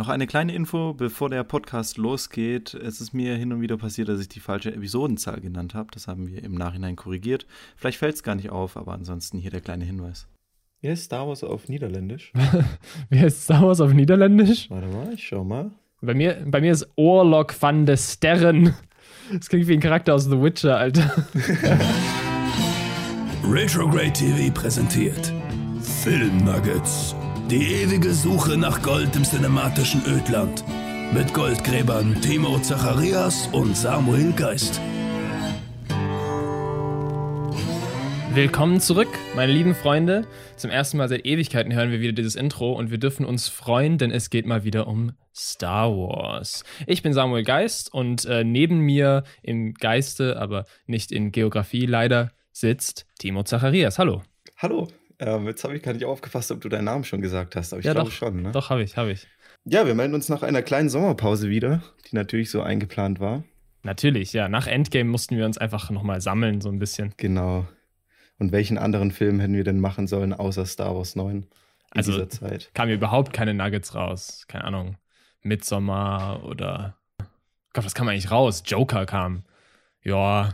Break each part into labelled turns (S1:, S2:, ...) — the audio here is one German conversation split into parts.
S1: Noch eine kleine Info, bevor der Podcast losgeht. Es ist mir hin und wieder passiert, dass ich die falsche Episodenzahl genannt habe. Das haben wir im Nachhinein korrigiert. Vielleicht fällt es gar nicht auf, aber ansonsten hier der kleine Hinweis.
S2: Wie heißt Star Wars auf Niederländisch?
S3: Wie heißt Star Wars auf Niederländisch?
S2: Warte mal, ich schau mal.
S3: Bei mir, bei mir ist Orlok van de Sterren. Das klingt wie ein Charakter aus The Witcher, Alter.
S4: Retrograde TV präsentiert Film Nuggets. Die ewige Suche nach Gold im cinematischen Ödland. Mit Goldgräbern Timo Zacharias und Samuel Geist.
S3: Willkommen zurück, meine lieben Freunde. Zum ersten Mal seit Ewigkeiten hören wir wieder dieses Intro und wir dürfen uns freuen, denn es geht mal wieder um Star Wars. Ich bin Samuel Geist und äh, neben mir im Geiste, aber nicht in Geografie leider, sitzt Timo Zacharias. Hallo.
S2: Hallo. Ähm, jetzt habe ich gar nicht aufgefasst, ob du deinen Namen schon gesagt hast, aber ich
S3: Ja,
S2: glaube
S3: doch.
S2: schon. Ne?
S3: Doch, habe ich, habe ich.
S2: Ja, wir melden uns nach einer kleinen Sommerpause wieder, die natürlich so eingeplant war.
S3: Natürlich, ja. Nach Endgame mussten wir uns einfach nochmal sammeln, so ein bisschen.
S2: Genau. Und welchen anderen Film hätten wir denn machen sollen, außer Star Wars 9 in
S3: Also-
S2: dieser Zeit?
S3: Kamen überhaupt keine Nuggets raus. Keine Ahnung. Midsommar oder. Gott, was kam eigentlich raus? Joker kam. Ja.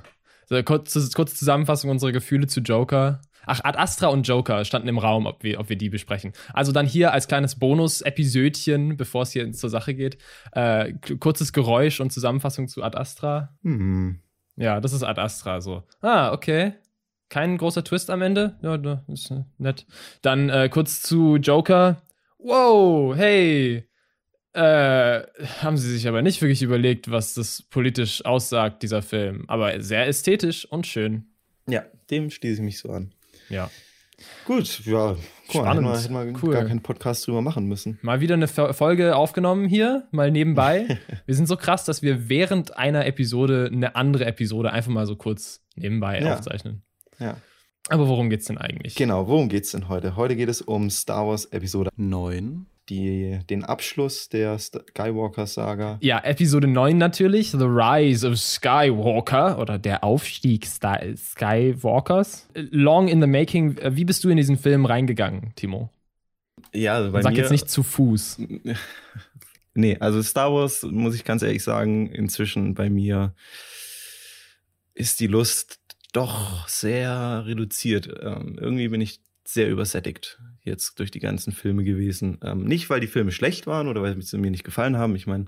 S3: So, kurze, kurze Zusammenfassung unserer Gefühle zu Joker. Ach, Ad Astra und Joker standen im Raum, ob wir, ob wir die besprechen. Also dann hier als kleines Bonus-Episödchen, bevor es hier zur Sache geht, äh, kurzes Geräusch und Zusammenfassung zu Ad Astra.
S2: Hm.
S3: Ja, das ist Ad Astra so. Ah, okay. Kein großer Twist am Ende. Ja, da ist äh, nett. Dann äh, kurz zu Joker. Wow, hey. Äh, haben sie sich aber nicht wirklich überlegt, was das politisch aussagt, dieser Film. Aber sehr ästhetisch und schön.
S2: Ja, dem schließe ich mich so an.
S3: Ja.
S2: Gut, ja, guck mal,
S3: Spannend.
S2: hätten wir, hätten wir
S3: Cool.
S2: gar keinen Podcast drüber machen müssen.
S3: Mal wieder eine Fo- Folge aufgenommen hier, mal nebenbei. wir sind so krass, dass wir während einer Episode eine andere Episode einfach mal so kurz nebenbei
S2: Ja.
S3: aufzeichnen.
S2: Ja.
S3: Aber worum geht's denn eigentlich?
S2: Genau, worum geht's denn heute? Heute geht es um Star Wars Episode,
S1: 9.
S2: die, den Abschluss der Skywalker-Saga.
S3: Ja, Episode 9 natürlich, The Rise of Skywalker oder der Aufstieg Skywalkers. Long in the making. Äh, Wie bist du in diesen Film reingegangen, Timo?
S2: Ja, also bei
S3: Sag
S2: mir,
S3: jetzt nicht zu Fuß.
S2: Nee, also Star Wars, muss ich ganz ehrlich sagen, inzwischen bei mir ist die Lust doch sehr reduziert. Ähm, irgendwie bin ich sehr übersättigt jetzt durch die ganzen Filme gewesen. Ähm, nicht, weil die Filme schlecht waren oder weil sie mir nicht gefallen haben. Ich meine,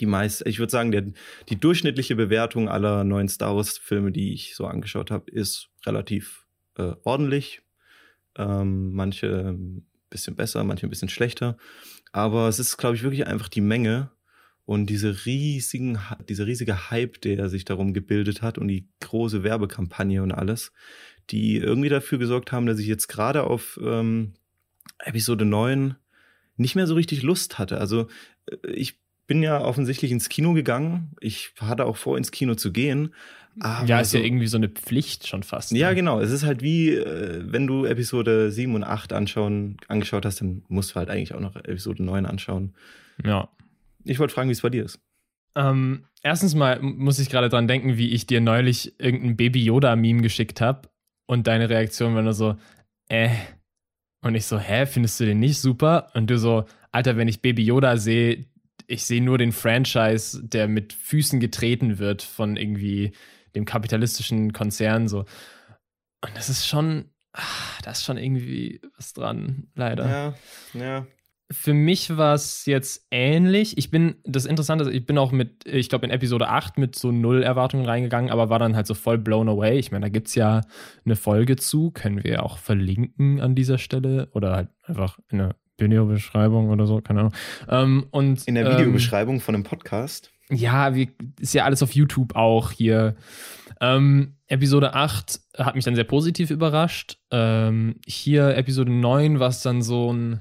S2: die meist, ich würde sagen, der, die durchschnittliche Bewertung aller neuen Star Wars-Filme, die ich so angeschaut habe, ist relativ äh, ordentlich. Ähm, manche ein bisschen besser, manche ein bisschen schlechter. Aber es ist, glaube ich, wirklich einfach die Menge und diese riesigen, dieser riesige Hype, der sich darum gebildet hat und die große Werbekampagne und alles, die irgendwie dafür gesorgt haben, dass ich jetzt gerade auf ähm, Episode 9 nicht mehr so richtig Lust hatte. Also äh, ich bin ja offensichtlich ins Kino gegangen. Ich hatte auch vor, ins Kino zu gehen. Aber
S3: ja, ist
S2: so,
S3: ja irgendwie so eine Pflicht schon fast.
S2: ja,
S3: ne?
S2: genau. Es ist halt wie, äh, wenn du Episode 7 und 8 anschauen, angeschaut hast, dann musst du halt eigentlich auch noch Episode 9 anschauen.
S3: Ja.
S2: Ich wollte fragen, wie es bei dir ist.
S3: Ähm, erstens mal muss ich gerade dran denken, wie ich dir neulich irgendein Baby Yoda-Meme geschickt habe und deine Reaktion war nur so, äh. Und ich so, hä, findest du den nicht super? Und du so, Alter, wenn ich Baby Yoda sehe, ich sehe nur den Franchise, der mit Füßen getreten wird von irgendwie dem kapitalistischen Konzern so. Und das ist schon, ah, da ist schon irgendwie was dran, leider.
S2: Ja, ja.
S3: Für mich war es jetzt ähnlich. Ich bin, das Interessante ist, ich bin auch mit, ich glaube, in Episode 8 mit so null Erwartungen reingegangen, aber war dann halt so voll blown away. Ich meine, da gibt es ja eine Folge zu, können wir auch verlinken an dieser Stelle oder halt einfach in der Videobeschreibung oder so, keine Ahnung. Ähm, und,
S2: In der
S3: ähm,
S2: Videobeschreibung von dem Podcast.
S3: ja, wie, ist ja alles auf YouTube auch hier. Ähm, Episode 8 hat mich dann sehr positiv überrascht. Ähm, hier Episode 9 war es dann so ein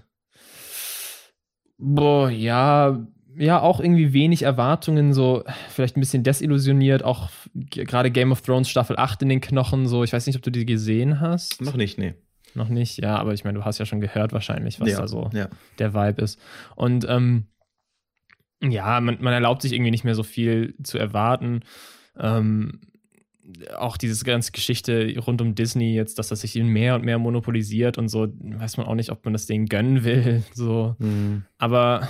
S3: Boah, ja, ja, auch irgendwie wenig Erwartungen, so vielleicht ein bisschen desillusioniert, auch gerade Game of Thrones Staffel 8 in den Knochen, so, ich weiß nicht, ob du die gesehen hast.
S2: Noch nicht, nee.
S3: Noch nicht, ja, aber ich meine, du hast ja schon gehört wahrscheinlich, was
S2: ja,
S3: da so
S2: ja.
S3: der Vibe ist. Und ähm, ja, man, man erlaubt sich irgendwie nicht mehr so viel zu erwarten. Ähm, auch diese ganze Geschichte rund um Disney jetzt, dass das sich mehr und mehr monopolisiert und so, weiß man auch nicht, ob man das denen gönnen will. So.
S2: Hm.
S3: Aber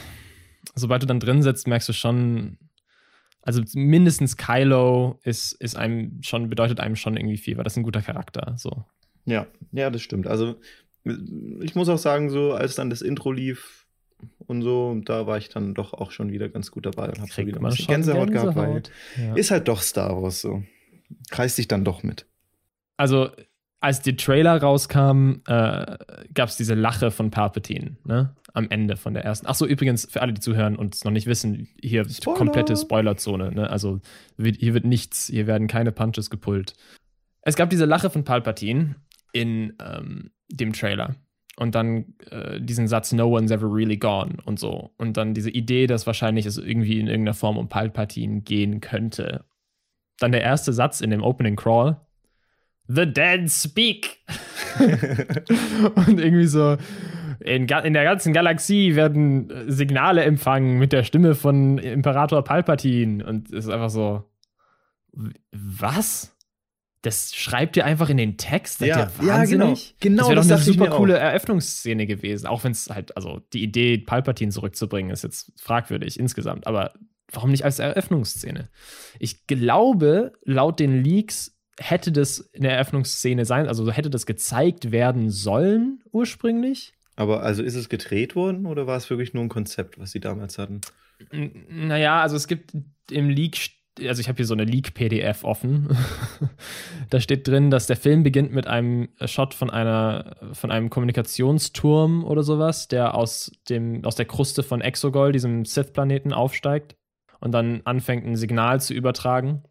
S3: sobald du dann drin sitzt, merkst du schon, also mindestens Kylo ist, ist einem schon, bedeutet einem schon irgendwie viel, weil das ist ein guter Charakter. So.
S2: Ja, ja, das stimmt. Also ich muss auch sagen, so als dann das Intro lief und so, da war ich dann doch auch schon wieder ganz gut dabei und habe wieder ein bisschen Gänsehaut, Gänsehaut gehabt, weil ja. ist halt doch Star Wars so. Kreist dich dann doch mit.
S3: Also als die Trailer rauskamen, äh, gab es diese Lache von Palpatine, ne? Am Ende von der ersten. Achso, übrigens, für alle, die zuhören und es noch nicht wissen, hier Spoiler. komplette Spoilerzone, ne? Also hier wird nichts, hier werden keine Punches gepullt. Es gab diese Lache von Palpatine in ähm, dem Trailer. Und dann äh, diesen Satz, no one's ever really gone und so. Und dann diese Idee, dass wahrscheinlich es irgendwie in irgendeiner Form um Palpatine gehen könnte. Dann der erste Satz in dem Opening Crawl, The Dead Speak. und irgendwie so, in, in, der ganzen Galaxie werden Signale empfangen mit der Stimme von Imperator Palpatine. Und es ist einfach so, was? Das schreibt ihr einfach in den Text?
S2: Ja, ja, ja, genau. genau
S3: das wäre doch eine super coole Eröffnungsszene gewesen. Auch wenn es halt, also die Idee, Palpatine zurückzubringen, ist jetzt fragwürdig insgesamt. Aber warum nicht als Eröffnungsszene? Ich glaube, laut den Leaks hätte das in der Eröffnungsszene sein, also hätte das gezeigt werden sollen ursprünglich.
S2: Aber also ist es gedreht worden oder war es wirklich nur ein Konzept, was sie damals hatten?
S3: N naja, also es gibt im Leak, also ich habe hier so eine Leak-PDF offen. da steht drin, dass der Film beginnt mit einem Shot von einer von einem Kommunikationsturm oder sowas, der aus dem aus der Kruste von Exogol, diesem Sith-Planeten, aufsteigt und dann anfängt ein Signal zu übertragen.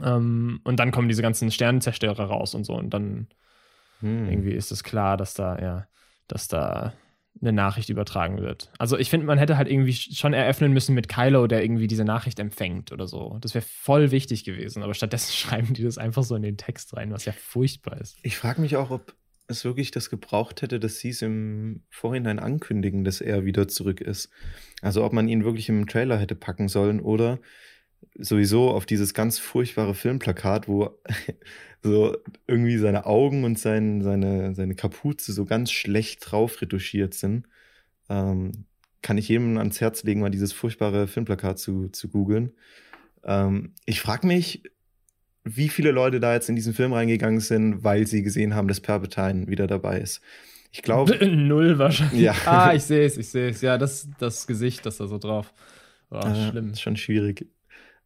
S3: Ähm, und dann kommen diese ganzen Sternenzerstörer raus und so. Und dann hm. irgendwie ist es klar, dass da, ja, dass da eine Nachricht übertragen wird. Also ich finde, man hätte halt irgendwie schon eröffnen müssen mit Kylo, der irgendwie diese Nachricht empfängt oder so. Das wäre voll wichtig gewesen. Aber stattdessen schreiben die das einfach so in den Text rein, was ja furchtbar ist.
S2: Ich frage mich auch, ob es wirklich das gebraucht hätte, dass sie es im Vorhinein ankündigen, dass er wieder zurück ist. Also ob man ihn wirklich im Trailer hätte packen sollen oder sowieso auf dieses ganz furchtbare Filmplakat, wo so irgendwie seine Augen und sein, seine, seine Kapuze so ganz schlecht drauf retuschiert sind. Ähm, kann ich jedem ans Herz legen, mal dieses furchtbare Filmplakat zu, zu googeln. Ähm, ich frage mich, wie viele Leute da jetzt in diesen Film reingegangen sind, weil sie gesehen haben, dass Palpatine wieder dabei ist. Ich glaube.
S3: Null wahrscheinlich. Ja. Ah, ich sehe es, ich sehe es. Ja, das, das Gesicht, das da so drauf.
S2: Oh, äh, schlimm. Ist schon schwierig.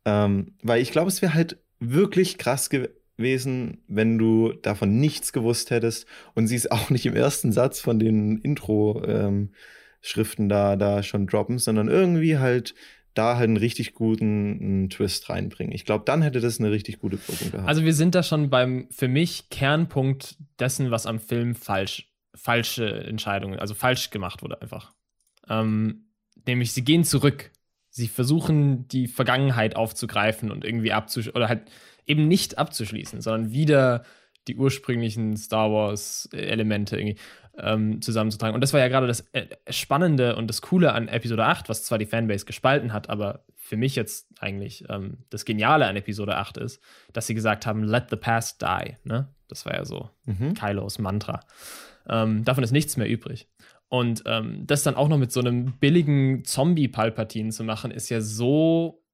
S2: Ähm, weil ich glaube, es wäre halt wirklich krass gewesen, wenn du davon nichts gewusst hättest und sie es auch nicht im ersten Satz von den Intro-Schriften ähm, da, da schon droppen, sondern irgendwie halt da halt einen richtig guten einen Twist reinbringen. Ich glaube, dann hätte das eine richtig gute Wirkung gehabt.
S3: Also wir sind da schon beim, für mich, Kernpunkt dessen, was am Film falsch, falsche Entscheidungen, also falsch gemacht wurde einfach. Ähm, nämlich, sie gehen zurück sie versuchen, die Vergangenheit aufzugreifen und irgendwie abzuschließen, oder halt eben nicht abzuschließen, sondern wieder die ursprünglichen Star Wars-Elemente irgendwie ähm, zusammenzutragen. Und das war ja gerade das äh, Spannende und das Coole an Episode 8, was zwar die Fanbase gespalten hat, aber für mich jetzt eigentlich ähm, das Geniale an Episode 8 ist, dass sie gesagt haben, let the past die. Ne? Das war ja so mhm. Kylos Mantra. Ähm, davon ist nichts mehr übrig. Und ähm, das dann auch noch mit so einem billigen Zombie-Palpatine zu machen, ist ja so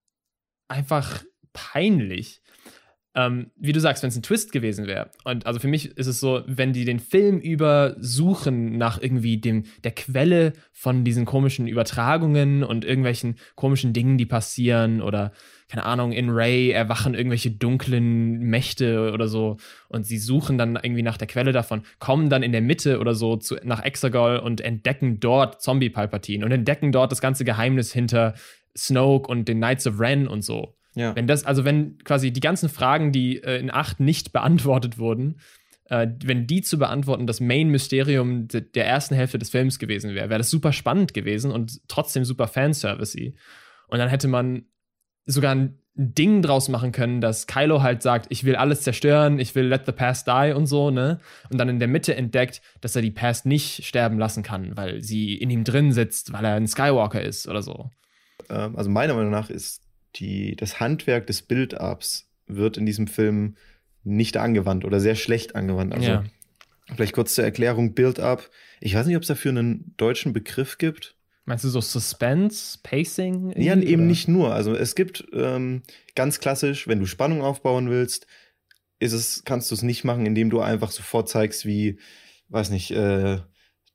S3: einfach peinlich. Ähm, wie du sagst, wenn es ein Twist gewesen wäre. Und also für mich ist es so, wenn die den Film über suchen nach irgendwie dem, der Quelle von diesen komischen Übertragungen und irgendwelchen komischen Dingen, die passieren oder keine Ahnung, in Ray erwachen irgendwelche dunklen Mächte oder so und sie suchen dann irgendwie nach der Quelle davon, kommen dann in der Mitte oder so zu, nach Exegol und entdecken dort Zombie-Palpatine und entdecken dort das ganze Geheimnis hinter Snoke und den Knights of Ren und so. Ja. Wenn das, also wenn quasi die ganzen Fragen, die äh, in 8 nicht beantwortet wurden, äh, wenn die zu beantworten das Main-Mysterium de der ersten Hälfte des Films gewesen wäre, wäre das super spannend gewesen und trotzdem super fanservice Und dann hätte man sogar ein Ding draus machen können, dass Kylo halt sagt, ich will alles zerstören, ich will let the past die und so, ne? Und dann in der Mitte entdeckt, dass er die Past nicht sterben lassen kann, weil sie in ihm drin sitzt, weil er ein Skywalker ist oder so.
S2: Ähm, also meiner Meinung nach ist die, das Handwerk des Build-Ups wird in diesem Film nicht angewandt oder sehr schlecht angewandt. Also ja. vielleicht kurz zur Erklärung Build-Up. Ich weiß nicht, ob es dafür einen deutschen Begriff gibt.
S3: Meinst du so Suspense, Pacing?
S2: Ja,
S3: irgendwie,
S2: eben
S3: oder?
S2: nicht nur. Also es gibt ähm, ganz klassisch, wenn du Spannung aufbauen willst, ist es, kannst du es nicht machen, indem du einfach sofort zeigst, wie, weiß nicht, äh,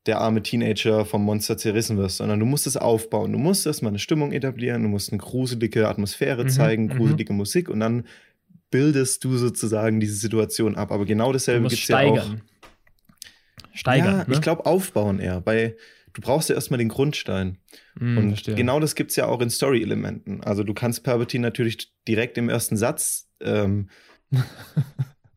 S2: der arme Teenager vom Monster zerrissen wirst, sondern du musst es aufbauen. Du musst erstmal eine Stimmung etablieren, du musst eine gruselige Atmosphäre
S3: Mhm,
S2: zeigen,
S3: mhm.
S2: gruselige Musik und dann bildest du sozusagen diese Situation ab. Aber genau dasselbe gibt es ja auch.
S3: steigern.
S2: Ja,
S3: ne?
S2: ich glaube aufbauen eher, weil du brauchst ja erstmal den Grundstein.
S3: Hm,
S2: Und
S3: verstehe.
S2: genau das gibt es ja auch in Story-Elementen. Also du kannst Palpatine natürlich direkt im ersten Satz ähm,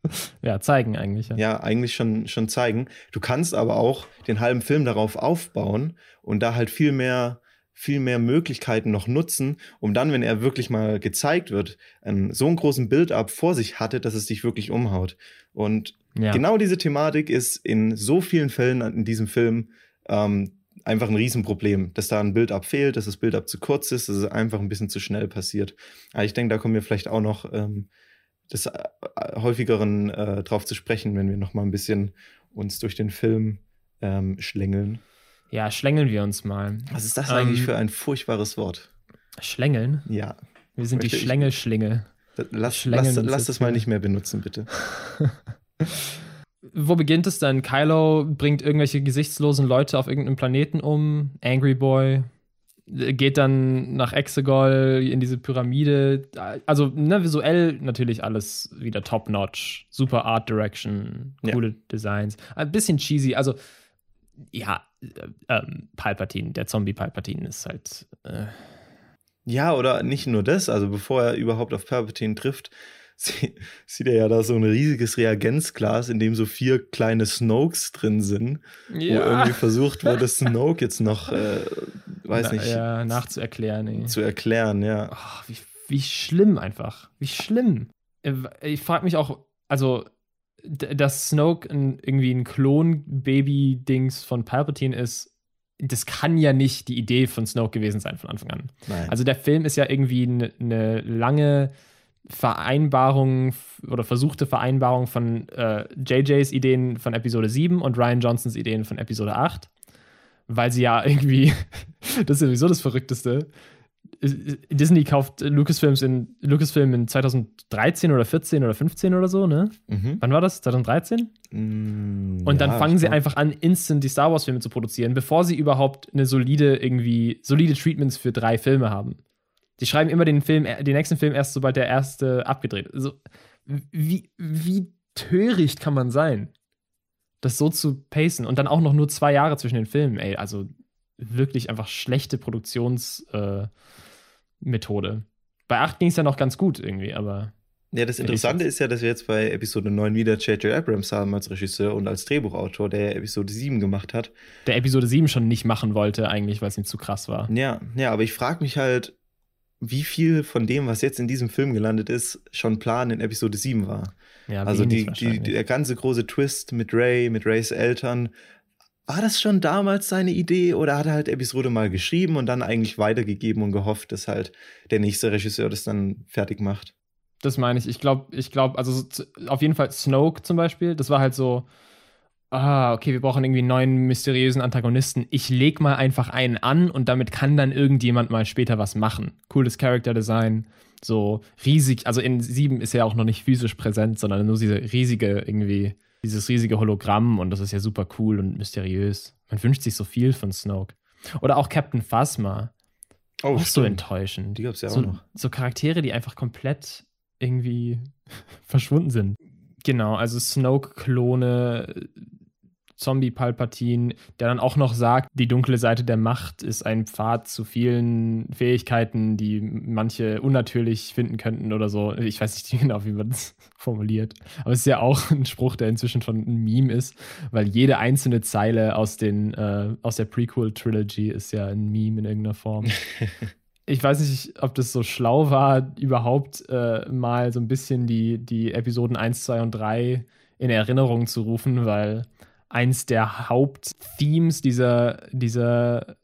S3: Ja, zeigen eigentlich. Ja.
S2: ja eigentlich schon, schon zeigen. Du kannst aber auch den halben Film darauf aufbauen und da halt viel mehr, viel mehr Möglichkeiten noch nutzen, um dann, wenn er wirklich mal gezeigt wird, einen, so einen großen Build-up vor sich hatte, dass es dich wirklich umhaut. Und
S3: Ja.
S2: genau diese Thematik ist in so vielen Fällen in diesem Film ähm, einfach ein Riesenproblem, dass da ein Build-up fehlt, dass das Build-up zu kurz ist, dass es einfach ein bisschen zu schnell passiert. Aber ich denke, da kommen wir vielleicht auch noch ähm, des äh, häufigeren äh, drauf zu sprechen, wenn wir noch mal ein bisschen uns durch den Film ähm, schlängeln.
S3: ja, schlängeln wir uns mal.
S2: Was ist das
S3: Ähm,
S2: eigentlich für ein furchtbares Wort?
S3: Schlängeln?
S2: Ja,
S3: Wir sind die
S2: möchte ich-
S3: Schlängelschlinge.
S2: lass, lass, lass das mal nicht mehr benutzen, bitte.
S3: Wo beginnt es dann? Kylo bringt irgendwelche gesichtslosen Leute auf irgendeinem Planeten um. Angry Boy äh, geht dann nach Exegol in diese Pyramide. Also ne, visuell natürlich alles wieder top-notch. Super Art Direction,
S2: Ja.
S3: coole Designs. Ein bisschen cheesy. Also ja, äh, ähm, Palpatine, der Zombie Palpatine ist halt. Äh,
S2: Ja, oder nicht nur das, also bevor er überhaupt auf Palpatine trifft, sieht er ja da so ein riesiges Reagenzglas, in dem so vier kleine Snokes drin sind, wo irgendwie versucht wurde, Snoke jetzt noch, äh, weiß
S3: Na,
S2: nicht,
S3: Ja, nachzuerklären. Ey.
S2: zu erklären, ja.
S3: Ach, wie, wie schlimm einfach. Wie schlimm. Äh, Ich frage mich auch, also, dass Snoke ein, irgendwie ein Klon-Baby-Dings von Palpatine ist, das kann ja nicht die Idee von Snoke gewesen sein von Anfang an.
S2: Nein.
S3: Also der Film ist ja irgendwie eine ne lange Vereinbarung oder versuchte Vereinbarung von äh, JJs Ideen von Episode 7 und Ryan Johnsons Ideen von Episode 8. Weil sie ja irgendwie, das ist sowieso das Verrückteste. Disney kauft Lucasfilms in Lucasfilm in 2013 oder 14 oder 15 oder so, ne?
S2: mhm.
S3: Wann war das? 2013?
S2: Mm,
S3: Und dann
S2: ja,
S3: fangen sie
S2: glaub-
S3: einfach an, instant die Star Wars-Filme zu produzieren, bevor sie überhaupt eine solide, irgendwie, solide Treatments für drei Filme haben. Die schreiben immer den Film, den nächsten Film erst, sobald der erste abgedreht ist. Also, wie, wie töricht kann man sein, das so zu pacen und dann auch noch nur zwei Jahre zwischen den Filmen, ey. Also wirklich einfach schlechte Produktionsmethode. Äh. Bei 8 ging es ja noch ganz gut irgendwie, aber
S2: Ja, das Interessante ist ja, dass wir jetzt bei Episode 9 wieder J.J. Abrams haben als Regisseur und als Drehbuchautor, der Episode 7 gemacht hat.
S3: der Episode 7 schon nicht machen wollte, eigentlich, weil es ihm zu krass war.
S2: Ja, ja, aber ich frage mich halt, wie viel von dem, was jetzt in diesem Film gelandet ist, schon Plan in Episode 7 war.
S3: Ja,
S2: also die, die, der ganze große Twist mit Ray, mit Rays Eltern, war das schon damals seine Idee oder hat er halt Episode mal geschrieben und dann eigentlich weitergegeben und gehofft, dass halt der nächste Regisseur das dann fertig macht?
S3: Das meine ich. Ich glaube, ich glaube, also auf jeden Fall Snoke zum Beispiel, das war halt so, ah, okay, wir brauchen irgendwie einen neuen mysteriösen Antagonisten. Ich leg mal einfach einen an und damit kann dann irgendjemand mal später was machen. Cooles Character Design, so riesig, also in sieben ist er auch noch nicht physisch präsent, sondern nur diese riesige irgendwie, dieses riesige Hologramm und das ist ja super cool und mysteriös. Man wünscht sich so viel von Snoke. Oder auch Captain Phasma.
S2: Oh,
S3: auch so enttäuschend.
S2: Die gab's ja auch
S3: so,
S2: noch.
S3: so Charaktere, die einfach komplett irgendwie verschwunden sind. Genau, also Snoke-Klone, Zombie-Palpatine, der dann auch noch sagt, die dunkle Seite der Macht ist ein Pfad zu vielen Fähigkeiten, die manche unnatürlich finden könnten oder so. Ich weiß nicht genau, wie man das formuliert. Aber es ist ja auch ein Spruch, der inzwischen schon ein Meme ist, weil jede einzelne Zeile aus, den, äh, aus der Prequel-Trilogy ist ja ein Meme in irgendeiner Form. ich weiß nicht, ob das so schlau war, überhaupt äh, mal so ein bisschen die, die Episoden 1, 2 und 3 in Erinnerung zu rufen, weil eins der Hauptthemes dieser, dieser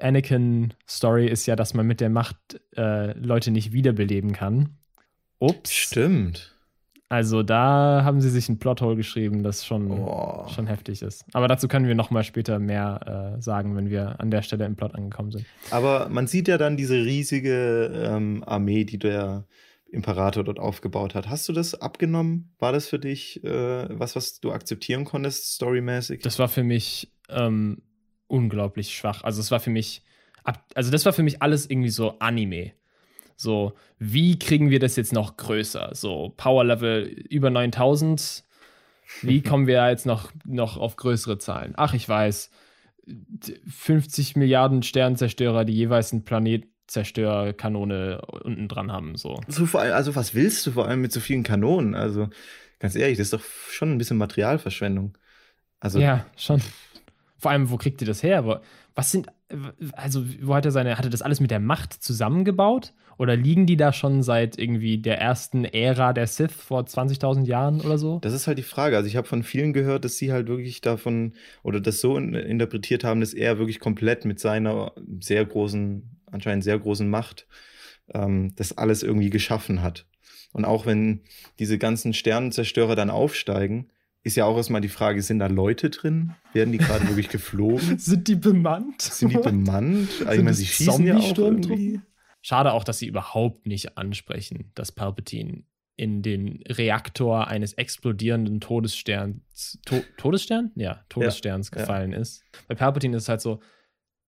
S3: Anakin-Story ist ja, dass man mit der Macht äh, Leute nicht wiederbeleben kann. Ups.
S2: Stimmt.
S3: Also da haben sie sich ein Plothole geschrieben, das schon,
S2: Oh.
S3: schon heftig ist. Aber dazu können wir nochmal später mehr äh, sagen, wenn wir an der Stelle im Plot angekommen sind.
S2: Aber man sieht ja dann diese riesige ähm, Armee, die der Imperator dort aufgebaut hat. Hast du das abgenommen? War das für dich äh, was, was du akzeptieren konntest, storymäßig?
S3: Das war für mich ähm, unglaublich schwach. Also es war für mich, also das war für mich alles irgendwie so Anime. So, wie kriegen wir das jetzt noch größer? So, Power Level über 9000. Wie kommen wir jetzt noch, noch auf größere Zahlen? Ach, ich weiß. 50 Milliarden Sternzerstörer, die jeweils einen Planetzerstörkanone unten dran haben. So.
S2: So vor allem, also was willst du vor allem mit so vielen Kanonen? Also ganz ehrlich, das ist doch schon ein bisschen Materialverschwendung. Also
S3: Ja, schon. Vor allem, wo kriegt ihr das her? Was sind, also, wo hat er seine, hat er das alles mit der Macht zusammengebaut? Oder liegen die da schon seit irgendwie der ersten Ära der Sith vor 20.000 Jahren oder so?
S2: Das ist halt die Frage. Also ich habe von vielen gehört, dass sie halt wirklich davon oder das so in, interpretiert haben, dass er wirklich komplett mit seiner sehr großen, anscheinend sehr großen Macht ähm, das alles irgendwie geschaffen hat. Und auch wenn diese ganzen Sternenzerstörer dann aufsteigen, ist ja auch erstmal die Frage, sind da Leute drin? Werden die gerade wirklich geflogen?
S3: Sind die bemannt?
S2: Sind die bemannt? Also, ich meine, sie schießen ja auch irgendwie.
S3: Schade auch, dass sie überhaupt nicht ansprechen, dass Palpatine in den Reaktor eines explodierenden Todessterns, to Todesstern? Ja, Todessterns
S2: ja.
S3: gefallen ist. Bei Palpatine ist es halt so,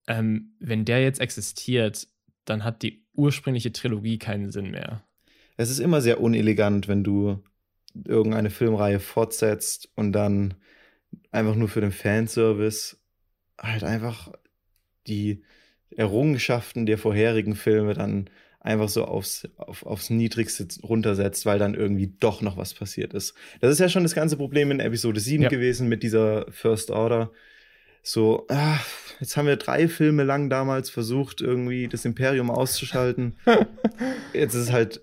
S3: ähm, wenn der jetzt existiert, dann hat die ursprüngliche Trilogie keinen Sinn mehr.
S2: Es ist immer sehr unelegant, wenn du irgendeine Filmreihe fortsetzt und dann einfach nur für den Fanservice halt einfach die Errungenschaften der vorherigen Filme dann einfach so aufs, auf, aufs Niedrigste runtersetzt, weil dann irgendwie doch noch was passiert ist. Das ist ja schon das ganze Problem in Episode 7
S3: Ja.
S2: gewesen mit dieser First Order. So, ah, jetzt haben wir drei Filme lang damals versucht, irgendwie das Imperium auszuschalten. Jetzt ist es halt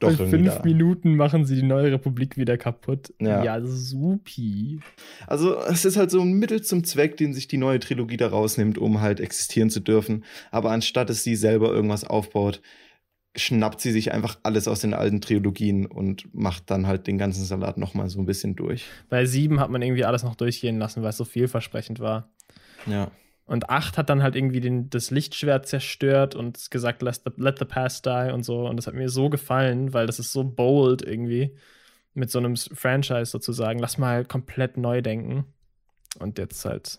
S2: doch
S3: In fünf
S2: da.
S3: Minuten machen sie die neue Republik wieder kaputt.
S2: Ja.
S3: supi.
S2: Also es ist halt so ein Mittel zum Zweck, den sich die neue Trilogie da rausnimmt, um halt existieren zu dürfen. Aber anstatt dass sie selber irgendwas aufbaut, schnappt sie sich einfach alles aus den alten Trilogien und macht dann halt den ganzen Salat nochmal so ein bisschen durch.
S3: Bei sieben hat man irgendwie alles noch durchgehen lassen, weil es so vielversprechend war.
S2: Ja.
S3: Und 8 hat dann halt irgendwie den, das Lichtschwert zerstört und gesagt, let the, let the past die und so. Und das hat mir so gefallen, weil das ist so bold irgendwie mit so einem Franchise sozusagen. Lass mal komplett neu denken. Und jetzt halt.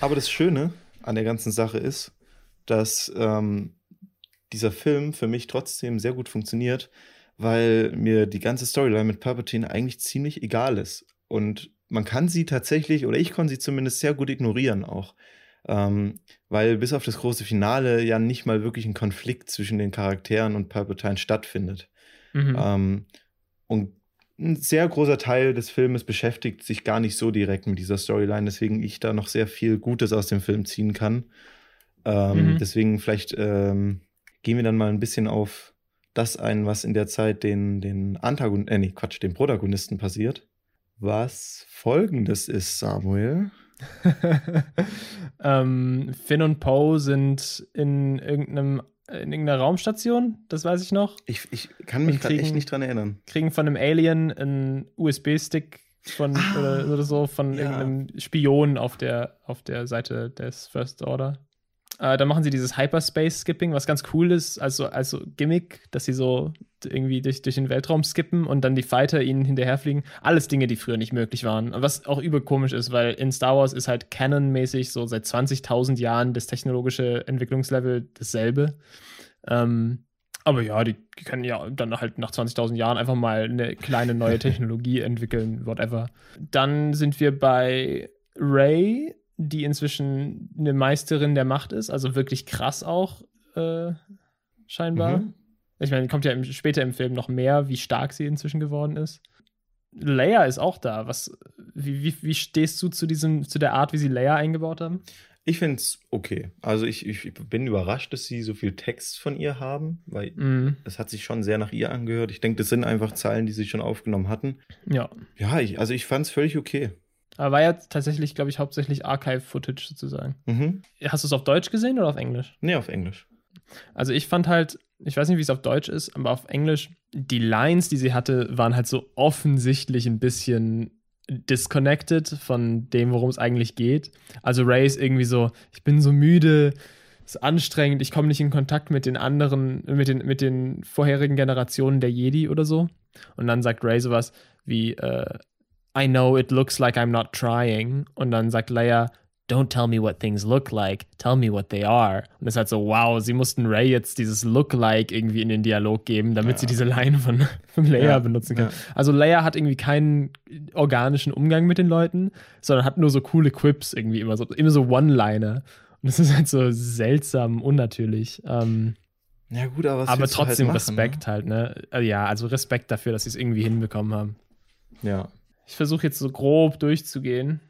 S2: Aber das Schöne an der ganzen Sache ist, dass ähm, dieser Film für mich trotzdem sehr gut funktioniert, weil mir die ganze Storyline mit Palpatine eigentlich ziemlich egal ist. Und man kann sie tatsächlich, oder ich konnte sie zumindest sehr gut ignorieren auch. Ähm, weil bis auf das große Finale ja nicht mal wirklich ein Konflikt zwischen den Charakteren und Palpatine stattfindet.
S3: Mhm.
S2: Ähm, und ein sehr großer Teil des Filmes beschäftigt sich gar nicht so direkt mit dieser Storyline, deswegen ich da noch sehr viel Gutes aus dem Film ziehen kann. Ähm,
S3: Mhm.
S2: Deswegen vielleicht ähm, gehen wir dann mal ein bisschen auf das ein, was in der Zeit den, den Antagon äh, nee, Quatsch, den Protagonisten passiert. Was folgendes ist, Samuel.
S3: ähm, Finn und Poe sind in irgendeinem in irgendeiner Raumstation, das weiß ich noch.
S2: Ich, ich kann mich gerade echt nicht dran erinnern.
S3: Kriegen von einem Alien einen USB-Stick von
S2: Ah,
S3: oder, oder so von
S2: ja.
S3: irgendeinem Spion auf der, auf der Seite des First Order. Äh, dann machen sie dieses Hyperspace-Skipping, was ganz cool ist, also, also Gimmick, dass sie so irgendwie durch, durch den Weltraum skippen und dann die Fighter ihnen hinterherfliegen. Alles Dinge, die früher nicht möglich waren. Was auch übel komisch ist, weil in Star Wars ist halt Canon-mäßig so seit 20.000 Jahren das technologische Entwicklungslevel dasselbe. Ähm, aber ja, die, die können ja dann halt nach 20.000 Jahren einfach mal eine kleine neue Technologie entwickeln, whatever. Dann sind wir bei Ray, die inzwischen eine Meisterin der Macht ist, also wirklich krass auch, äh, scheinbar.
S2: Mhm.
S3: Ich meine, kommt ja im, später im Film noch mehr, wie stark sie inzwischen geworden ist. Leia ist auch da. Was, wie, wie, wie stehst du zu, diesem, zu der Art, wie sie Leia eingebaut haben?
S2: Ich finde es okay. Also ich, ich bin überrascht, dass sie so viel Text von ihr haben, weil
S3: Mhm.
S2: es hat sich schon sehr nach ihr angehört. Ich denke, das sind einfach Zeilen, die sie schon aufgenommen hatten.
S3: Ja.
S2: Ja, ich, also ich fand es völlig okay.
S3: Aber war ja tatsächlich, glaube ich, hauptsächlich Archive-Footage sozusagen.
S2: Mhm.
S3: Hast du es auf Deutsch gesehen oder auf Englisch?
S2: Nee, auf Englisch.
S3: Also ich fand halt, ich weiß nicht, wie es auf Deutsch ist, aber auf Englisch, die Lines, die sie hatte, waren halt so offensichtlich ein bisschen disconnected von dem, worum es eigentlich geht. Also Ray ist irgendwie so, ich bin so müde, ist anstrengend, ich komme nicht in Kontakt mit den anderen, mit den, mit den vorherigen Generationen der Jedi oder so. Und dann sagt Ray sowas wie, äh, I know it looks like I'm not trying. Und dann sagt Leia, don't tell me what things look like, tell me what they are. Und es ist halt so, wow, sie mussten Ray jetzt dieses Look like irgendwie in den Dialog geben, damit ja. sie diese Line von, von Leia ja. benutzen kann. Ja. Also Leia hat irgendwie keinen organischen Umgang mit den Leuten, sondern hat nur so coole Quips irgendwie immer so, immer so One-Liner. Und es ist halt so seltsam, unnatürlich. Ähm,
S2: ja, gut, aber,
S3: aber halt trotzdem halt machen, Respekt ne? halt, ne? Äh, ja, also Respekt dafür, dass sie es irgendwie hinbekommen haben.
S2: Ja.
S3: Ich versuche jetzt so grob durchzugehen.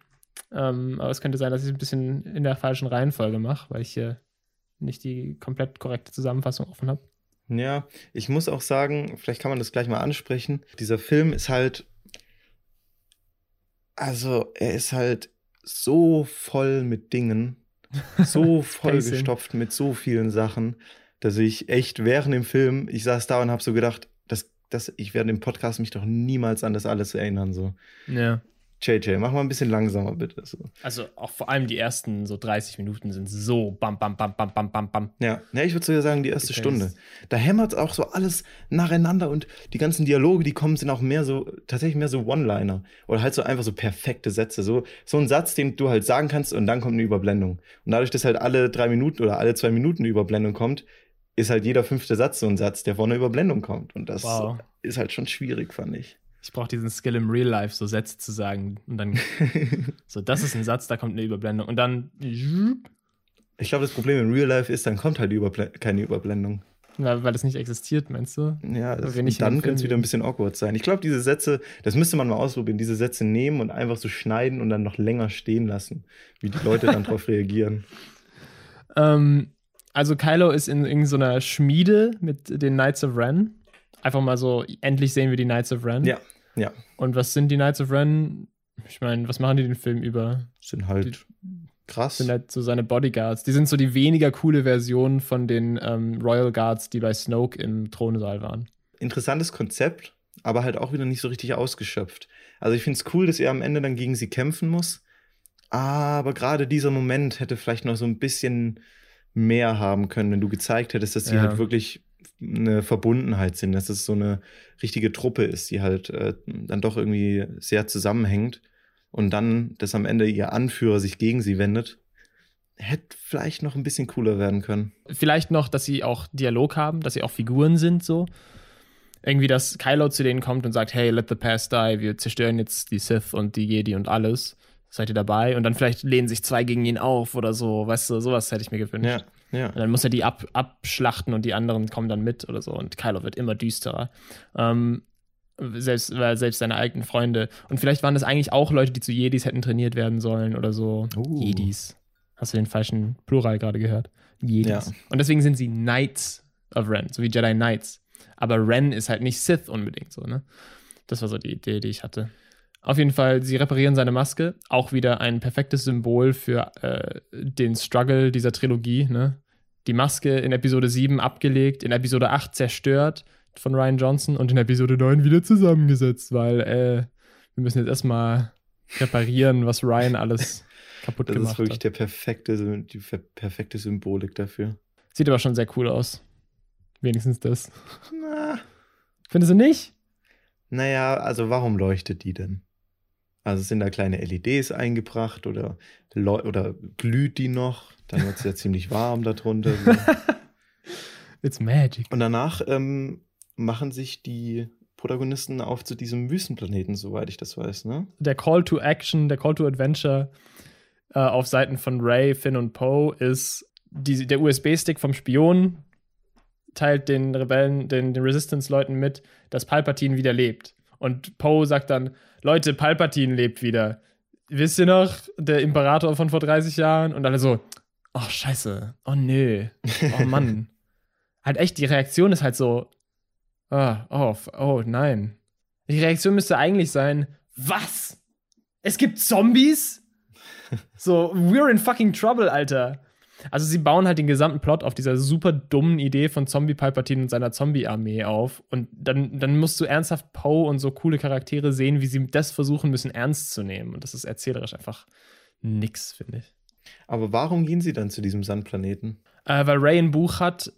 S3: Ähm, aber es könnte sein, dass ich es ein bisschen in der falschen Reihenfolge mache, weil ich hier nicht die komplett korrekte Zusammenfassung offen habe.
S2: Ja, ich muss auch sagen, vielleicht kann man das gleich mal ansprechen. Dieser Film ist halt. Also, er ist halt so voll mit Dingen, so voll gestopft mit so vielen Sachen, dass ich echt während dem Film, ich saß da und habe so gedacht, das, ich werde im Podcast mich doch niemals an das alles erinnern. So.
S3: Ja.
S2: JJ, mach mal ein bisschen langsamer, bitte. So.
S3: Also auch vor allem die ersten so 30 Minuten sind so bam, bam, bam, bam, bam, bam, bam.
S2: Ja, ja ich würde sogar sagen, die erste die Stunde. Da hämmert auch so alles nacheinander und die ganzen Dialoge, die kommen, sind auch mehr so, tatsächlich mehr so One-Liner. Oder halt so einfach so perfekte Sätze. So, so ein Satz, den du halt sagen kannst und dann kommt eine Überblendung. Und dadurch, dass halt alle drei Minuten oder alle zwei Minuten eine Überblendung kommt, ist halt jeder fünfte Satz so ein Satz, der vor einer Überblendung kommt. Und das wow. ist halt schon schwierig, fand ich.
S3: Ich brauche diesen Skill im Real Life, so Sätze zu sagen. Und dann, so, das ist ein Satz, da kommt eine Überblendung. Und dann.
S2: Ich glaube, das Problem im Real Life ist, dann kommt halt Überble keine Überblendung.
S3: Ja, weil es nicht existiert, meinst du?
S2: Ja, das, dann könnte es wieder ein bisschen awkward sein. Ich glaube, diese Sätze, das müsste man mal ausprobieren, diese Sätze nehmen und einfach so schneiden und dann noch länger stehen lassen, wie die Leute dann darauf reagieren.
S3: Ähm, also Kylo ist in irgendeiner Schmiede mit den Knights of Ren. Einfach mal so, endlich sehen wir die Knights of Ren.
S2: Ja, ja.
S3: Und was sind die Knights of Ren? Ich meine, was machen die den Film über?
S2: Sind halt die, krass.
S3: Sind halt so seine Bodyguards. Die sind so die weniger coole Version von den ähm, Royal Guards, die bei Snoke im Thronsaal waren.
S2: Interessantes Konzept, aber halt auch wieder nicht so richtig ausgeschöpft. Also ich finde es cool, dass er am Ende dann gegen sie kämpfen muss. Aber gerade dieser Moment hätte vielleicht noch so ein bisschen mehr haben können, wenn du gezeigt hättest, dass sie ja. halt wirklich eine Verbundenheit sind, dass es so eine richtige Truppe ist, die halt äh, dann doch irgendwie sehr zusammenhängt und dann, dass am Ende ihr Anführer sich gegen sie wendet, hätte vielleicht noch ein bisschen cooler werden können.
S3: Vielleicht noch, dass sie auch Dialog haben, dass sie auch Figuren sind, so. Irgendwie, dass Kylo zu denen kommt und sagt, hey, let the past die, wir zerstören jetzt die Sith und die Jedi und alles. Seid ihr dabei? Und dann vielleicht lehnen sich zwei gegen ihn auf oder so, weißt du, sowas hätte ich mir gewünscht.
S2: Ja. Ja.
S3: Und dann muss er die ab, abschlachten und die anderen kommen dann mit oder so. Und Kylo wird immer düsterer. Ähm, selbst, weil selbst seine eigenen Freunde. Und vielleicht waren das eigentlich auch Leute, die zu Jedis hätten trainiert werden sollen oder so. Uh. Jedis. Hast du den falschen Plural gerade gehört? Jedis. Ja. Und deswegen sind sie Knights of Ren, so wie Jedi Knights. Aber Ren ist halt nicht Sith unbedingt so, ne? Das war so die Idee, die ich hatte. Auf jeden Fall, sie reparieren seine Maske. Auch wieder ein perfektes Symbol für äh, den Struggle dieser Trilogie. Ne? Die Maske in Episode 7 abgelegt, in Episode 8 zerstört von Ryan Johnson und in Episode 9 wieder zusammengesetzt, weil äh, wir müssen jetzt erstmal reparieren, was Ryan alles kaputt
S2: das
S3: gemacht hat.
S2: Das ist wirklich der perfekte, die perfekte Symbolik dafür.
S3: Sieht aber schon sehr cool aus. Wenigstens das. Na. Findest du nicht?
S2: Naja, also warum leuchtet die denn? Also sind da kleine LEDs eingebracht oder, oder glüht die noch? Dann wird es ja ziemlich warm darunter. So.
S3: It's magic.
S2: Und danach ähm, machen sich die Protagonisten auf zu diesem Wüstenplaneten, soweit ich das weiß, ne?
S3: Der Call to Action, der Call to Adventure äh, auf Seiten von Ray, Finn und Poe ist die, der USB-Stick vom Spion teilt den Rebellen, den, den Resistance-Leuten mit, dass Palpatine wieder lebt. Und Poe sagt dann, Leute, Palpatine lebt wieder. Wisst ihr noch, der Imperator von vor 30 Jahren? Und alle so, oh scheiße, oh nö, oh Mann. halt echt, die Reaktion ist halt so, oh, oh, oh nein. Die Reaktion müsste eigentlich sein, was? Es gibt Zombies? so, we're in fucking trouble, Alter. Also sie bauen halt den gesamten Plot auf dieser super dummen Idee von Zombie Palpatine und seiner Zombie-Armee auf. Und dann, dann musst du ernsthaft Poe und so coole Charaktere sehen, wie sie das versuchen müssen, ernst zu nehmen. Und das ist erzählerisch einfach nix, finde ich.
S2: Aber warum gehen sie dann zu diesem Sandplaneten?
S3: Äh, weil Ray ein Buch hat,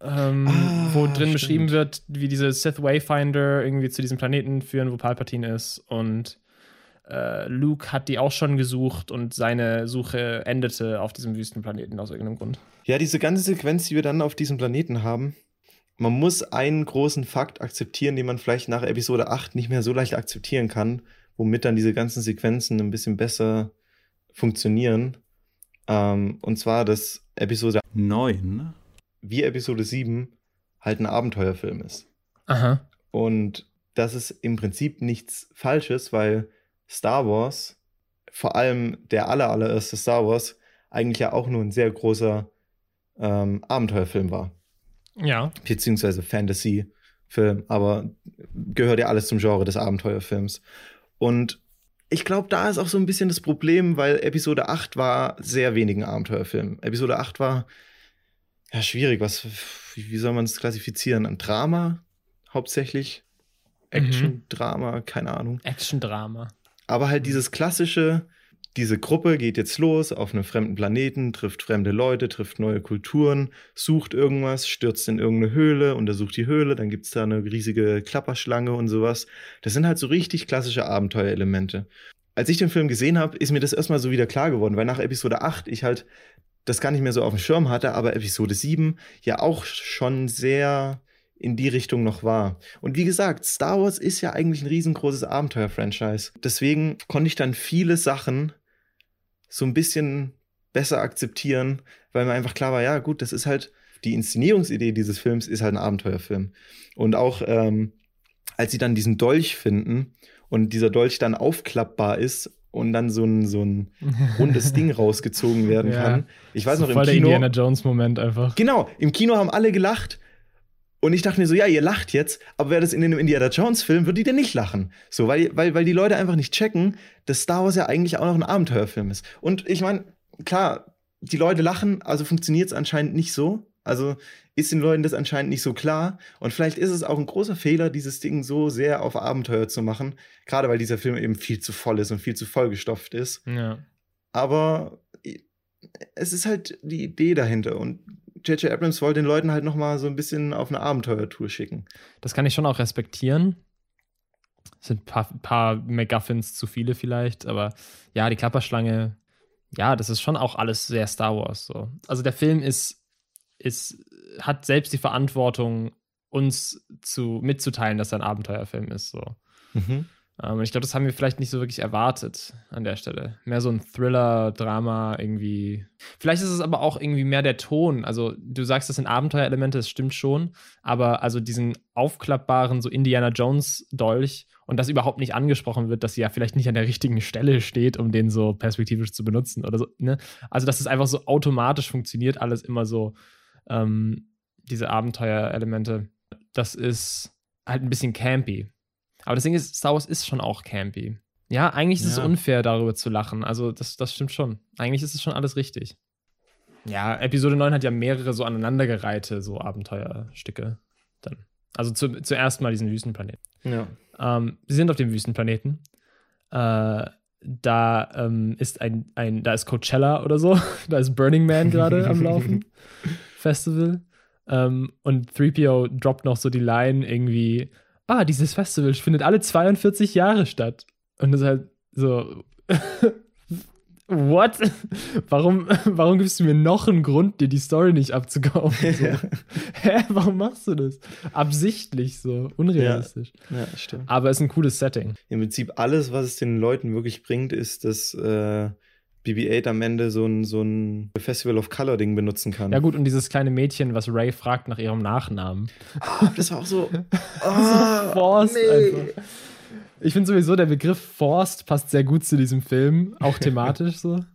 S3: ähm,
S2: Ah,
S3: wo drin
S2: stimmt.
S3: beschrieben wird, wie diese Sith Wayfinder irgendwie zu diesem Planeten führen, wo Palpatine ist. Und äh, Luke hat die auch schon gesucht und seine Suche endete auf diesem Wüstenplaneten aus irgendeinem Grund.
S2: Ja, diese ganze Sequenz, die wir dann auf diesem Planeten haben, man muss einen großen Fakt akzeptieren, den man vielleicht nach Episode 8 nicht mehr so leicht akzeptieren kann, womit dann diese ganzen Sequenzen ein bisschen besser funktionieren. Ähm, und zwar, dass Episode
S1: Neun.
S2: wie Episode 7 halt ein Abenteuerfilm ist.
S3: Aha.
S2: Und das ist im Prinzip nichts Falsches, weil Star Wars, vor allem der aller, allererste Star Wars, eigentlich ja auch nur ein sehr großer ähm, Abenteuerfilm war.
S3: Ja.
S2: Beziehungsweise Fantasy-Film, aber gehört ja alles zum Genre des Abenteuerfilms. Und ich glaube, da ist auch so ein bisschen das Problem, weil Episode 8 war sehr wenig ein Abenteuerfilm. Episode 8 war ja schwierig, was, wie soll man es klassifizieren? Ein Drama hauptsächlich? Action, Drama, keine Ahnung.
S3: Action-Drama.
S2: Aber halt dieses klassische, diese Gruppe geht jetzt los auf einem fremden Planeten, trifft fremde Leute, trifft neue Kulturen, sucht irgendwas, stürzt in irgendeine Höhle, untersucht die Höhle, dann gibt's da eine riesige Klapperschlange und sowas. Das sind halt so richtig klassische Abenteuerelemente. Als ich den Film gesehen habe, ist mir das erstmal so wieder klar geworden, weil nach Episode 8 ich halt das gar nicht mehr so auf dem Schirm hatte, aber Episode 7 ja auch schon sehr in die Richtung noch war. Und wie gesagt, Star Wars ist ja eigentlich ein riesengroßes Abenteuer-Franchise. Deswegen konnte ich dann viele Sachen so ein bisschen besser akzeptieren, weil mir einfach klar war, ja gut, das ist halt die Inszenierungsidee dieses Films ist halt ein Abenteuerfilm. Und auch ähm, als sie dann diesen Dolch finden und dieser Dolch dann aufklappbar ist und dann so ein, so ein rundes Ding rausgezogen werden
S3: Ja.
S2: kann. Ich weiß
S3: So
S2: noch, im
S3: voll der
S2: Kino.
S3: Indiana Jones-Moment einfach.
S2: Genau, im Kino haben alle gelacht. Und ich dachte mir so, ja, ihr lacht jetzt, aber wäre das in einem Indiana Jones-Film, würde die denn nicht lachen. So, weil, weil, weil die Leute einfach nicht checken, dass Star Wars ja eigentlich auch noch ein Abenteuerfilm ist. Und ich meine, klar, die Leute lachen, also funktioniert es anscheinend nicht so. Also ist den Leuten das anscheinend nicht so klar. Und vielleicht ist es auch ein großer Fehler, dieses Ding so sehr auf Abenteuer zu machen. Gerade weil dieser Film eben viel zu voll ist und viel zu vollgestopft ist.
S3: Ja.
S2: Aber es ist halt die Idee dahinter. Und J.J. Abrams wollte den Leuten halt noch mal so ein bisschen auf eine Abenteuertour schicken.
S3: Das kann ich schon auch respektieren. Es sind ein paar, paar MacGuffins zu viele vielleicht, aber ja, die Klapperschlange, ja, das ist schon auch alles sehr Star Wars. So. Also der Film ist, ist, hat selbst die Verantwortung, uns zu, mitzuteilen, dass er ein Abenteuerfilm ist. So. Ähm, ich glaube, das haben wir vielleicht nicht so wirklich erwartet an der Stelle. Mehr so ein Thriller, Drama irgendwie. Vielleicht ist es aber auch irgendwie mehr der Ton. Also, du sagst, das sind Abenteuerelemente, das stimmt schon. Aber also diesen aufklappbaren, so Indiana Jones-Dolch und das überhaupt nicht angesprochen wird, dass sie ja vielleicht nicht an der richtigen Stelle steht, um den so perspektivisch zu benutzen oder so. Ne? Also, dass es einfach so automatisch funktioniert, alles immer so, ähm, diese Abenteuerelemente. Das ist halt ein bisschen campy. Aber das Ding ist, Star Wars ist schon auch campy. Ja, eigentlich ist es
S1: Ja.
S3: unfair, darüber zu lachen. Also, das, das stimmt schon. Eigentlich ist es schon alles richtig. Ja, Episode 9 hat ja mehrere so aneinandergereihte so Abenteuerstücke dann. Also zu, zuerst mal diesen Wüstenplaneten.
S2: Ja.
S3: Ähm, sie sind auf dem Wüstenplaneten. Äh, da ähm, ist ein, ein, da ist Coachella oder so. da ist Burning Man gerade am Laufen. Festival. Ähm, und 3PO droppt noch so die Line irgendwie, ah, dieses Festival findet alle 42 Jahre statt. Und das ist halt so, what? Warum, warum gibst du mir noch einen Grund, dir die Story nicht abzukaufen? So.
S2: Ja.
S3: Hä, warum machst du das? Absichtlich so, unrealistisch.
S2: ja, stimmt.
S3: Aber es ist ein cooles Setting.
S2: Im Prinzip alles, was es den Leuten wirklich bringt, ist, dass äh, BB-8 am Ende so ein, so ein Festival of Color Ding benutzen kann.
S3: Ja, gut, und dieses kleine Mädchen, was Ray fragt nach ihrem Nachnamen.
S2: Das war auch so.
S3: so
S2: ah,
S3: forced
S2: nee.
S3: einfach. Ich finde sowieso, der Begriff forced passt sehr gut zu diesem Film, auch thematisch so.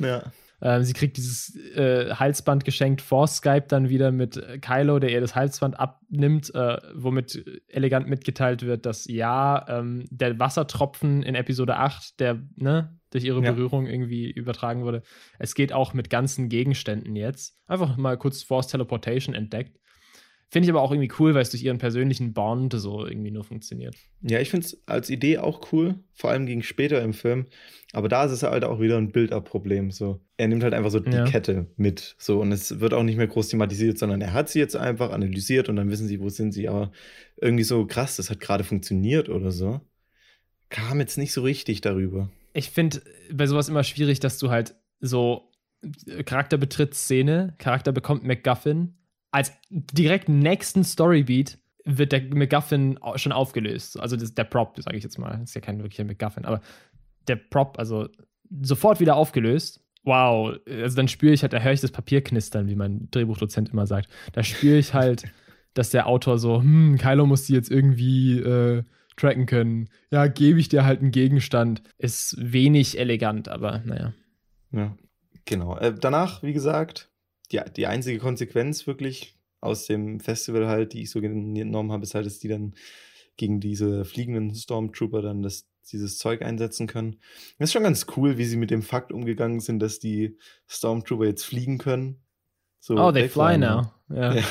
S2: Ja.
S3: Ähm, sie kriegt dieses äh, Halsband geschenkt vor Skype dann wieder mit Kylo, der ihr das Halsband abnimmt, äh, womit elegant mitgeteilt wird, dass ja, ähm, der Wassertropfen in Episode 8, der, ne, durch ihre
S2: Ja.
S3: Berührung irgendwie übertragen wurde. Es geht auch mit ganzen Gegenständen jetzt. Einfach mal kurz Force Teleportation entdeckt. Finde ich aber auch irgendwie cool, weil es durch ihren persönlichen Bond so irgendwie nur funktioniert.
S2: Ja, ich finde es als Idee auch cool, vor allem gegen später im Film. Aber da ist es halt auch wieder ein Build-up-Problem. So. Er nimmt halt einfach so die
S3: Ja.
S2: Kette mit. So, und es wird auch nicht mehr groß thematisiert, sondern er hat sie jetzt einfach analysiert und dann wissen sie, wo sind sie. Aber irgendwie so krass, das hat gerade funktioniert oder so. Kam jetzt nicht so richtig darüber.
S3: Ich finde bei sowas immer schwierig, dass du halt so äh, Charakter betritt Szene, Charakter bekommt MacGuffin. Als direkt nächsten Storybeat wird der MacGuffin schon aufgelöst. Also das, der Prop, sage ich jetzt mal. Das ist ja kein wirklicher MacGuffin, aber der Prop, also sofort wieder aufgelöst. Wow, also dann spüre ich halt, da höre ich das Papier knistern, wie mein Drehbuchdozent immer sagt. Da spüre ich halt, dass der Autor so, hm, Kylo muss die jetzt irgendwie äh, tracken können. Ja, gebe ich dir halt einen Gegenstand. Ist wenig elegant, aber naja.
S2: Ja, genau. Äh, danach, wie gesagt, die, die einzige Konsequenz wirklich aus dem Festival halt, die ich so genommen habe, ist halt, dass die dann gegen diese fliegenden Stormtrooper dann das, dieses Zeug einsetzen können. Das ist schon ganz cool, wie sie mit dem Fakt umgegangen sind, dass die Stormtrooper jetzt fliegen können. So
S3: Oh, they fly now. Ja.
S2: Ja,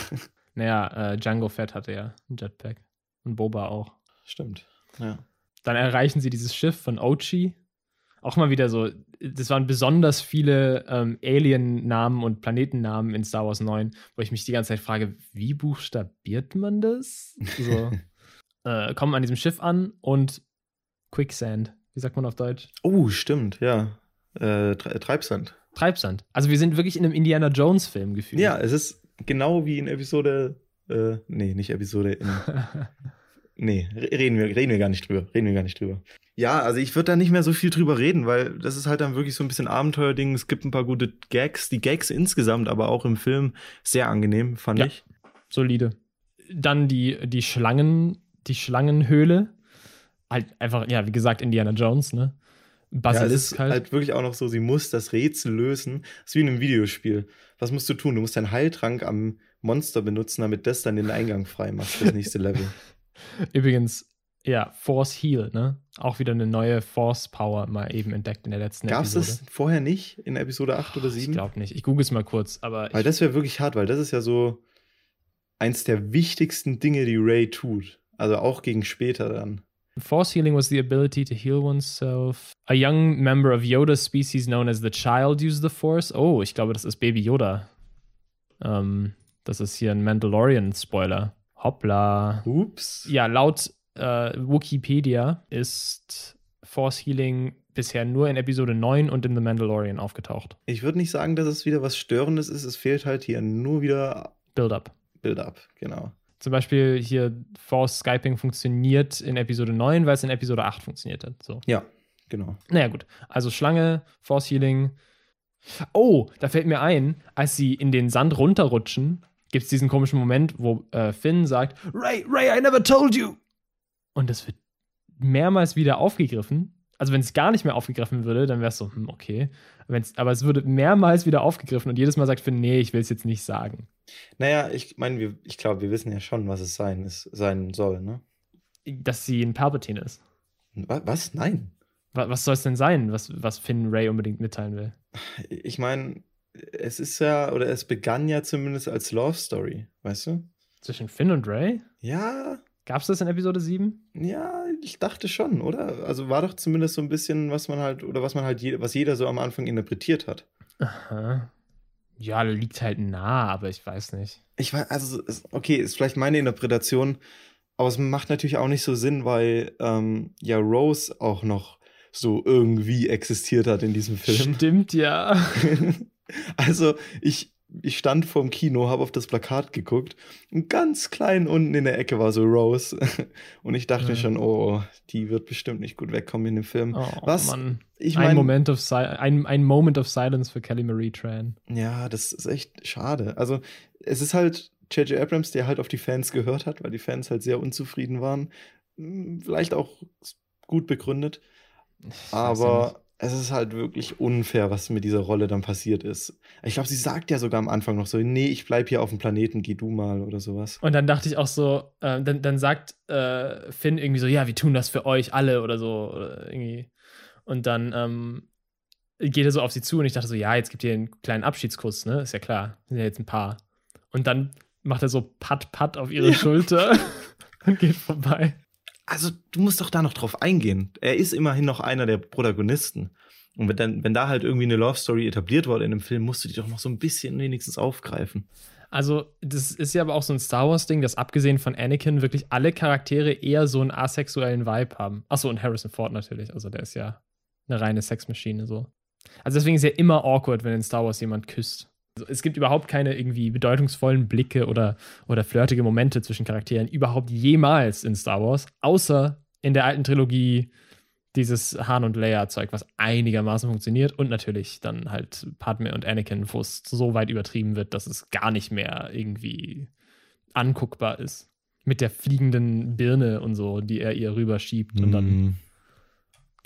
S3: Naja, äh, Django Fett hatte ja ein Jetpack. Und Boba auch.
S2: Stimmt. Ja.
S3: Dann erreichen sie dieses Schiff von Ochi. Auch mal wieder so, das waren besonders viele ähm, Alien-Namen und Planetennamen in Star Wars 9, wo ich mich die ganze Zeit frage, wie buchstabiert man das? So, äh, kommen an diesem Schiff an und Quicksand. Wie sagt man auf Deutsch?
S2: Oh, stimmt, ja. Äh, Tre- Treibsand.
S3: Treibsand. Also wir sind wirklich in einem Indiana Jones-Film gefühlt.
S2: Ja, es ist genau wie in Episode. Äh, nee, nicht Episode. In, Nee, re- reden wir, reden wir gar nicht drüber. Reden wir gar nicht drüber. Ja, also ich würde da nicht mehr so viel drüber reden, weil das ist halt dann wirklich so ein bisschen Abenteuerding. Es gibt ein paar gute Gags. Die Gags insgesamt, aber auch im Film sehr angenehm, fand
S3: Ja.
S2: ich.
S3: solide. Dann die, die Schlangen, die Schlangenhöhle. Halt einfach, ja, wie gesagt, Indiana Jones, ne?
S2: ja, das
S3: Basilisk
S2: ist
S3: halt.
S2: halt wirklich auch noch so, sie muss das Rätsel lösen. Das ist wie in einem Videospiel. Was musst du tun? Du musst deinen Heiltrank am Monster benutzen, damit das dann den Eingang frei macht für das nächste Level.
S3: Übrigens, ja, Force Heal, ne? Auch wieder eine neue Force Power mal eben entdeckt in der letzten
S2: Gab es
S3: Episode.
S2: das vorher nicht in Episode 8 oder 7?
S3: Ich glaube nicht. Ich google es mal kurz, aber
S2: Weil das wäre wirklich hart, weil das ist ja so eins der wichtigsten Dinge, die Ray tut. Also auch gegen später dann.
S3: Force healing was the ability to heal oneself. A young member of Yoda's species known as the Child used the Force. Oh, ich glaube, das ist Baby Yoda. Ähm, das ist hier ein Mandalorian-Spoiler. Hoppla.
S2: Ups.
S3: Ja, laut äh, Wikipedia ist Force Healing bisher nur in Episode 9 und in The Mandalorian aufgetaucht.
S2: Ich würde nicht sagen, dass es wieder was Störendes ist. Es fehlt halt hier nur wieder
S3: Build-up.
S2: Build-up, genau.
S3: Zum Beispiel hier Force Skyping funktioniert in Episode 9, weil es in Episode 8 funktioniert hat. So.
S2: Ja, genau.
S3: Naja, gut. Also Schlange, Force Healing. Oh, da fällt mir ein, als sie in den Sand runterrutschen, gibt es diesen komischen Moment, wo äh, Finn sagt: Ray, Ray, I never told you. Und das wird mehrmals wieder aufgegriffen. Also, wenn es gar nicht mehr aufgegriffen würde, dann wäre es so, hm, okay. Wenn's, aber es würde mehrmals wieder aufgegriffen und jedes Mal sagt Finn: Nee, ich will es jetzt nicht sagen.
S2: Naja, ich meine, ich glaube, wir wissen ja schon, was es sein, ist, sein soll, ne?
S3: Dass sie ein Palpatine ist.
S2: Wa- Was? Nein.
S3: Wa- Was soll es denn sein, was, was Finn Ray unbedingt mitteilen will?
S2: Ich meine, es ist ja, oder es begann ja zumindest als Love Story, weißt du?
S3: Zwischen Finn und Ray?
S2: Ja,
S3: Gab es das in Episode 7?
S2: Ja, ich dachte schon, oder? Also war doch zumindest so ein bisschen, was man halt, oder was man halt, je, was jeder so am Anfang interpretiert hat.
S3: Aha. Ja, liegt halt nah, aber ich weiß nicht.
S2: Ich weiß, also, okay, ist vielleicht meine Interpretation, aber es macht natürlich auch nicht so Sinn, weil ähm, ja Rose auch noch so irgendwie existiert hat in diesem Film.
S3: Stimmt ja.
S2: also, ich, ich stand vorm Kino, habe auf das Plakat geguckt und ganz klein unten in der Ecke war so Rose. Und ich dachte
S3: Ja.
S2: schon, oh, die wird bestimmt nicht gut wegkommen in dem Film.
S3: Oh,
S2: Was?
S3: Mann.
S2: Ich
S3: ein,
S2: meine,
S3: Moment of Si- ein, ein Moment of Silence für Kelly Marie Tran.
S2: Ja, das ist echt schade. Also, es ist halt J.J. Abrams, der halt auf die Fans gehört hat, weil die Fans halt sehr unzufrieden waren. Hm, Vielleicht auch gut begründet.
S3: Ich
S2: Aber es ist halt wirklich unfair, was mit dieser Rolle dann passiert ist. Ich glaube, sie sagt ja sogar am Anfang noch so: Nee, ich bleib hier auf dem Planeten, geh du mal oder sowas.
S3: Und dann dachte ich auch so, äh, dann, dann sagt äh, Finn irgendwie so, ja, wir tun das für euch alle oder so. Oder irgendwie. Und dann ähm, geht er so auf sie zu und ich dachte so, ja, jetzt gibt ihr einen kleinen Abschiedskuss, ne? Ist ja klar. Sind ja jetzt ein Paar. Und dann macht er so Pat Pat auf ihre ja. Schulter und geht vorbei.
S2: Also, du musst doch da noch drauf eingehen. Er ist immerhin noch einer der Protagonisten. Und wenn, dann, wenn da halt irgendwie eine Love Story etabliert wurde in dem Film, musst du die doch noch so ein bisschen wenigstens aufgreifen.
S3: Also, das ist ja aber auch so ein Star Wars-Ding, dass abgesehen von Anakin wirklich alle Charaktere eher so einen asexuellen Vibe haben. Achso, und Harrison Ford natürlich. Also, der ist ja eine reine Sexmaschine so. Also, deswegen ist ja immer awkward, wenn in Star Wars jemand küsst. Also, es gibt überhaupt keine irgendwie bedeutungsvollen Blicke oder, oder flirtige Momente zwischen Charakteren überhaupt jemals in Star Wars, außer in der alten Trilogie dieses Han und Leia-Zeug, was einigermaßen funktioniert und natürlich dann halt Padme und Anakin, wo es so weit übertrieben wird, dass es gar nicht mehr irgendwie anguckbar ist. Mit der fliegenden Birne und so, die er ihr rüberschiebt und dann mhm.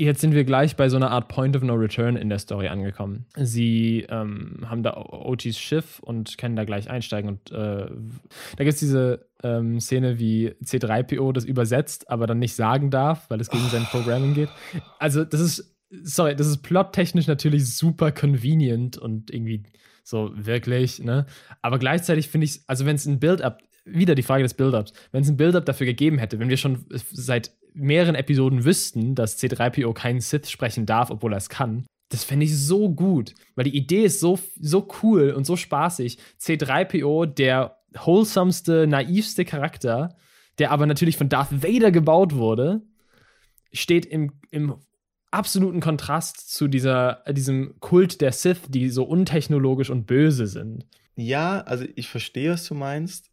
S3: Jetzt sind wir gleich bei so einer Art Point of No Return in der Story angekommen. Sie ähm, haben da Ochis Schiff und können da gleich einsteigen. Und äh, da gibt es diese ähm, Szene, wie C3PO das übersetzt, aber dann nicht sagen darf, weil es gegen oh. sein Programming geht. Also, das ist, sorry, das ist plottechnisch natürlich super convenient und irgendwie so wirklich, ne? Aber gleichzeitig finde ich, also wenn es ein Build-up, wieder die Frage des Build-ups, wenn es ein Build-up dafür gegeben hätte, wenn wir schon seit mehreren Episoden wüssten, dass C3PO keinen Sith sprechen darf, obwohl er es kann. Das fände ich so gut, weil die Idee ist so, so cool und so spaßig. C3PO, der wholesomeste, naivste Charakter, der aber natürlich von Darth Vader gebaut wurde, steht im, im absoluten Kontrast zu dieser, diesem Kult der Sith, die so untechnologisch und böse sind.
S2: Ja, also ich verstehe, was du meinst.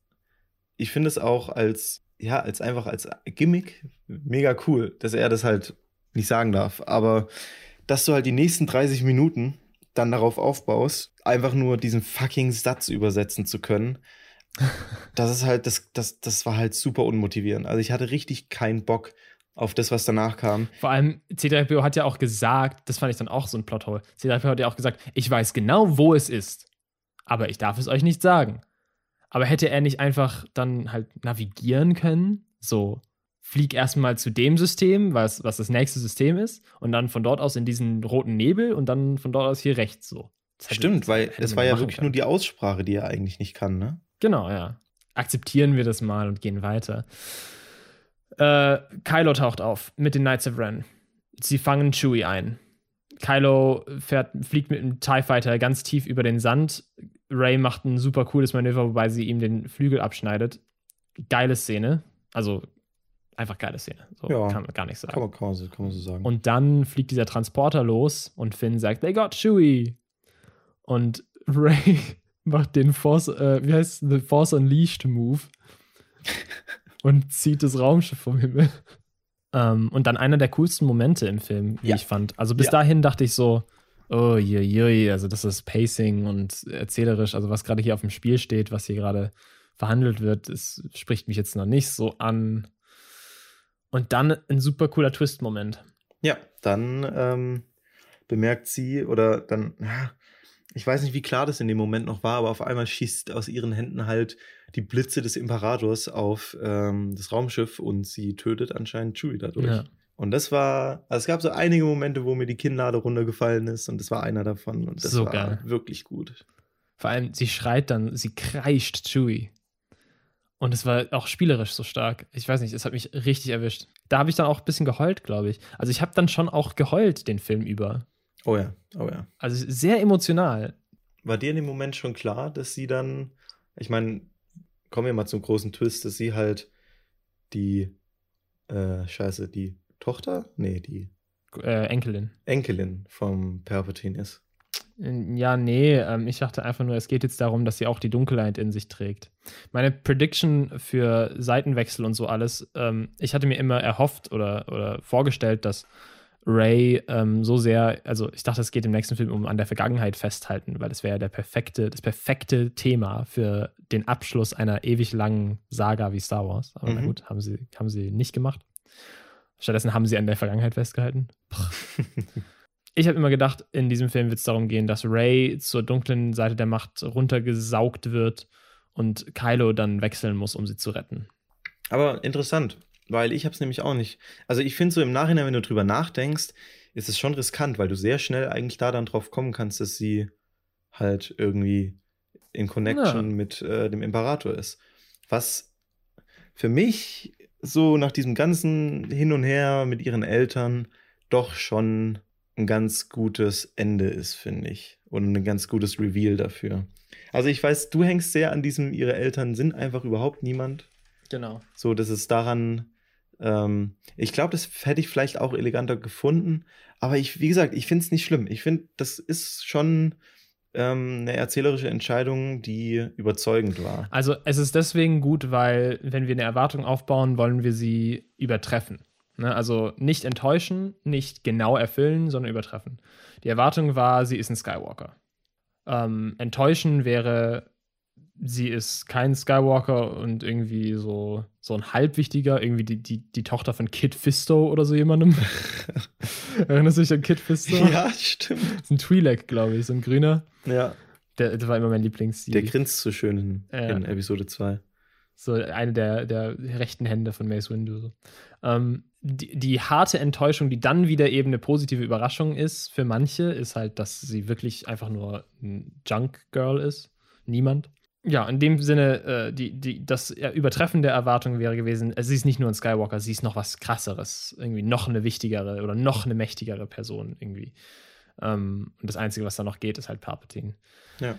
S2: Ich finde es auch als ja, als einfach als Gimmick mega cool, dass er das halt nicht sagen darf. Aber dass du halt die nächsten 30 Minuten dann darauf aufbaust, einfach nur diesen fucking Satz übersetzen zu können, das ist halt, das, das, das war halt super unmotivierend. Also ich hatte richtig keinen Bock auf das, was danach kam.
S3: Vor allem, C3PO hat ja auch gesagt, das fand ich dann auch so ein Plothole. C3PO hat ja auch gesagt, ich weiß genau, wo es ist, aber ich darf es euch nicht sagen. Aber hätte er nicht einfach dann halt navigieren können? So, flieg erstmal zu dem System, was, was das nächste System ist, und dann von dort aus in diesen roten Nebel und dann von dort aus hier rechts so.
S2: Hätte, Stimmt, weil es war ja wirklich können. nur die Aussprache, die er eigentlich nicht kann, ne?
S3: Genau, ja. Akzeptieren wir das mal und gehen weiter. Äh, Kylo taucht auf mit den Knights of Ren. Sie fangen Chewie ein. Kylo fährt, fliegt mit einem TIE Fighter ganz tief über den Sand. Ray macht ein super cooles Manöver, wobei sie ihm den Flügel abschneidet. Geile Szene. Also einfach geile Szene. So ja, kann man gar nicht sagen.
S2: Kann man, kann, man so, kann man so sagen.
S3: Und dann fliegt dieser Transporter los und Finn sagt, they got Chewie. Und Ray macht den Force, äh, wie heißt The Force Unleashed Move und zieht das Raumschiff vom Himmel. Ähm, und dann einer der coolsten Momente im Film, wie ja. ich fand. Also bis ja. dahin dachte ich so, oh je, je, also das ist Pacing und erzählerisch, also was gerade hier auf dem Spiel steht, was hier gerade verhandelt wird, das spricht mich jetzt noch nicht so an. Und dann ein super cooler Twist-Moment.
S2: Ja, dann ähm, bemerkt sie oder dann, ich weiß nicht, wie klar das in dem Moment noch war, aber auf einmal schießt aus ihren Händen halt die Blitze des Imperators auf ähm, das Raumschiff und sie tötet anscheinend Chewie dadurch. Ja. Und das war, also es gab so einige Momente, wo mir die Kinnlade runtergefallen ist und das war einer davon und das so war geil. wirklich gut.
S3: Vor allem, sie schreit dann, sie kreischt Chewie. Und es war auch spielerisch so stark. Ich weiß nicht, es hat mich richtig erwischt. Da habe ich dann auch ein bisschen geheult, glaube ich. Also ich habe dann schon auch geheult den Film über.
S2: Oh ja, oh ja.
S3: Also sehr emotional.
S2: War dir in dem Moment schon klar, dass sie dann, ich meine, kommen wir mal zum großen Twist, dass sie halt die, äh, scheiße, die Tochter? Nee, die
S3: äh, Enkelin.
S2: Enkelin vom Palpatine ist.
S3: Ja, nee, ähm, ich dachte einfach nur, es geht jetzt darum, dass sie auch die Dunkelheit in sich trägt. Meine Prediction für Seitenwechsel und so alles, ähm, ich hatte mir immer erhofft oder, oder vorgestellt, dass Ray ähm, so sehr, also ich dachte, es geht im nächsten Film um an der Vergangenheit festhalten, weil das wäre der perfekte, das perfekte Thema für den Abschluss einer ewig langen Saga wie Star Wars. Aber mhm. na gut, haben sie, haben sie nicht gemacht. Stattdessen haben sie an der Vergangenheit festgehalten. ich habe immer gedacht, in diesem Film wird es darum gehen, dass Ray zur dunklen Seite der Macht runtergesaugt wird und Kylo dann wechseln muss, um sie zu retten.
S2: Aber interessant, weil ich habe es nämlich auch nicht. Also ich finde so im Nachhinein, wenn du drüber nachdenkst, ist es schon riskant, weil du sehr schnell eigentlich da dann drauf kommen kannst, dass sie halt irgendwie in Connection
S3: Ja.
S2: mit äh, dem Imperator ist. Was für mich so nach diesem ganzen Hin und Her mit ihren Eltern doch schon ein ganz gutes Ende ist, finde ich. Und ein ganz gutes Reveal dafür. Also ich weiß, du hängst sehr an diesem, ihre Eltern sind einfach überhaupt niemand.
S3: Genau.
S2: So, das ist daran, ähm, ich glaube, das hätte ich vielleicht auch eleganter gefunden. Aber ich, wie gesagt, ich finde es nicht schlimm. Ich finde, das ist schon ähm, eine erzählerische Entscheidung, die überzeugend war.
S3: Also es ist deswegen gut, weil wenn wir eine Erwartung aufbauen, wollen wir sie übertreffen. Ne? Also nicht enttäuschen, nicht genau erfüllen, sondern übertreffen. Die Erwartung war, sie ist ein Skywalker. Ähm, enttäuschen wäre, sie ist kein Skywalker und irgendwie so, so ein halbwichtiger, irgendwie die, die, die Tochter von Kid Fisto oder so jemandem. Erinnerst du dich an Kid Fisto?
S2: Ja, stimmt.
S3: Das ist ein Twi'lek, glaube ich, so ein grüner.
S2: Ja,
S3: Der, der war immer mein Lieblings.
S2: der grinst so schön in,
S3: Ja.
S2: in Episode 2.
S3: So eine der, der rechten Hände von Mace Windu. So. Ähm, die, die harte Enttäuschung, die dann wieder eben eine positive Überraschung ist für manche, ist halt, dass sie wirklich einfach nur ein Junk-Girl ist. Niemand. Ja, in dem Sinne, äh, die, die, das Übertreffen der Erwartung wäre gewesen, äh, sie ist nicht nur ein Skywalker, sie ist noch was krasseres. Irgendwie noch eine wichtigere oder noch eine mächtigere Person irgendwie. Ähm, und das Einzige, was da noch geht, ist halt Palpatine
S2: Ja.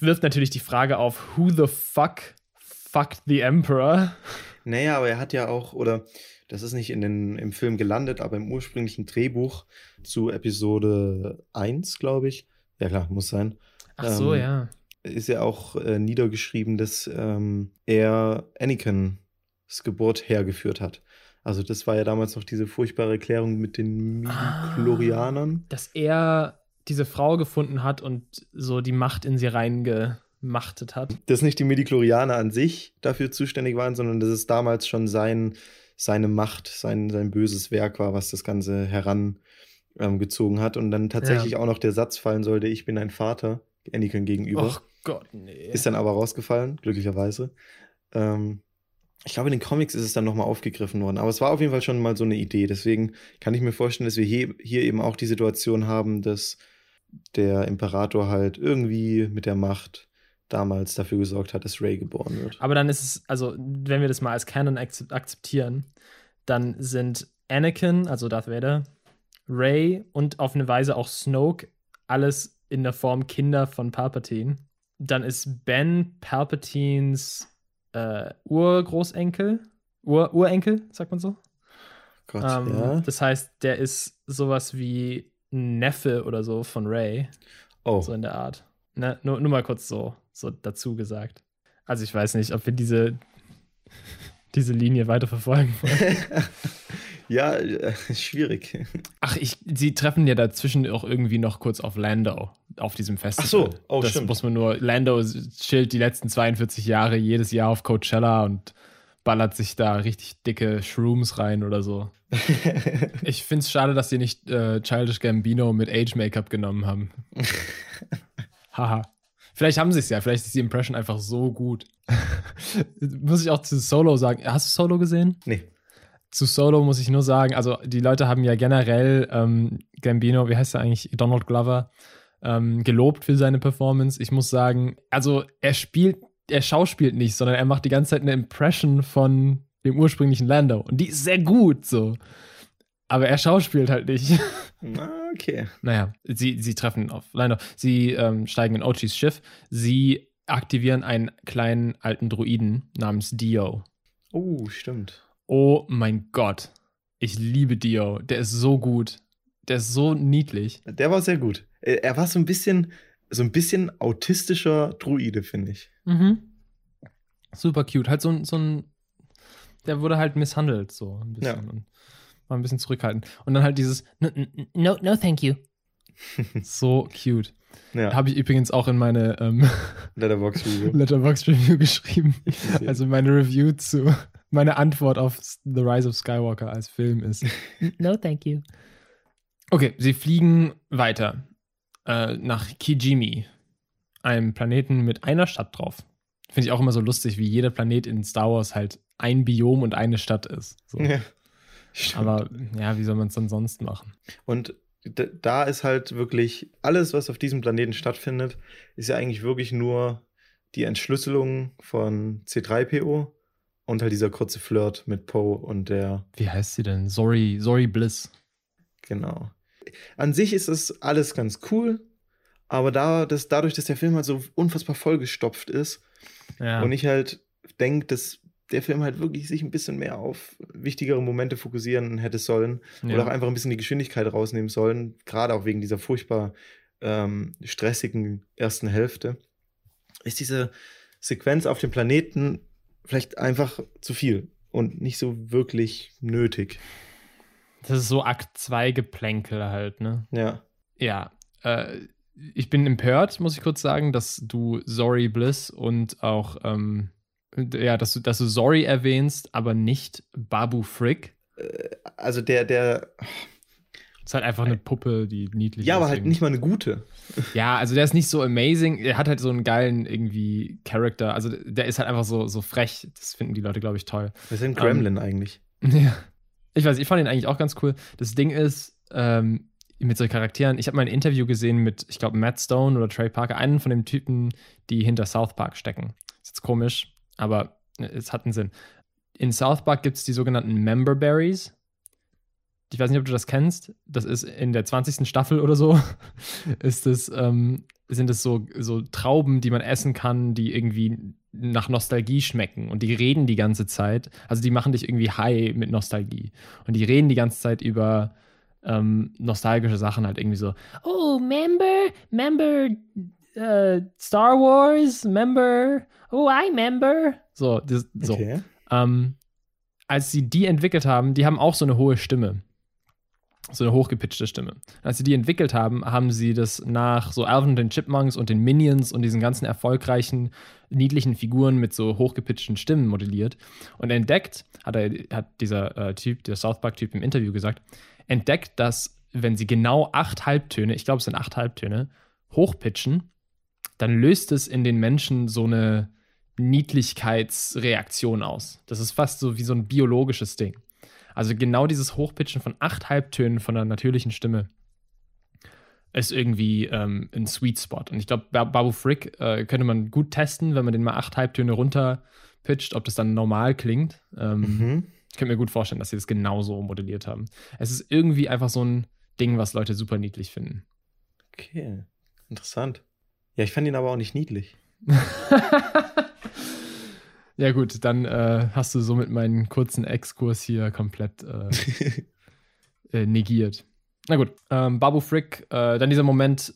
S3: wirft natürlich die Frage auf, who the fuck fucked the Emperor?
S2: Naja, aber er hat ja auch, oder das ist nicht in den, im Film gelandet, aber im ursprünglichen Drehbuch zu Episode 1, glaube ich. Ja, klar, muss sein.
S3: Ach so,
S2: Ähm,
S3: ja.
S2: Ist ja auch äh, niedergeschrieben, dass ähm, er Anakin Geburt hergeführt hat. Also das war ja damals noch diese furchtbare Erklärung mit den
S3: Ah.
S2: Midichlorianern.
S3: Dass er diese Frau gefunden hat und so die Macht in sie reingemachtet hat.
S2: Dass nicht die Midichlorianer an sich dafür zuständig waren, sondern dass es damals schon sein, seine Macht, sein, sein böses Werk war, was das Ganze herangezogen ähm, hat. Und dann tatsächlich auch noch der Satz fallen sollte, ich bin ein Vater, Anakin gegenüber.
S3: Och Gott, nee.
S2: Ist dann aber rausgefallen, glücklicherweise. Ähm, ich glaube, in den Comics ist es dann nochmal aufgegriffen worden. Aber es war auf jeden Fall schon mal so eine Idee. Deswegen kann ich mir vorstellen, dass wir hier, hier eben auch die Situation haben, dass der Imperator halt irgendwie mit der Macht damals dafür gesorgt hat, dass Ray geboren wird.
S3: Aber dann ist es, also, wenn wir das mal als Canon akze- akzeptieren, dann sind Anakin, also Darth Vader, Ray und auf eine Weise auch Snoke alles in der Form Kinder von Palpatine. Dann ist Ben Palpatines äh, Urgroßenkel, Ur Urenkel, sagt man so.
S2: Gott,
S3: Ähm,
S2: ja.
S3: Das heißt, der ist sowas wie ein Neffe oder so von Ray,
S2: Oh,
S3: so in der Art. Ne? Nur, nur mal kurz so, so dazu gesagt. Also ich weiß nicht, ob wir diese, diese Linie weiter verfolgen wollen.
S2: ja, äh, schwierig.
S3: Ach, ich, sie treffen ja dazwischen auch irgendwie noch kurz auf Lando auf diesem Festival.
S2: Ach so, oh,
S3: das
S2: stimmt.
S3: muss man nur. Lando chillt die letzten 42 Jahre jedes Jahr auf Coachella und ballert sich da richtig dicke Shrooms rein oder so. Ich finde es schade, dass sie nicht äh, Childish Gambino mit Age-Make-up genommen haben. Haha. Vielleicht haben sie es ja, vielleicht ist die Impression einfach so gut. muss ich auch zu Solo sagen. Hast du Solo gesehen?
S2: nee.
S3: Zu Solo muss ich nur sagen, also die Leute haben ja generell ähm, Gambino, wie heißt er eigentlich, Donald Glover, ähm, gelobt für seine Performance. Ich muss sagen, also er spielt, er schauspielt nicht, sondern er macht die ganze Zeit eine Impression von dem ursprünglichen Lando. Und die ist sehr gut so. Aber er schauspielt halt nicht.
S2: Na, okay.
S3: Naja, sie, sie treffen auf Lando. Sie ähm, steigen in Ochis Schiff. Sie aktivieren einen kleinen alten Druiden namens Dio.
S2: Oh, stimmt.
S3: Oh mein Gott. Ich liebe Dio. Der ist so gut. Der ist so niedlich.
S2: Der war sehr gut. Er war so ein bisschen, so ein bisschen autistischer Druide, finde ich.
S3: Mhm. Super cute. Halt so, ein- so ein. Der wurde halt misshandelt, so ein bisschen.
S2: Ja.
S3: Und war ein bisschen zurückhaltend. Und dann halt dieses No, no, no thank you. so cute.
S2: Ja,
S3: Habe ich übrigens auch in meine ähm,
S2: Letterbox Review.
S3: Letterbox Review geschrieben.
S2: Also,
S3: Also meine Review zu, meine Antwort auf The Rise of Skywalker als Film ist. No, thank you. Okay, sie fliegen weiter äh, nach Kijimi, einem Planeten mit einer Stadt drauf. Finde ich auch immer so lustig, wie jeder Planet in Star Wars halt ein Biom und eine Stadt ist. So.
S2: ja.
S3: Aber ja, wie soll man es dann sonst machen?
S2: Und da ist halt wirklich alles, was auf diesem Planeten stattfindet, ist ja eigentlich wirklich nur die Entschlüsselung von C3PO und halt dieser kurze Flirt mit Poe und der.
S3: Wie heißt sie denn? Sorry, sorry Bliss.
S2: Genau. An sich ist das alles ganz cool, aber da, das, dadurch, dass der Film halt so unfassbar vollgestopft ist ja. und ich halt denke, dass der Film halt wirklich sich ein bisschen mehr auf wichtigere Momente fokussieren hätte sollen ja. oder auch einfach ein bisschen die Geschwindigkeit rausnehmen sollen, gerade auch wegen dieser furchtbar ähm, stressigen ersten Hälfte, ist diese Sequenz auf dem Planeten vielleicht einfach zu viel und nicht so wirklich nötig.
S3: Das ist so Akt 2 Geplänkel halt, ne?
S2: Ja.
S3: Ja. Äh, ich bin empört, muss ich kurz sagen, dass du Sorry Bliss und auch, ähm, ja, dass du, dass du Sorry erwähnst, aber nicht Babu Frick.
S2: Äh, also der, der.
S3: Ist halt einfach eine Puppe, die niedlich
S2: ja, ist. Ja, aber halt nicht mal eine gute.
S3: Ja, also der ist nicht so amazing. Er hat halt so einen geilen irgendwie Charakter. Also der ist halt einfach so, so frech. Das finden die Leute, glaube ich, toll.
S2: Wir sind Gremlin um, eigentlich.
S3: Ja. Ich weiß, ich fand ihn eigentlich auch ganz cool. Das Ding ist, ähm, mit solchen Charakteren, ich habe mal ein Interview gesehen mit, ich glaube, Matt Stone oder Trey Parker, einen von den Typen, die hinter South Park stecken. Ist jetzt komisch, aber es hat einen Sinn. In South Park gibt es die sogenannten Member Berries ich weiß nicht, ob du das kennst, das ist in der 20. Staffel oder so, ist es, ähm, sind es so, so Trauben, die man essen kann, die irgendwie nach Nostalgie schmecken und die reden die ganze Zeit. Also die machen dich irgendwie high mit Nostalgie. Und die reden die ganze Zeit über ähm, nostalgische Sachen halt irgendwie so. Oh, member, member uh, Star Wars, member, oh, I member. So, das, so. Okay. Ähm, als sie die entwickelt haben, die haben auch so eine hohe Stimme so eine hochgepitchte Stimme. Als sie die entwickelt haben, haben sie das nach so Alvin und den Chipmunks und den Minions und diesen ganzen erfolgreichen, niedlichen Figuren mit so hochgepitchten Stimmen modelliert. Und entdeckt, hat, er, hat dieser äh, Typ, der South Park-Typ im Interview gesagt, entdeckt, dass wenn sie genau acht Halbtöne, ich glaube es sind acht Halbtöne, hochpitchen, dann löst es in den Menschen so eine Niedlichkeitsreaktion aus. Das ist fast so wie so ein biologisches Ding. Also genau dieses Hochpitchen von acht Halbtönen von einer natürlichen Stimme ist irgendwie ähm, ein Sweet Spot. Und ich glaube, Babu Frick äh, könnte man gut testen, wenn man den mal acht Halbtöne runterpitcht, ob das dann normal klingt. Ähm, mhm. Ich könnte mir gut vorstellen, dass sie das genauso modelliert haben. Es ist irgendwie einfach so ein Ding, was Leute super niedlich finden.
S2: Okay, interessant. Ja, ich fand ihn aber auch nicht niedlich.
S3: Ja, gut, dann äh, hast du somit meinen kurzen Exkurs hier komplett äh, äh, negiert. Na gut, ähm, Babu Frick, äh, dann dieser Moment,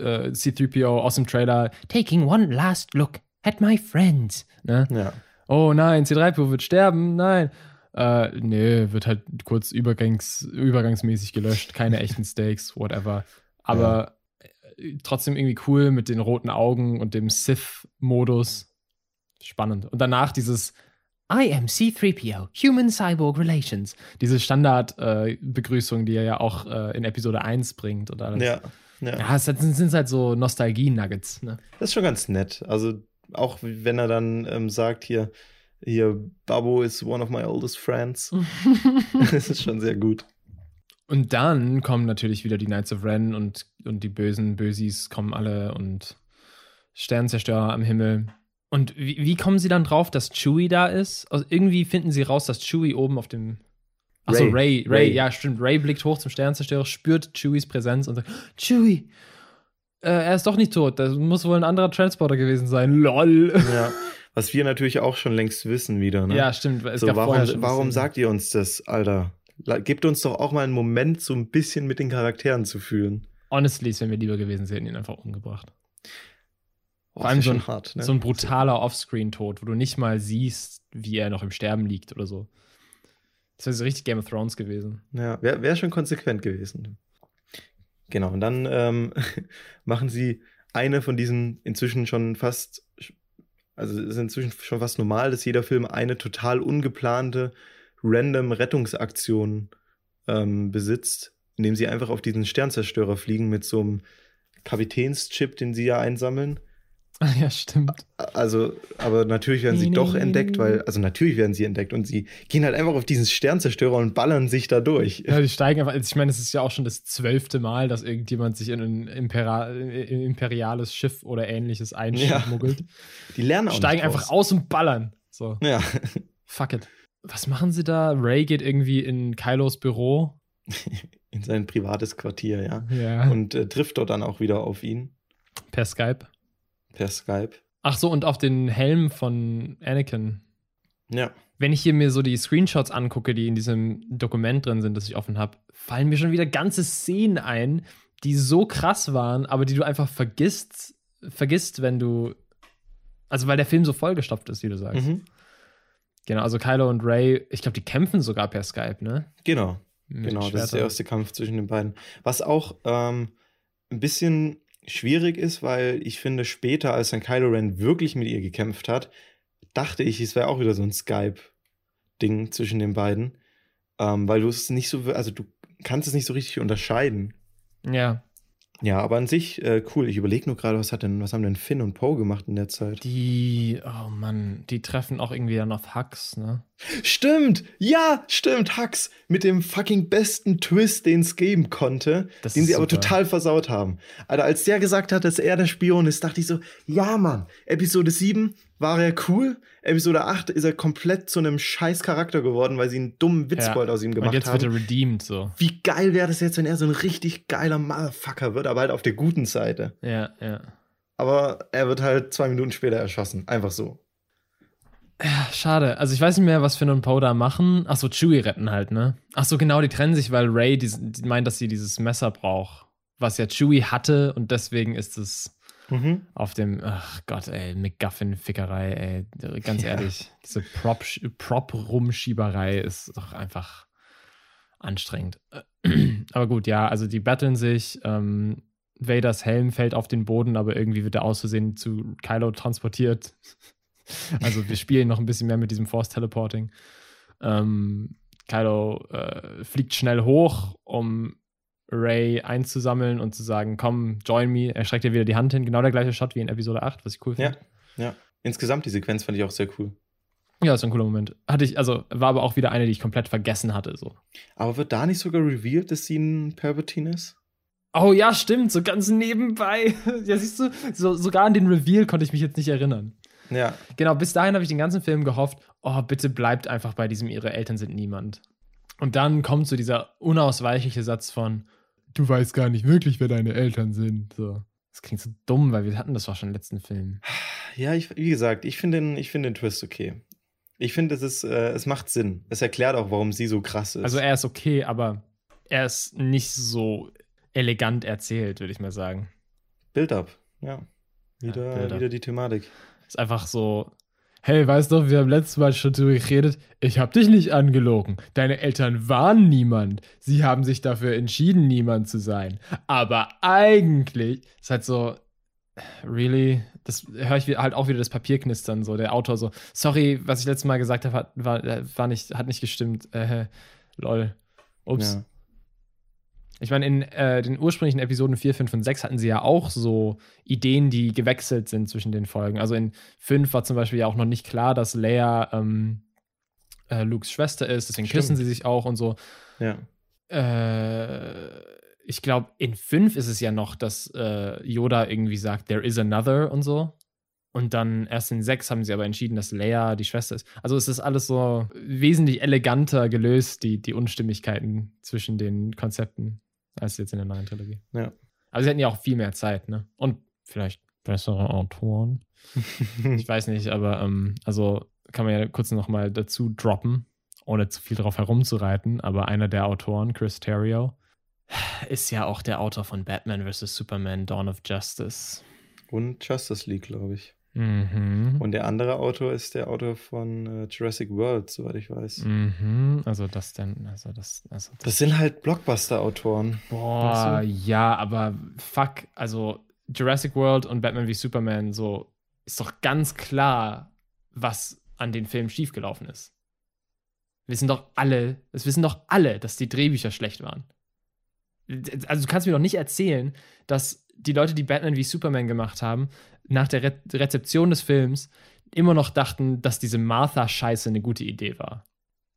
S3: äh, C3PO aus dem Trailer, taking one last look at my friends. Ne?
S2: Ja.
S3: Oh nein, C3PO wird sterben, nein. Äh, nee, wird halt kurz übergangs, übergangsmäßig gelöscht, keine echten Stakes, whatever. Aber trotzdem irgendwie cool mit den roten Augen und dem Sith-Modus spannend. Und danach dieses I am C3PO, Human Cyborg Relations. Diese Standardbegrüßung, äh, die er ja auch äh, in Episode 1 bringt und alles.
S2: Ja. Ja,
S3: ja es sind halt so Nostalgie-Nuggets. Ne?
S2: Das ist schon ganz nett. Also, auch wenn er dann ähm, sagt, hier, hier, Babo is one of my oldest friends. das ist schon sehr gut.
S3: Und dann kommen natürlich wieder die Knights of Ren und, und die bösen Bösis kommen alle und Sternzerstörer am Himmel. Und wie, wie, kommen sie dann drauf, dass Chewie da ist? Also irgendwie finden sie raus, dass Chewie oben auf dem. Achso, Ray. Ray, Ray, ja, stimmt. Ray blickt hoch zum Sternzerstörer, spürt Chewies Präsenz und sagt: Chewie, äh, er ist doch nicht tot. Das muss wohl ein anderer Transporter gewesen sein. LOL.
S2: Ja. Was wir natürlich auch schon längst wissen wieder. Ne?
S3: Ja, stimmt.
S2: Es so, warum warum sagt ihr uns das, Alter? Gebt uns doch auch mal einen Moment, so ein bisschen mit den Charakteren zu fühlen.
S3: Honestly, es wäre mir lieber gewesen, sie hätten ihn einfach umgebracht.
S2: Oh, Vor allem so ein, hart,
S3: ne? so ein brutaler Offscreen-Tod, wo du nicht mal siehst, wie er noch im Sterben liegt oder so. Das wäre so richtig Game of Thrones gewesen.
S2: Ja, wäre wär schon konsequent gewesen. Genau, und dann ähm, machen sie eine von diesen inzwischen schon fast, also es ist inzwischen schon fast normal, dass jeder Film eine total ungeplante, random Rettungsaktion ähm, besitzt, indem sie einfach auf diesen Sternzerstörer fliegen mit so einem Kapitänschip, den sie ja einsammeln
S3: Ach ja, stimmt.
S2: Also, aber natürlich werden sie doch entdeckt, weil, also natürlich werden sie entdeckt und sie gehen halt einfach auf diesen Sternzerstörer und ballern sich da durch.
S3: Ja, die steigen einfach, ich meine, es ist ja auch schon das zwölfte Mal, dass irgendjemand sich in ein Impera imperiales Schiff oder ähnliches einschmuggelt. Ja.
S2: Die lernen auch
S3: Steigen einfach aus und ballern. So.
S2: Ja.
S3: Fuck it. Was machen sie da? Ray geht irgendwie in Kylos Büro.
S2: in sein privates Quartier, ja.
S3: Ja.
S2: Und äh, trifft dort dann auch wieder auf ihn.
S3: Per Skype.
S2: Per Skype.
S3: Ach so, und auf den Helm von Anakin.
S2: Ja.
S3: Wenn ich hier mir so die Screenshots angucke, die in diesem Dokument drin sind, das ich offen habe, fallen mir schon wieder ganze Szenen ein, die so krass waren, aber die du einfach vergisst, vergisst, wenn du. Also, weil der Film so vollgestopft ist, wie du sagst.
S2: Mhm.
S3: Genau, also Kylo und Ray, ich glaube, die kämpfen sogar per Skype, ne?
S2: Genau.
S3: Mit
S2: genau, das ist der erste Kampf zwischen den beiden. Was auch ähm, ein bisschen schwierig ist, weil ich finde, später, als dann Kylo Ren wirklich mit ihr gekämpft hat, dachte ich, es wäre auch wieder so ein Skype-Ding zwischen den beiden. Ähm, weil du es nicht so, also du kannst es nicht so richtig unterscheiden.
S3: Ja.
S2: Ja, aber an sich äh, cool. Ich überlege nur gerade, was hat denn, was haben denn Finn und Poe gemacht in der Zeit?
S3: Die, oh Mann, die treffen auch irgendwie dann auf Hux, ne?
S2: Stimmt! Ja, stimmt, Hux! Mit dem fucking besten Twist, den es geben konnte,
S3: Das
S2: den sie aber
S3: super.
S2: total versaut haben. Alter, als der gesagt hat, dass er der Spion ist, dachte ich so, ja, Mann, Episode 7 war er cool, Episode 8 ist er komplett zu einem scheiß Charakter geworden, weil sie einen dummen Witzbold aus ihm
S3: Und
S2: gemacht
S3: jetzt
S2: haben.
S3: wird er redeemed, so.
S2: Wie geil wäre das jetzt, wenn er so ein richtig geiler Motherfucker wird, aber halt auf der guten Seite.
S3: Ja, ja.
S2: Aber er wird halt zwei Minuten später erschossen. Einfach so.
S3: Ja, schade. Also ich weiß nicht mehr, was Finn und Poe da machen. Achso, Chewie retten halt, ne? Achso, genau, die trennen sich, weil Ray dies, die meint, dass sie dieses Messer braucht. Was ja Chewie hatte und deswegen ist es
S2: Mhm.
S3: auf dem, ach Gott, ey, McGuffin-Fickerei, ey. Ganz
S2: Ja.
S3: ehrlich, diese Prop- Prop-Rumschieberei ist doch einfach anstrengend. Aber gut, ja, also die battlen sich. Ähm, Vaders Helm fällt auf den Boden, aber irgendwie wird er aus Versehen zu Kylo transportiert. Also wir spielen noch ein bisschen mehr mit diesem Force-Teleporting. Ähm, Kylo äh, fliegt schnell hoch, um Ray einzusammeln und zu sagen, komm, join me. Er streckt ihr wieder die Hand hin. Genau der gleiche Shot wie in Episode 8, was ich cool
S2: Ja,
S3: finde.
S2: ja. Insgesamt die Sequenz fand ich auch sehr cool.
S3: Ja, ist ein cooler Moment. Hatte ich, also war aber auch wieder eine, die ich komplett vergessen hatte. So.
S2: Aber wird da nicht sogar revealed, dass sie ein Palpatine ist?
S3: Oh ja, stimmt, so ganz nebenbei. ja, siehst du, so, sogar an den Reveal konnte ich mich jetzt nicht erinnern.
S2: Ja.
S3: Genau, bis dahin habe ich den ganzen Film gehofft, oh, bitte bleibt einfach bei diesem, ihre Eltern sind niemand. Und dann kommt so dieser unausweichliche Satz von, du weißt gar nicht wirklich, wer deine Eltern sind. So. Das klingt so dumm, weil wir hatten das auch schon im letzten Film.
S2: Ja, ich, wie gesagt, ich finde den, ich finde den Twist okay. Ich finde, es ist, äh, es macht Sinn. Es erklärt auch, warum sie so krass ist.
S3: Also er ist okay, aber er ist nicht so elegant erzählt, würde ich mal sagen.
S2: Build-up, ja. Wieder,
S3: Ja, Build-up.
S2: wieder die Thematik.
S3: Ist einfach so, hey, weißt du, wir haben letztes Mal schon drüber geredet, ich habe dich nicht angelogen. Deine Eltern waren niemand. Sie haben sich dafür entschieden, niemand zu sein. Aber eigentlich ist halt so, really? Das höre ich halt auch wieder das Papierknistern, so der Autor so, sorry, was ich letztes Mal gesagt habe, hat, war, war nicht, hat nicht gestimmt. Äh, lol. Ups.
S2: Ja.
S3: Ich meine, in äh, den ursprünglichen Episoden 4, 5 und 6 hatten sie ja auch so Ideen, die gewechselt sind zwischen den Folgen. Also in 5 war zum Beispiel ja auch noch nicht klar, dass Leia ähm, äh, Lukes Schwester ist, deswegen
S2: Stimmt.
S3: küssen sie sich auch und so.
S2: Ja.
S3: Äh, ich glaube, in 5 ist es ja noch, dass äh, Yoda irgendwie sagt, there is another und so. Und dann erst in 6 haben sie aber entschieden, dass Leia die Schwester ist. Also es ist alles so wesentlich eleganter gelöst, die, die Unstimmigkeiten zwischen den Konzepten, als jetzt in der neuen Trilogie.
S2: Ja.
S3: Aber sie hätten ja auch viel mehr Zeit, ne? Und vielleicht bessere Autoren. Ich weiß nicht, aber ähm, also kann man ja kurz noch mal dazu droppen, ohne zu viel drauf herumzureiten. Aber einer der Autoren, Chris Terrio, ist ja auch der Autor von Batman vs. Superman, Dawn of Justice.
S2: Und Justice League, glaube ich.
S3: Mhm.
S2: Und der andere Autor ist der Autor von äh, Jurassic World, soweit ich weiß.
S3: Mhm. Also das denn, also das, also das,
S2: Das sind halt Blockbuster-Autoren.
S3: Boah,
S2: Weißt
S3: ja, aber fuck, also Jurassic World und Batman wie Superman, so ist doch ganz klar, was an den Filmen schiefgelaufen ist. Wissen doch alle, es wissen doch alle, dass die Drehbücher schlecht waren. Also du kannst mir doch nicht erzählen, dass die Leute, die Batman wie Superman gemacht haben, nach der Re Rezeption des Films immer noch dachten, dass diese Martha-Scheiße eine gute Idee war.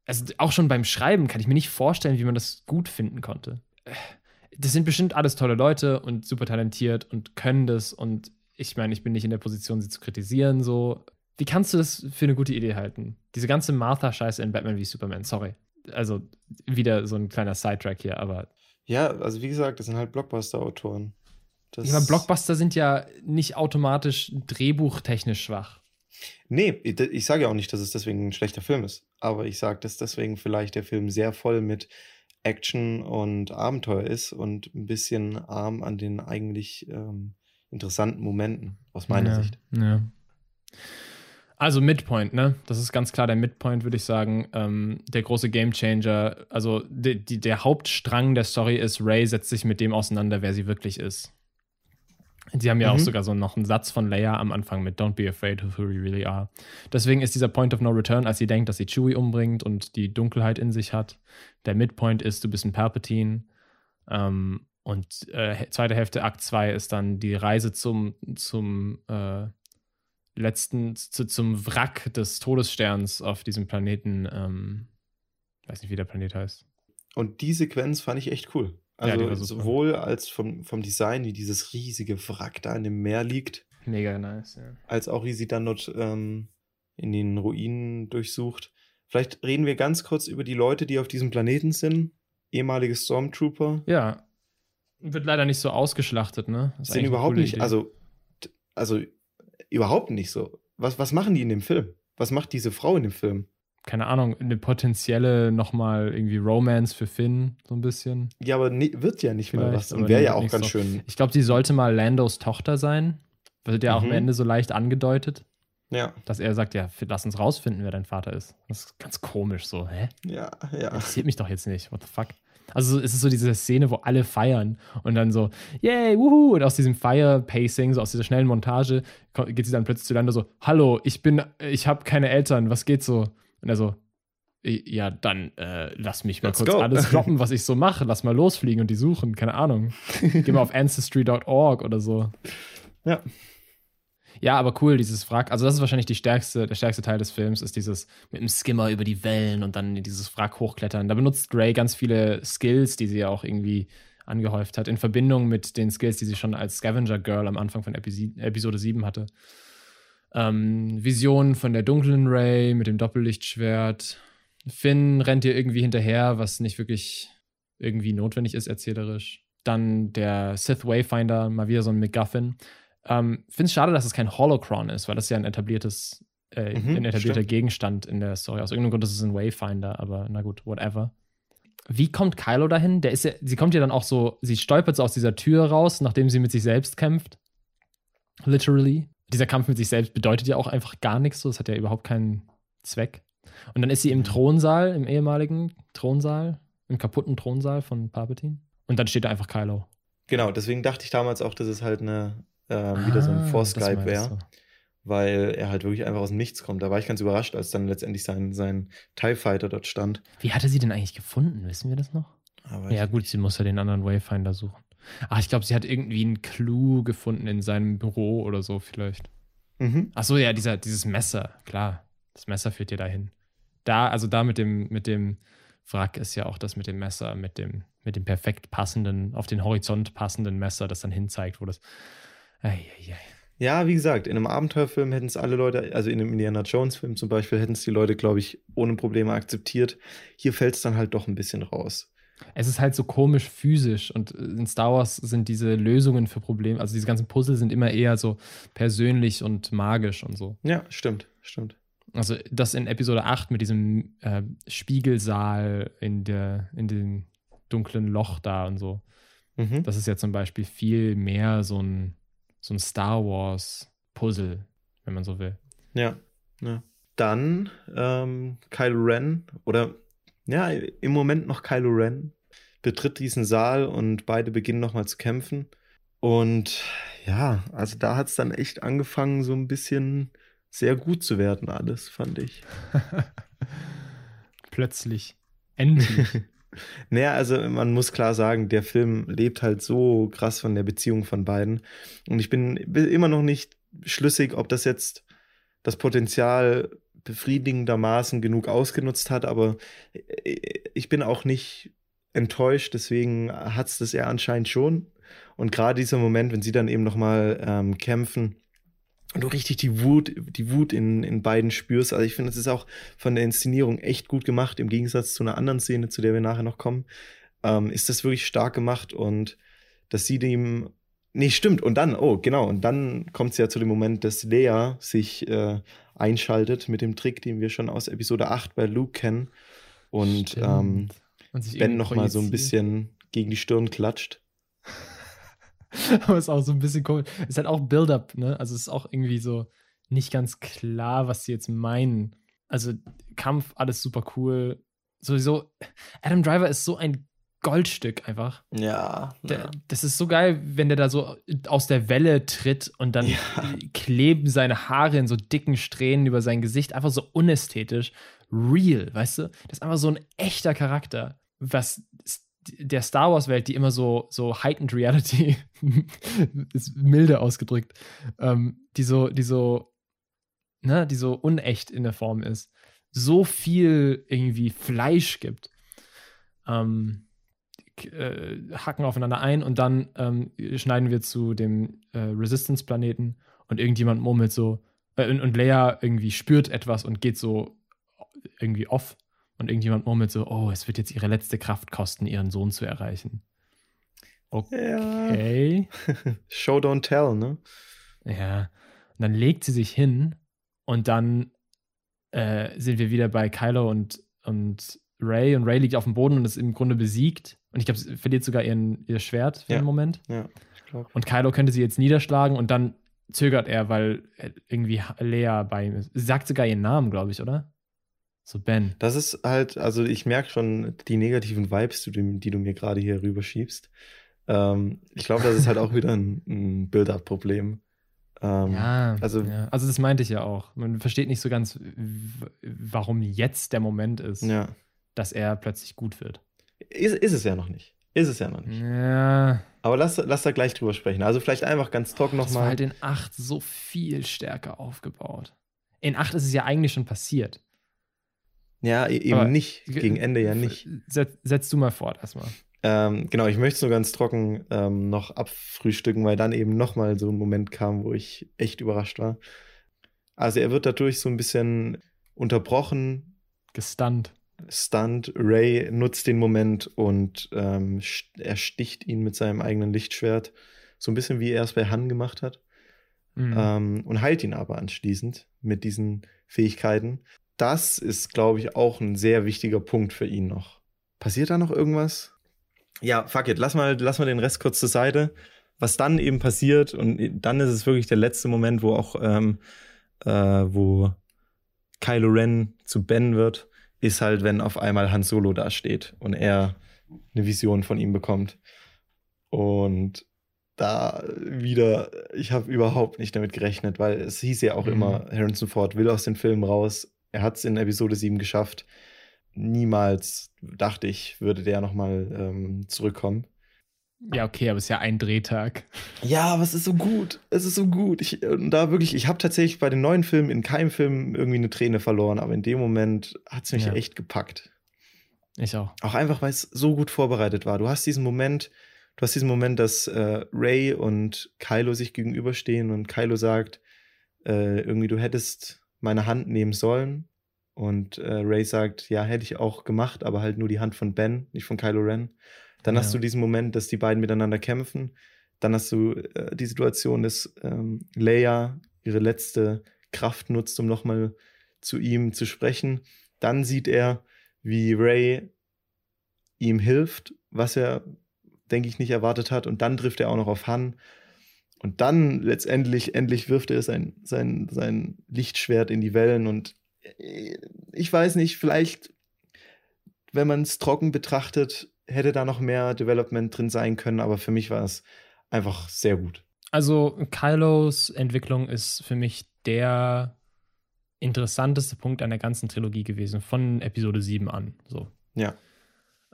S3: Also auch schon beim Schreiben kann ich mir nicht vorstellen, wie man das gut finden konnte. Das sind bestimmt alles tolle Leute und super talentiert und können das und ich meine, ich bin nicht in der Position, sie zu kritisieren, so. Wie kannst du das für eine gute Idee halten? Diese ganze Martha-Scheiße in Batman wie Superman, sorry. Also wieder so ein kleiner Sidetrack hier, aber.
S2: Ja, also wie gesagt, das sind halt Blockbuster-Autoren.
S3: Ja, aber Blockbuster sind ja nicht automatisch drehbuchtechnisch schwach.
S2: Nee, ich, ich sage ja auch nicht, dass es deswegen ein schlechter Film ist. Aber ich sage, dass deswegen vielleicht der Film sehr voll mit Action und Abenteuer ist und ein bisschen arm an den eigentlich ähm, interessanten Momenten, aus meiner
S3: ja,
S2: Sicht.
S3: Ja. Also Midpoint, ne? Das ist ganz klar der Midpoint, würde ich sagen. Ähm, der große Gamechanger. Also die, die, der Hauptstrang der Story ist, Ray setzt sich mit dem auseinander, wer sie wirklich ist. Sie haben ja mhm. auch sogar so noch einen Satz von Leia am Anfang mit Don't be afraid of who you really are. Deswegen ist dieser Point of no return, als sie denkt, dass sie Chewie umbringt und die Dunkelheit in sich hat. Der Midpoint ist, du bist ein Palpatine. Ähm, und äh, zweite Hälfte, Akt 2, ist dann die Reise zum, zum äh, letzten, zu, zum Wrack des Todessterns auf diesem Planeten. Ähm, weiß nicht, wie der Planet heißt.
S2: Und die Sequenz fand ich echt cool. Also ja, sowohl als vom, vom Design, wie dieses riesige Wrack da in dem Meer liegt.
S3: Mega nice, ja.
S2: Als auch wie sie dann dort ähm, in den Ruinen durchsucht. Vielleicht reden wir ganz kurz über die Leute, die auf diesem Planeten sind. Ehemalige Stormtrooper.
S3: Ja. Wird leider nicht so ausgeschlachtet, ne?
S2: Das sind überhaupt nicht, also, also überhaupt nicht so. Was, was machen die in dem Film? Was macht diese Frau in dem Film?
S3: Keine Ahnung, eine potenzielle nochmal irgendwie Romance für Finn, so ein bisschen.
S2: Ja, aber nie, wird ja nicht Vielleicht, mal was. Und wäre ja auch ganz so. schön.
S3: Ich glaube, sie sollte mal Landos Tochter sein. Wird ja mhm. auch am mhm. Ende so leicht angedeutet.
S2: Ja.
S3: Dass er sagt, ja, lass uns rausfinden, wer dein Vater ist. Das ist ganz komisch so, hä?
S2: Ja, ja.
S3: Interessiert mich doch jetzt nicht. What the fuck? Also es ist so diese Szene, wo alle feiern und dann so, yay, wuhu, und aus diesem Fire-Pacing, so aus dieser schnellen Montage, geht sie dann plötzlich zu Lando so, hallo, ich bin, ich habe keine Eltern, was geht so? Und er so, ja, dann äh, lass mich mal Let's kurz go. alles droppen, was ich so mache. Lass mal losfliegen und die suchen. Keine Ahnung. Geh mal auf ancestry.org oder so.
S2: Ja.
S3: Ja, aber cool, dieses Wrack. Also, das ist wahrscheinlich die stärkste, der stärkste Teil des Films, ist dieses mit dem Skimmer über die Wellen und dann dieses Wrack hochklettern. Da benutzt Ray ganz viele Skills, die sie ja auch irgendwie angehäuft hat, in Verbindung mit den Skills, die sie schon als Scavenger Girl am Anfang von Epi Episode 7 hatte. Ähm, Visionen von der dunklen Ray mit dem Doppellichtschwert. Finn rennt ihr irgendwie hinterher, was nicht wirklich irgendwie notwendig ist, erzählerisch. Dann der Sith Wayfinder, mal wieder so ein MacGuffin. Ähm, Finde es schade, dass es kein Holocron ist, weil das ja ein etabliertes, äh, mhm, ein etablierter stimmt. Gegenstand in der Story. Aus irgendeinem Grund ist es ein Wayfinder, aber na gut, whatever. Wie kommt Kylo dahin? Der ist ja, sie kommt ja dann auch so, sie stolpert so aus dieser Tür raus, nachdem sie mit sich selbst kämpft. Literally. Dieser Kampf mit sich selbst bedeutet ja auch einfach gar nichts, so. Es hat ja überhaupt keinen Zweck. Und dann ist sie im mhm. Thronsaal, im ehemaligen Thronsaal, im kaputten Thronsaal von Palpatine. Und dann steht da einfach Kylo.
S2: Genau, deswegen dachte ich damals auch, dass es halt eine äh, wieder so ein ah, Force-Skype wäre. Weil er halt wirklich einfach aus dem Nichts kommt. Da war ich ganz überrascht, als dann letztendlich sein, sein TIE Fighter dort stand.
S3: Wie hat er sie denn eigentlich gefunden? Wissen wir das noch? Aber ja, gut, sie muss ja den anderen Wayfinder suchen. Ach, ich glaube, sie hat irgendwie einen Clou gefunden in seinem Büro oder so, vielleicht. Mhm. Ach so, ja, dieser, dieses Messer, klar. Das Messer führt dir dahin. Da, also da mit dem, mit dem Wrack ist ja auch das mit dem Messer, mit dem, mit dem perfekt passenden, auf den Horizont passenden Messer, das dann hinzeigt, wo das Eieiei.
S2: Ja, wie gesagt, in einem Abenteuerfilm hätten es alle Leute, also in einem Indiana Jones-Film zum Beispiel, hätten es die Leute, glaube ich, ohne Probleme akzeptiert. Hier fällt es dann halt doch ein bisschen raus.
S3: Es ist halt so komisch physisch und in Star Wars sind diese Lösungen für Probleme, also diese ganzen Puzzle sind immer eher so persönlich und magisch und so.
S2: Ja, stimmt, stimmt.
S3: Also das in Episode 8 mit diesem äh, Spiegelsaal in, der, in dem dunklen Loch da und so. Mhm. Das ist ja zum Beispiel viel mehr so ein so ein Star Wars Puzzle, wenn man so will.
S2: Ja, ja. Dann ähm, Kylo Ren oder ja, im Moment noch Kylo Ren betritt diesen Saal und beide beginnen nochmal zu kämpfen. Und ja, also da hat es dann echt angefangen, so ein bisschen sehr gut zu werden, alles, fand ich.
S3: Plötzlich. Endlich.
S2: Naja, also man muss klar sagen, der Film lebt halt so krass von der Beziehung von beiden. Und ich bin immer noch nicht schlüssig, ob das jetzt das Potenzial befriedigendermaßen genug ausgenutzt hat, aber äh, ich bin auch nicht enttäuscht, deswegen hat es das ja anscheinend schon. Und gerade dieser Moment, wenn sie dann eben nochmal ähm, kämpfen und du richtig die Wut, die Wut in, in beiden spürst. Also ich finde, es ist auch von der Inszenierung echt gut gemacht, im Gegensatz zu einer anderen Szene, zu der wir nachher noch kommen. Ähm, ist das wirklich stark gemacht und dass sie dem. Nee, stimmt. Und dann, oh, genau. Und dann kommt es ja zu dem Moment, dass Lea sich äh, einschaltet mit dem Trick, den wir schon aus Episode 8 bei Luke kennen. Und, ähm, und Ben nochmal so ein bisschen gegen die Stirn klatscht.
S3: Aber ist auch so ein bisschen komisch. Ist halt auch Build-up, ne? Also es ist auch irgendwie so nicht ganz klar, was sie jetzt meinen. Also Kampf, alles super cool. Sowieso, Adam Driver ist so ein Goldstück einfach.
S2: Ja,
S3: der, ja. Das ist so geil, wenn der da so aus der Welle tritt und dann ja. kleben seine Haare in so dicken Strähnen über sein Gesicht. Einfach so unästhetisch. Real, weißt du? Das ist einfach so ein echter Charakter. Was der Star Wars-Welt, die immer so, so heightened Reality ist milde ausgedrückt, ähm, die so, die so, ne, die so unecht in der Form ist, so viel irgendwie Fleisch gibt. Ähm, äh, hacken aufeinander ein und dann ähm, schneiden wir zu dem äh, Resistance-Planeten und irgendjemand murmelt so, äh, und, und Leia irgendwie spürt etwas und geht so irgendwie off und irgendjemand murmelt so, oh, es wird jetzt ihre letzte Kraft kosten, ihren Sohn zu erreichen.
S2: Okay. Ja. Show don't tell, ne?
S3: Ja. Und dann legt sie sich hin und dann äh, sind wir wieder bei Kylo und, und Ray und Ray liegt auf dem Boden und ist im Grunde besiegt. Und ich glaube, sie verliert sogar ihren, ihr Schwert für
S2: ja.
S3: einen Moment.
S2: Ja, ich glaube.
S3: Und Kylo könnte sie jetzt niederschlagen und dann zögert er, weil irgendwie Lea bei ihm ist. Sie sagt sogar ihren Namen, glaube ich, oder? So Ben.
S2: Das ist halt, also ich merke schon die negativen Vibes, die du, die du mir gerade hier rüberschiebst. Ähm, ich glaube, das ist halt auch wieder ein, ein Build-up-Problem.
S3: Ähm, ja, also, ja, also das meinte ich ja auch. Man versteht nicht so ganz, warum jetzt der Moment ist,
S2: ja.
S3: dass er plötzlich gut wird.
S2: Ist, ist es ja noch nicht. Ist es ja noch nicht.
S3: Ja.
S2: Aber lass, lass da gleich drüber sprechen. Also vielleicht einfach ganz trocken nochmal. Das war
S3: halt in 8 so viel stärker aufgebaut. In 8 ist es ja eigentlich schon passiert.
S2: Ja, e-, eben Aber nicht. Gegen Ende ja nicht.
S3: Setz, setz du mal fort erstmal.
S2: Ähm, genau, ich möchte es nur ganz trocken ähm, noch abfrühstücken, weil dann eben nochmal so ein Moment kam, wo ich echt überrascht war. Also er wird dadurch so ein bisschen unterbrochen.
S3: Gestunt.
S2: Stunt. Ray nutzt den Moment und ähm, er sticht ihn mit seinem eigenen Lichtschwert. So ein bisschen wie er es bei Han gemacht hat. Mhm. Ähm, und heilt ihn aber anschließend mit diesen Fähigkeiten das ist, glaube ich, auch ein sehr wichtiger Punkt für ihn noch. Passiert da noch irgendwas? Ja, fuck it, lass mal, lass mal den Rest kurz zur Seite. Was dann eben passiert, und dann ist es wirklich der letzte Moment, wo auch, ähm, äh, wo Kylo Ren zu Ben wird, ist halt, wenn auf einmal Han Solo da steht und er eine Vision von ihm bekommt. Und da wieder, ich habe überhaupt nicht damit gerechnet, weil es hieß ja auch mhm. immer, Harrison Ford will aus den Filmen raus, er hat es in Episode 7 geschafft. Niemals dachte ich, würde der nochmal ähm, zurückkommen.
S3: Ja, okay, aber es ist ja ein Drehtag.
S2: Ja, aber es ist so gut. Es ist so gut. Ich, und da wirklich, ich habe tatsächlich bei den neuen Filmen in keinem Film irgendwie eine Träne verloren, aber in dem Moment hat es mich ja. echt gepackt.
S3: Ich auch.
S2: Auch einfach, weil es so gut vorbereitet war. Du hast diesen Moment, du hast diesen Moment, dass äh, Ray und Kylo sich gegenüberstehen und Kylo sagt, äh, irgendwie, du hättest meine Hand nehmen sollen. Und äh, Ray sagt, ja, hätte ich auch gemacht, aber halt nur die Hand von Ben, nicht von Kylo Ren. Dann ja. hast du diesen Moment, dass die beiden miteinander kämpfen. Dann hast du äh, die Situation, dass ähm, Leia ihre letzte Kraft nutzt, um nochmal zu ihm zu sprechen. Dann sieht er, wie Ray ihm hilft, was er, denke ich, nicht erwartet hat. Und dann trifft er auch noch auf Han. Und dann letztendlich, endlich wirft er sein, sein, sein Lichtschwert in die Wellen und äh, ich weiß nicht, vielleicht, wenn man es trocken betrachtet, hätte da noch mehr Development drin sein können, aber für mich war es einfach sehr gut.
S3: Also Kylos Entwicklung ist für mich der interessanteste Punkt an der ganzen Trilogie gewesen, von Episode 7 an. So.
S2: Ja.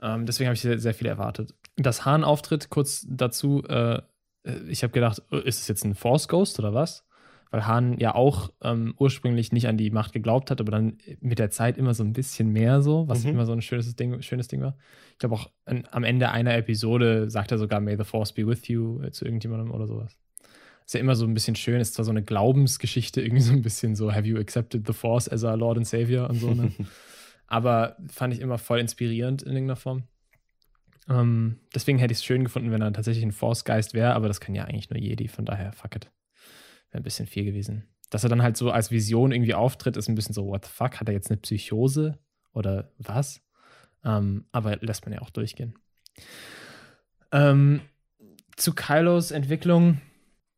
S3: Ähm, deswegen habe ich sehr, sehr viel erwartet. Das Hahn-Auftritt, kurz dazu, äh, äh, ich habe gedacht, äh, ist es jetzt ein Force Ghost oder was? Weil Han ja auch ähm, ursprünglich nicht an die Macht geglaubt hat, aber dann mit der Zeit immer so ein bisschen mehr so, was
S2: Mhm.
S3: immer so ein schönes Ding, schönes Ding war. Ich glaube auch an, am Ende einer Episode sagt er sogar May the Force be with you äh, zu irgendjemandem oder sowas. Ist ja immer so ein bisschen schön, ist zwar so eine Glaubensgeschichte, irgendwie so ein bisschen so, have you accepted the Force as our Lord and Savior und so, ne? aber fand ich immer voll inspirierend in irgendeiner Form. Ähm, deswegen hätte ich es schön gefunden, wenn er tatsächlich ein Force-Geist wäre, aber das kann ja eigentlich nur Jedi, von daher, fuck it. Wäre ein bisschen viel gewesen. Dass er dann halt so als Vision irgendwie auftritt, ist ein bisschen so, what the fuck, hat er jetzt eine Psychose oder was? Ähm, aber lässt man ja auch durchgehen. Ähm, zu Kylos Entwicklung,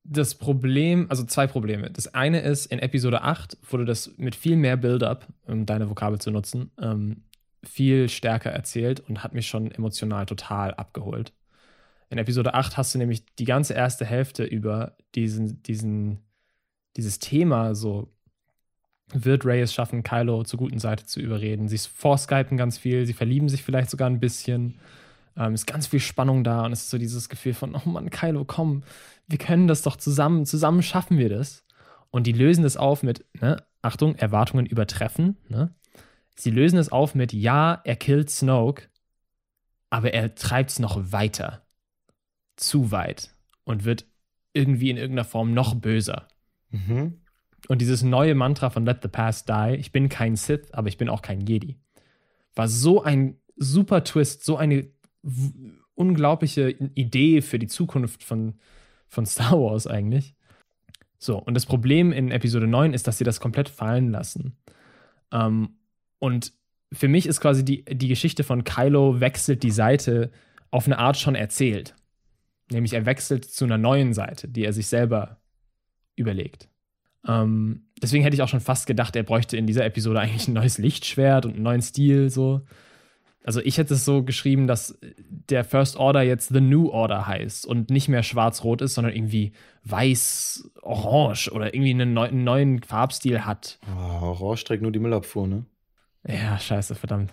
S3: das Problem, also zwei Probleme. Das eine ist, in Episode 8 wurde das mit viel mehr Build-up, um deine Vokabel zu nutzen, ähm, viel stärker erzählt und hat mich schon emotional total abgeholt. In Episode 8 hast du nämlich die ganze erste Hälfte über diesen, diesen, dieses Thema so wird Ray es schaffen, Kylo zur guten Seite zu überreden. Sie vorskypen ganz viel, sie verlieben sich vielleicht sogar ein bisschen. Ähm, ist ganz viel Spannung da und es ist so dieses Gefühl von, oh Mann, Kylo, komm, wir können das doch zusammen, zusammen schaffen wir das. Und die lösen das auf mit, ne, Achtung, Erwartungen übertreffen, ne? Sie lösen es auf mit, ja, er killt Snoke, aber er treibt es noch weiter. Zu weit. Und wird irgendwie in irgendeiner Form noch böser.
S2: Mhm.
S3: Und dieses neue Mantra von Let the Past Die, ich bin kein Sith, aber ich bin auch kein Jedi, war so ein super Twist, so eine unglaubliche Idee für die Zukunft von, von Star Wars eigentlich. So, und das Problem in Episode 9 ist, dass sie das komplett fallen lassen. Ähm, und für mich ist quasi die, die Geschichte von Kylo wechselt die Seite auf eine Art schon erzählt. Nämlich er wechselt zu einer neuen Seite, die er sich selber überlegt. Ähm, deswegen hätte ich auch schon fast gedacht, er bräuchte in dieser Episode eigentlich ein neues Lichtschwert und einen neuen Stil. So. Also ich hätte es so geschrieben, dass der First Order jetzt The New Order heißt und nicht mehr schwarz-rot ist, sondern irgendwie weiß-orange oder irgendwie einen, neu einen neuen Farbstil hat.
S2: Oh, Orange trägt nur die Müllabfuhr, ne?
S3: Ja, scheiße, verdammt.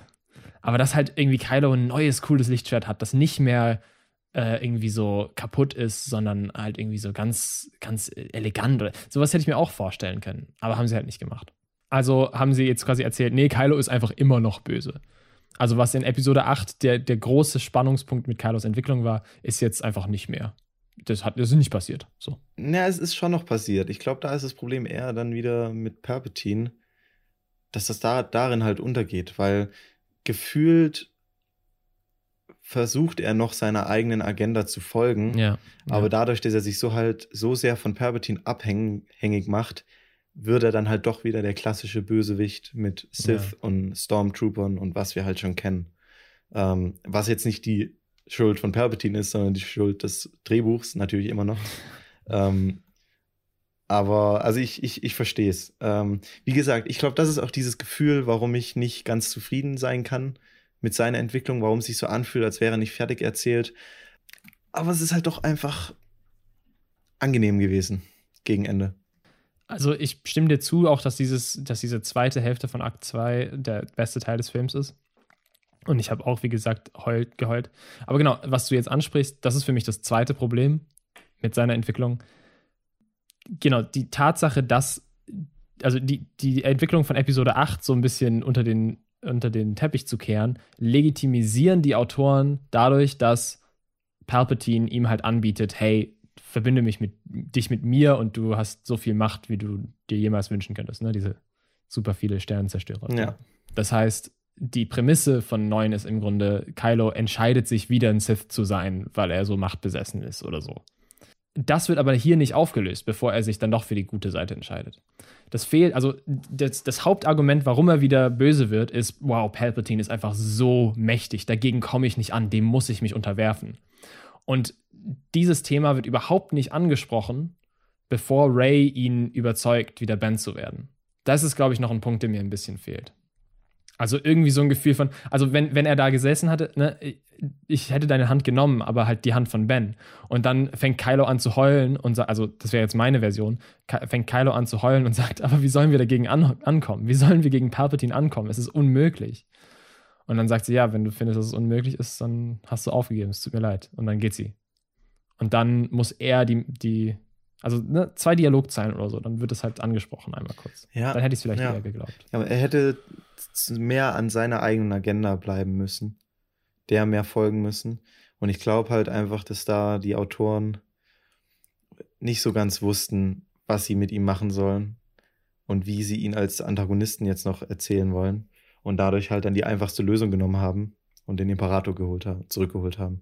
S3: Aber dass halt irgendwie Kylo ein neues, cooles Lichtschwert hat, das nicht mehr äh, irgendwie so kaputt ist, sondern halt irgendwie so ganz, ganz elegant sowas hätte ich mir auch vorstellen können. Aber haben sie halt nicht gemacht. Also haben sie jetzt quasi erzählt, nee, Kylo ist einfach immer noch böse. Also was in Episode 8 der, der große Spannungspunkt mit Kylos Entwicklung war, ist jetzt einfach nicht mehr. Das, hat, das ist nicht passiert. So.
S2: Na, es ist schon noch passiert. Ich glaube, da ist das Problem eher dann wieder mit Palpatine, dass das da, darin halt untergeht, weil gefühlt versucht er noch seiner eigenen Agenda zu folgen,
S3: Ja.
S2: aber
S3: ja.
S2: dadurch, dass er sich so halt so sehr von Palpatine abhängig macht, wird er dann halt doch wieder der klassische Bösewicht mit Sith und Stormtroopern und was wir halt schon kennen. Ähm, was jetzt nicht die Schuld von Palpatine ist, sondern die Schuld des Drehbuchs natürlich immer noch. ähm, aber also ich, ich, ich verstehe es. Ähm, wie gesagt, ich glaube, das ist auch dieses Gefühl, warum ich nicht ganz zufrieden sein kann mit seiner Entwicklung, warum es sich so anfühlt, als wäre er nicht fertig erzählt. Aber es ist halt doch einfach angenehm gewesen gegen Ende.
S3: Also ich stimme dir zu, auch dass dieses, dass diese zweite Hälfte von Akt 2 der beste Teil des Films ist. Und ich habe auch, wie gesagt, heult, geheult. Aber genau, was du jetzt ansprichst, das ist für mich das zweite Problem mit seiner Entwicklung. Genau, die Tatsache, dass, also die, die Entwicklung von Episode 8 so ein bisschen unter den, unter den Teppich zu kehren, legitimisieren die Autoren dadurch, dass Palpatine ihm halt anbietet, hey, verbinde mich mit dich mit mir und du hast so viel Macht, wie du dir jemals wünschen könntest, ne? Diese super viele Sternenzerstörer.
S2: Ja.
S3: Das heißt, die Prämisse von 9 ist im Grunde, Kylo entscheidet sich wieder ein Sith zu sein, weil er so machtbesessen ist oder so. Das wird aber hier nicht aufgelöst, bevor er sich dann doch für die gute Seite entscheidet. Das fehlt, also das, das Hauptargument, warum er wieder böse wird, ist, wow, Palpatine ist einfach so mächtig, dagegen komme ich nicht an, dem muss ich mich unterwerfen. Und dieses Thema wird überhaupt nicht angesprochen, bevor Ray ihn überzeugt, wieder Ben zu werden. Das ist, glaube ich, noch ein Punkt, der mir ein bisschen fehlt. Also irgendwie so ein Gefühl von, also wenn, wenn er da gesessen hatte, ne, ich hätte deine Hand genommen, aber halt die Hand von Ben. Und dann fängt Kylo an zu heulen und sagt, also das wäre jetzt meine Version, fängt Kylo an zu heulen und sagt, aber wie sollen wir dagegen an ankommen? Wie sollen wir gegen Palpatine ankommen? Es ist unmöglich. Und dann sagt sie, ja, wenn du findest, dass es unmöglich ist, dann hast du aufgegeben, es tut mir leid. Und dann geht sie. Und dann muss er die, die Also ne, zwei Dialogzeilen oder so, dann wird es halt angesprochen einmal kurz.
S2: Ja,
S3: Dann hätte ich es vielleicht
S2: ja.
S3: eher geglaubt.
S2: Ja, aber er hätte mehr an seiner eigenen Agenda bleiben müssen. Der mehr folgen müssen. Und ich glaube halt einfach, dass da die Autoren nicht so ganz wussten, was sie mit ihm machen sollen und wie sie ihn als Antagonisten jetzt noch erzählen wollen. Und dadurch halt dann die einfachste Lösung genommen haben und den Imperator geholt haben, zurückgeholt haben.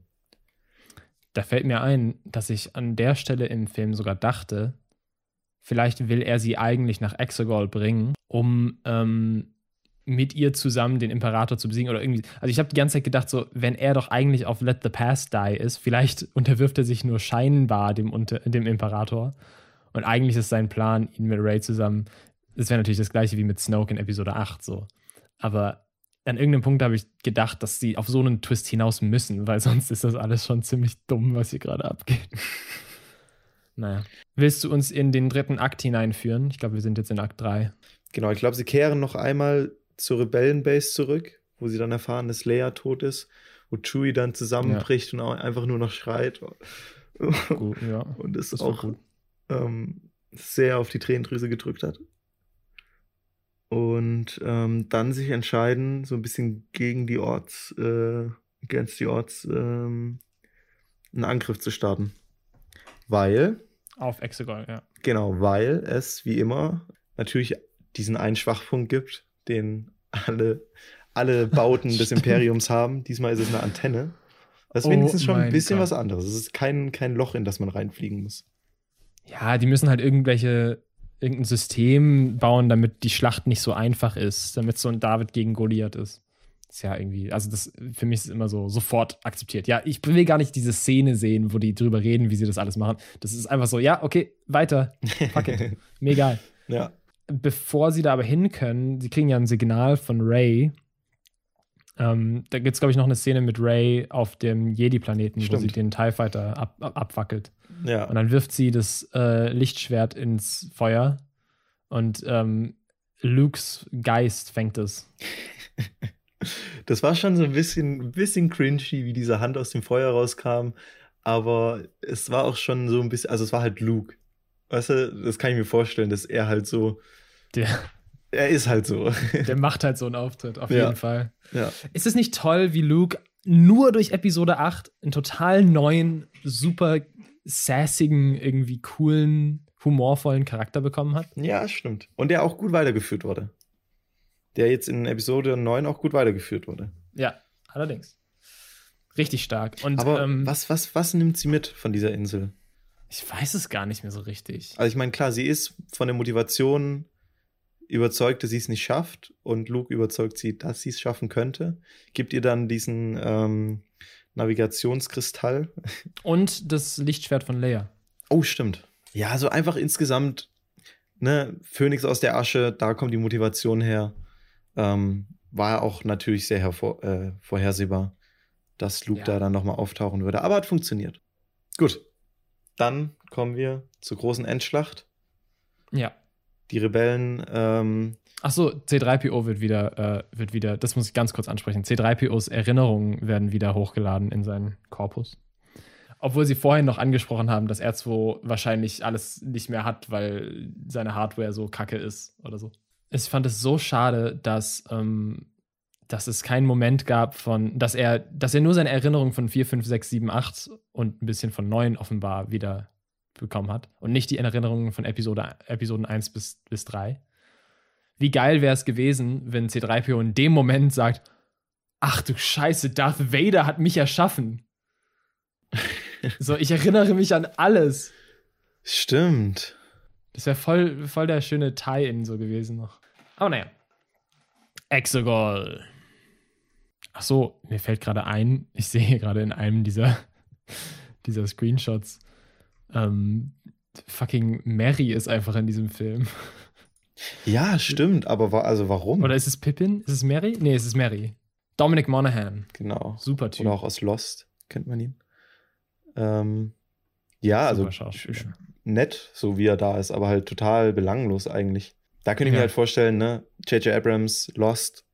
S3: Da fällt mir ein, dass ich an der Stelle im Film sogar dachte, vielleicht will er sie eigentlich nach Exegol bringen, um ähm, mit ihr zusammen den Imperator zu besiegen oder irgendwie. Also ich habe die ganze Zeit gedacht, so, wenn er doch eigentlich auf Let the Past Die ist, vielleicht unterwirft er sich nur scheinbar dem, unter, dem Imperator. Und eigentlich ist sein Plan, ihn mit Ray zusammen. Das wäre natürlich das gleiche wie mit Snoke in Episode 8 so. Aber an irgendeinem Punkt habe ich gedacht, dass sie auf so einen Twist hinaus müssen, weil sonst ist das alles schon ziemlich dumm, was hier gerade abgeht. naja. Willst du uns in den dritten Akt hineinführen? Ich glaube, wir sind jetzt in Akt 3.
S2: Genau, ich glaube, sie kehren noch einmal zur Rebellenbase zurück, wo sie dann erfahren, dass Leia tot ist, wo Chewie dann zusammenbricht und auch einfach nur noch schreit.
S3: Gut, ja.
S2: Und es
S3: Das
S2: auch
S3: gut.
S2: ähm, sehr auf die Tränendrüse gedrückt hat. Und ähm, dann sich entscheiden, so ein bisschen gegen die Orts, äh, against die Orts, ähm, einen Angriff zu starten. Weil,
S3: Auf Exegol, ja.
S2: genau, weil es wie immer natürlich diesen einen Schwachpunkt gibt, den alle, alle Bauten des. Imperiums haben. Diesmal ist es eine Antenne. Das ist
S3: Oh
S2: wenigstens schon ein bisschen
S3: Gott.
S2: was anderes. Es ist kein, kein Loch, in das man reinfliegen muss.
S3: Ja, die müssen halt irgendwelche, irgendein System bauen, damit die Schlacht nicht so einfach ist, damit so ein David gegen Goliath ist. Das ist ja irgendwie, also das für mich ist es immer so sofort akzeptiert. Ja, ich will gar nicht diese Szene sehen, wo die drüber reden, wie sie das alles machen. Das ist einfach so, ja, okay, weiter. Fuck it. Mir egal.
S2: ja.
S3: Bevor sie da aber hin können, sie kriegen ja ein Signal von Ray. Ähm, da gibt es, glaube ich, noch eine Szene mit Ray auf dem Jedi-Planeten, wo sie den TIE Fighter ab, ab, abfackelt.
S2: Ja.
S3: Und dann wirft sie das äh, Lichtschwert ins Feuer und ähm, Lukes Geist fängt es.
S2: Das war schon so ein bisschen, bisschen cringy, wie diese Hand aus dem Feuer rauskam. Aber es war auch schon so ein bisschen, also es war halt Luke. Weißt du, das kann ich mir vorstellen, dass er halt so,
S3: Der,
S2: er ist halt so.
S3: der macht halt so einen Auftritt, auf
S2: Ja.
S3: jeden Fall.
S2: ja.
S3: Ist es nicht toll, wie Luke nur durch Episode 8 einen total neuen, super sassigen, irgendwie coolen, humorvollen Charakter bekommen hat?
S2: ja, stimmt. Und der auch gut weitergeführt wurde. Der jetzt in Episode 9 auch gut weitergeführt wurde.
S3: Ja, allerdings. Richtig stark. Und
S2: Aber
S3: ähm,
S2: was, was, was nimmt sie mit von dieser Insel?
S3: ich weiß es gar nicht mehr so richtig.
S2: Also ich meine, klar, sie ist von der Motivation überzeugt, dass sie es nicht schafft und Luke überzeugt sie, dass sie es schaffen könnte. Gibt ihr dann diesen ähm, Navigationskristall.
S3: Und das Lichtschwert von Leia.
S2: Oh, stimmt. Ja, so einfach insgesamt, ne, Phönix aus der Asche, da kommt die Motivation her. Ähm, war auch natürlich sehr hervor, äh, vorhersehbar, dass Luke
S3: Ja.
S2: da dann nochmal auftauchen würde. Aber hat funktioniert. Gut. Dann kommen wir zur großen Endschlacht.
S3: Ja.
S2: Die Rebellen, ähm,
S3: Ach so, C3PO wird wieder, äh, wird wieder, das muss ich ganz kurz ansprechen. C3POs Erinnerungen werden wieder hochgeladen in seinen Korpus. Obwohl sie vorhin noch angesprochen haben, dass R2 wahrscheinlich alles nicht mehr hat, weil seine Hardware so kacke ist oder so. Ich fand es so schade, dass, ähm, dass es keinen Moment gab von, dass er, dass er nur seine Erinnerung von 4, 5, 6, 7, 8 und ein bisschen von 9 offenbar wieder bekommen hat. Und nicht die Erinnerungen von Episode, Episoden 1 bis, bis 3 wie geil wäre es gewesen, wenn C3PO in dem Moment sagt: Ach du Scheiße, Darth Vader hat mich erschaffen. so, ich erinnere mich an alles.
S2: stimmt.
S3: Das wäre voll, voll der schöne Tie-In so gewesen noch. Aber naja. Exegol. Ach so, mir fällt gerade ein, ich sehe gerade in einem dieser, dieser Screenshots, ähm, fucking Mary ist einfach in diesem Film.
S2: Ja, stimmt. Aber wa also warum?
S3: Oder ist es Pippin? Ist es Mary? Nee, es ist Mary. Dominic Monaghan.
S2: genau.
S3: Super Typ.
S2: Oder auch aus Lost kennt man ihn. Ähm, ja, also
S3: Super Schauspieler.
S2: nett, so wie er da ist, aber halt total belanglos eigentlich. Da könnte ich mir
S3: Ja.
S2: halt vorstellen, ne, J.J. Abrams, Lost,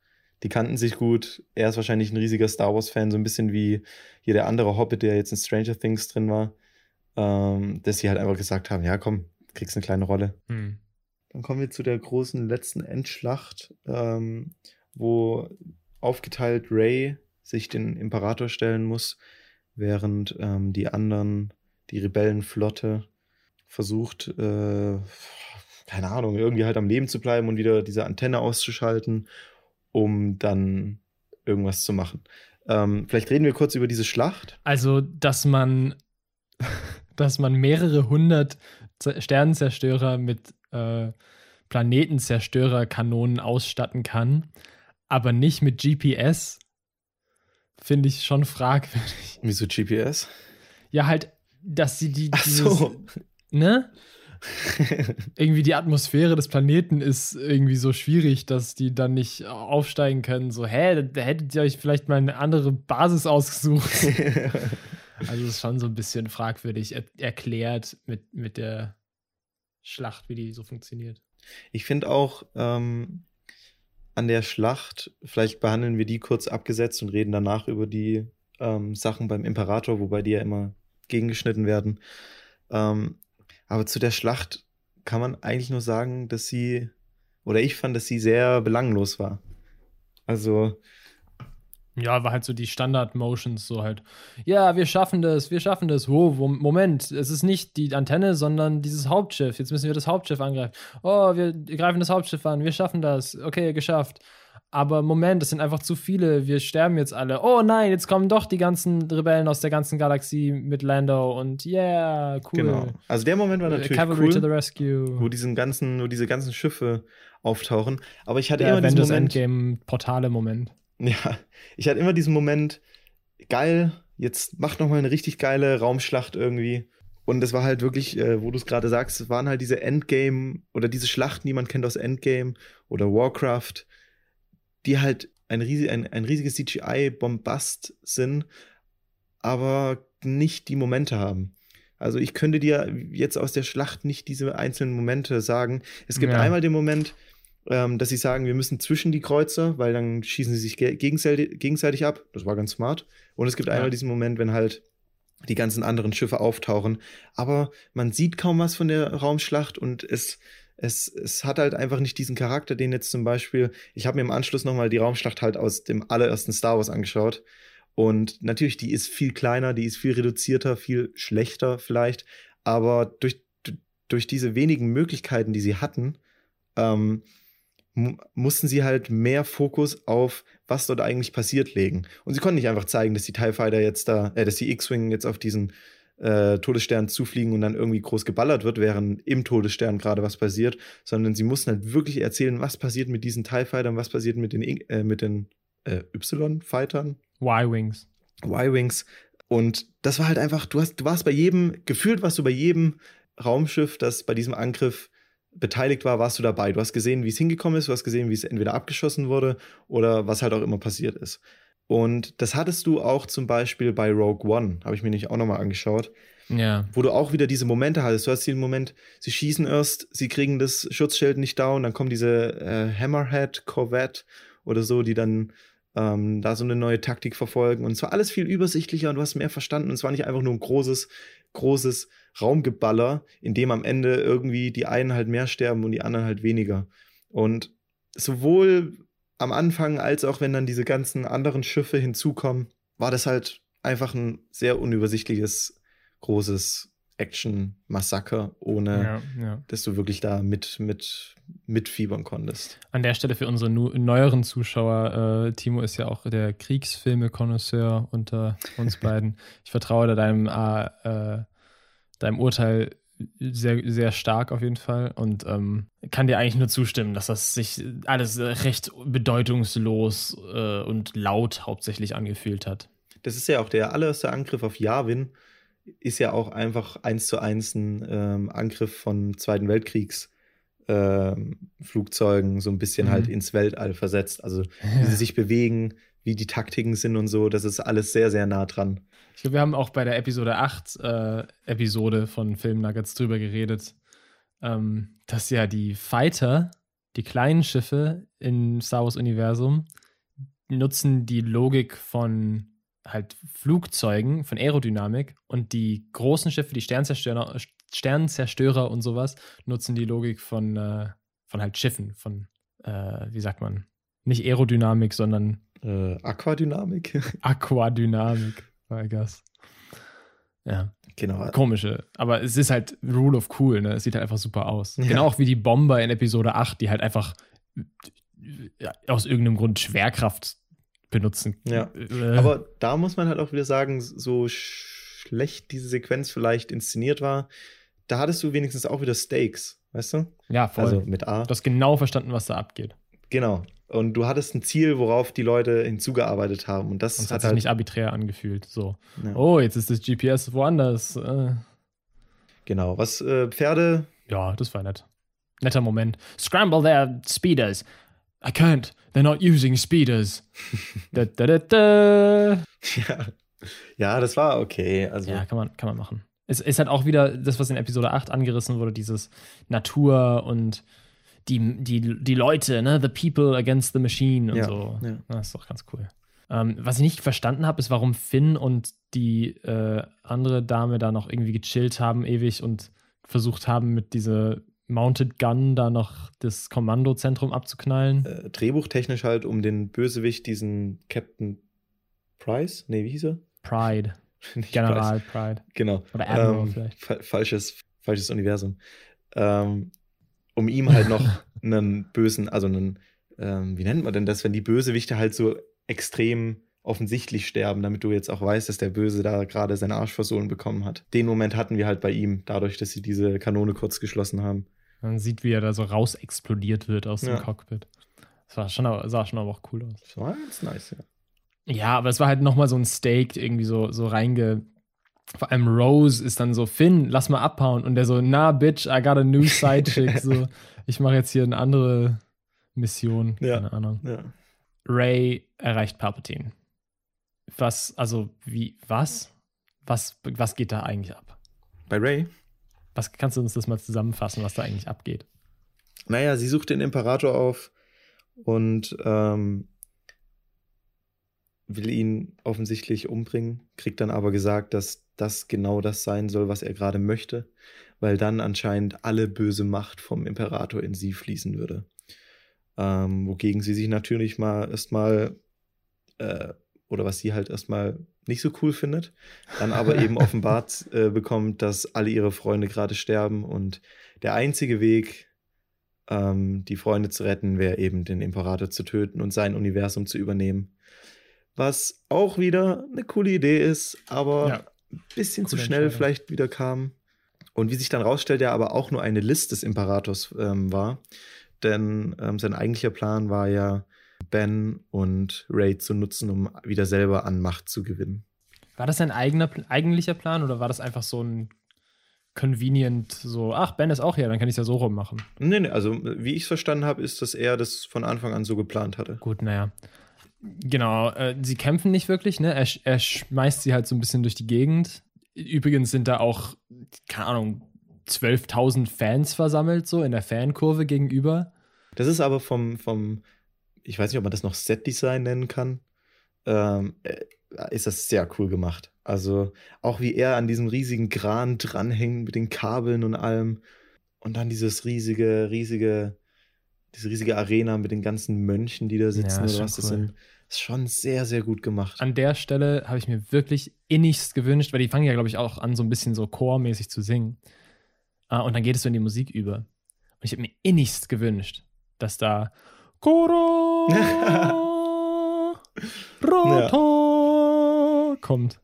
S2: die kannten sich gut. Er ist wahrscheinlich ein riesiger Star Wars-Fan, so ein bisschen wie jeder andere Hobbit, der jetzt in Stranger Things drin war. Ähm, dass sie halt einfach gesagt haben, ja komm, kriegst eine kleine Rolle.
S3: Hm.
S2: Dann kommen wir zu der großen letzten Endschlacht, ähm, wo aufgeteilt Ray sich den Imperator stellen muss, während ähm, die anderen, die Rebellenflotte, versucht, äh, keine Ahnung, irgendwie halt am Leben zu bleiben und wieder diese Antenne auszuschalten, um dann irgendwas zu machen. Ähm, vielleicht reden wir kurz über diese Schlacht.
S3: Also, dass man, dass man mehrere hundert Sternenzerstörer mit äh, Planetenzerstörerkanonen ausstatten kann, aber nicht mit GPS, finde ich schon fragwürdig.
S2: Wieso GPS?
S3: Ja, halt, dass sie die.
S2: Ach
S3: dieses-
S2: so.
S3: Ne? irgendwie die Atmosphäre des Planeten ist irgendwie so schwierig, dass die dann nicht aufsteigen können. So, hä, da hättet ihr euch vielleicht mal eine andere Basis ausgesucht. also es ist schon so ein bisschen fragwürdig er erklärt mit, mit der Schlacht, wie die so funktioniert.
S2: Ich finde auch ähm, an der Schlacht, vielleicht behandeln wir die kurz abgesetzt und reden danach über die ähm, Sachen beim Imperator, wobei die ja immer gegengeschnitten werden. Ähm, aber zu der Schlacht kann man eigentlich nur sagen, dass sie, oder ich fand, dass sie sehr belanglos war. Also,
S3: Ja, war halt so die Standard-Motions, so halt, ja, wir schaffen das, wir schaffen das. Oh, wo, Moment, es ist nicht die Antenne, sondern dieses Hauptschiff. Jetzt müssen wir das Hauptschiff angreifen. Oh, wir greifen das Hauptschiff an, wir schaffen das. Okay, geschafft. Aber Moment, es sind einfach zu viele, wir sterben jetzt alle. Oh nein, jetzt kommen doch die ganzen Rebellen aus der ganzen Galaxie mit Lando und yeah, cool.
S2: genau. Also der Moment war
S3: Äh,
S2: natürlich
S3: Cavalry to the
S2: cool,
S3: rescue.
S2: wo diesen ganzen, wo diese ganzen Schiffe auftauchen. Aber ich hatte
S3: der
S2: immer diesen
S3: Avengers
S2: Moment,
S3: Endgame-Portale-Moment.
S2: Ja, ich hatte immer diesen Moment, geil, jetzt macht noch mal eine richtig geile Raumschlacht irgendwie. Und es war halt wirklich, äh, wo du es gerade sagst, es waren halt diese Endgame oder diese Schlachten, die man kennt aus Endgame oder Warcraft, die halt ein, riesig, ein, ein riesiges CGI-Bombast sind, aber nicht die Momente haben. Also ich könnte dir jetzt aus der Schlacht nicht diese einzelnen Momente sagen. Es gibt
S3: Ja.
S2: einmal den Moment, ähm, dass sie sagen, wir müssen zwischen die Kreuzer, weil dann schießen sie sich ge- gegenseitig, gegenseitig ab. Das war ganz smart. Und es gibt
S3: Ja.
S2: einmal diesen Moment, wenn halt die ganzen anderen Schiffe auftauchen. Aber man sieht kaum was von der Raumschlacht und es, es, es hat halt einfach nicht diesen Charakter, den jetzt zum Beispiel, ich habe mir im Anschluss nochmal die Raumschlacht halt aus dem allerersten Star Wars angeschaut. Und natürlich, die ist viel kleiner, die ist viel reduzierter, viel schlechter vielleicht. Aber durch, durch diese wenigen Möglichkeiten, die sie hatten, ähm, mussten sie halt mehr Fokus auf, was dort eigentlich passiert, legen. Und sie konnten nicht einfach zeigen, dass die TIE Fighter jetzt da, äh, dass die X-Wing jetzt auf diesen äh, Todesstern zufliegen und dann irgendwie groß geballert wird, während im Todesstern gerade was passiert, sondern sie mussten halt wirklich erzählen, was passiert mit diesen TIE Fightern, was passiert mit den, äh, mit den äh, Y-Fightern,
S3: Y-Wings.
S2: Y-Wings. Und das war halt einfach, du hast, du warst bei jedem, gefühlt warst du bei jedem Raumschiff, das bei diesem Angriff beteiligt war, warst du dabei. Du hast gesehen, wie es hingekommen ist, du hast gesehen, wie es entweder abgeschossen wurde oder was halt auch immer passiert ist. Und das hattest du auch zum Beispiel bei Rogue One, habe ich mir nicht auch nochmal angeschaut,
S3: Ja.
S2: wo du auch wieder diese Momente hattest. Du hast den Moment, sie schießen erst, sie kriegen das Schutzschild nicht down, dann kommt diese äh, Hammerhead Corvette oder so, die dann ähm, da so eine neue Taktik verfolgen. Und es war alles viel übersichtlicher und du hast mehr verstanden. Und es war nicht einfach nur ein großes, großes Raumgeballer, in dem am Ende irgendwie die einen halt mehr sterben und die anderen halt weniger. Und sowohl am Anfang als auch wenn dann diese ganzen anderen Schiffe hinzukommen, war das halt einfach ein sehr unübersichtliches, großes Action-Massaker, ohne
S3: ja, ja.
S2: dass du wirklich da mit, mit, mitfiebern konntest.
S3: An der Stelle für unsere neueren Zuschauer, äh, Timo ist ja auch der Kriegsfilme-Konnoisseur unter uns beiden. Ich vertraue da deinem, äh, äh, deinem Urteil sehr, sehr stark auf jeden Fall und ähm, kann dir eigentlich nur zustimmen, dass das sich alles recht bedeutungslos äh, und laut hauptsächlich angefühlt hat.
S2: Das ist ja auch der allererste Angriff auf Yavin, ist ja auch einfach eins zu eins ein ähm, Angriff von Zweiten Weltkriegs. Ähm, Flugzeugen so ein bisschen
S3: Mhm.
S2: halt ins Weltall versetzt. Also wie sie sich bewegen, wie die Taktiken sind und so, das ist alles sehr, sehr nah dran.
S3: Ich glaube, wir haben auch bei der Episode 8 äh, Episode von Film Nuggets drüber geredet, ähm, dass ja die Fighter, die kleinen Schiffe im Star Wars-Universum, nutzen die Logik von halt Flugzeugen, von Aerodynamik und die großen Schiffe, die Sternzerstörer, Sternzerstörer und sowas, nutzen die Logik von, äh, von halt Schiffen, von, äh, wie sagt man, nicht Aerodynamik, sondern
S2: Äh, Aquadynamik.
S3: Aquadynamik, I guess. Ja,
S2: genau.
S3: komische. Aber es ist halt Rule of Cool, ne? Es sieht halt einfach super aus.
S2: Ja.
S3: Genau auch wie die Bomber in Episode 8, die halt einfach aus irgendeinem Grund Schwerkraft benutzen.
S2: Ja.
S3: Äh,
S2: Aber da muss man halt auch wieder sagen, so sch- schlecht diese Sequenz vielleicht inszeniert war, da hattest du wenigstens auch wieder Stakes, weißt du?
S3: ja, voll.
S2: Also mit A.
S3: du hast genau verstanden, was da abgeht.
S2: Genau. Und du hattest ein Ziel, worauf die Leute hinzugearbeitet haben. Und das
S3: Und
S2: hat
S3: hat sich
S2: halt.
S3: nicht arbiträr angefühlt. So,
S2: ja.
S3: oh, jetzt ist das GPS woanders. Äh,
S2: Genau. Was äh, Pferde.
S3: ja, das war nett. Netter Moment. Scramble their speeders. I can't. They're not using speeders. da, da, da, da.
S2: Ja. ja, das war okay. Also,
S3: Ja, kann man, kann man machen. Es ist halt auch wieder das, was in Episode 8 angerissen wurde, dieses Natur und die, die, die Leute, ne? The people against the machine und
S2: Ja,
S3: so.
S2: ja.
S3: Das ist doch ganz cool. Ähm, was ich nicht verstanden habe, ist, warum Finn und die äh, andere Dame da noch irgendwie gechillt haben ewig und versucht haben, mit dieser Mounted Gun da noch das Kommandozentrum abzuknallen.
S2: äh, drehbuchtechnisch halt um den Bösewicht, diesen Captain Price? Nee, wie hieß er?
S3: Pride.
S2: Nicht
S3: General
S2: Price.
S3: Pride.
S2: Genau.
S3: Oder Admiral
S2: Ähm,
S3: vielleicht.
S2: fa falsches, falsches Universum. Ähm, um ihm halt noch einen bösen, also einen, ähm, wie nennt man denn das, wenn die Bösewichte halt so extrem offensichtlich sterben, damit du jetzt auch weißt, dass der Böse da gerade seinen Arsch versohlen bekommen hat. Den Moment hatten wir halt bei ihm, dadurch, dass sie diese Kanone kurz geschlossen haben.
S3: Man sieht, wie er da so raus explodiert wird aus
S2: Ja.
S3: dem Cockpit. Das war schon, sah schon aber auch cool aus.
S2: Das war ganz nice, ja.
S3: Ja, aber es war halt nochmal so ein Steak irgendwie so, so reinge. Vor allem Rose ist dann so, Finn, lass mal abhauen. Und der so, na, bitch, I got a new sidechick. so, ich mache jetzt hier eine andere Mission.
S2: Ja.
S3: Keine Ahnung.
S2: ja.
S3: Ray erreicht Palpatine. Was, also, wie, was? Was, was geht da eigentlich ab?
S2: Bei Ray?
S3: Was kannst du uns das mal zusammenfassen, was da eigentlich abgeht?
S2: Naja, sie sucht den Imperator auf und ähm, will ihn offensichtlich umbringen, kriegt dann aber gesagt, dass das genau das sein soll, was er gerade möchte, weil dann anscheinend alle böse Macht vom Imperator in sie fließen würde. Ähm, wogegen sie sich natürlich mal erstmal, äh, oder was sie halt erstmal nicht so cool findet, dann aber eben offenbart äh, bekommt, dass alle ihre Freunde gerade sterben und der einzige Weg, ähm, die Freunde zu retten, wäre eben den Imperator zu töten und sein Universum zu übernehmen. Was auch wieder eine coole Idee ist, aber
S3: Ja.
S2: Ein bisschen
S3: Coole
S2: zu schnell vielleicht wieder kam. Und wie sich dann rausstellt, ja aber auch nur eine List des Imperators ähm, war. Denn ähm, sein eigentlicher Plan war ja, Ben und Ray zu nutzen, um wieder selber an Macht zu gewinnen.
S3: War das ein eigener, eigentlicher Plan oder war das einfach so ein convenient, so, ach, Ben ist auch hier, dann kann ich es ja so rummachen?
S2: Nee, nee, also wie ich es verstanden habe, ist, dass er das von Anfang an so geplant hatte.
S3: Gut, naja. Genau, äh, sie kämpfen nicht wirklich, ne? Er, er schmeißt sie halt so ein bisschen durch die Gegend. Übrigens sind da auch, keine Ahnung, 12.000 Fans versammelt, so in der Fankurve gegenüber.
S2: Das ist aber vom, vom ich weiß nicht, ob man das noch Set-Design nennen kann, ähm, äh, ist das sehr cool gemacht. Also auch wie er an diesem riesigen Kran dranhängt mit den Kabeln und allem. Und dann dieses riesige, riesige, diese riesige Arena mit den ganzen Mönchen, die da sitzen
S3: Ja,
S2: oder was das
S3: cool.
S2: sind. Ist schon sehr, sehr gut gemacht.
S3: An der Stelle habe ich mir wirklich innigst gewünscht, weil die fangen ja, glaube ich, auch an, so ein bisschen so chormäßig zu singen. Ah, und dann geht es so in die Musik über. Und ich habe mir innigst gewünscht, dass da Cora Rota kommt.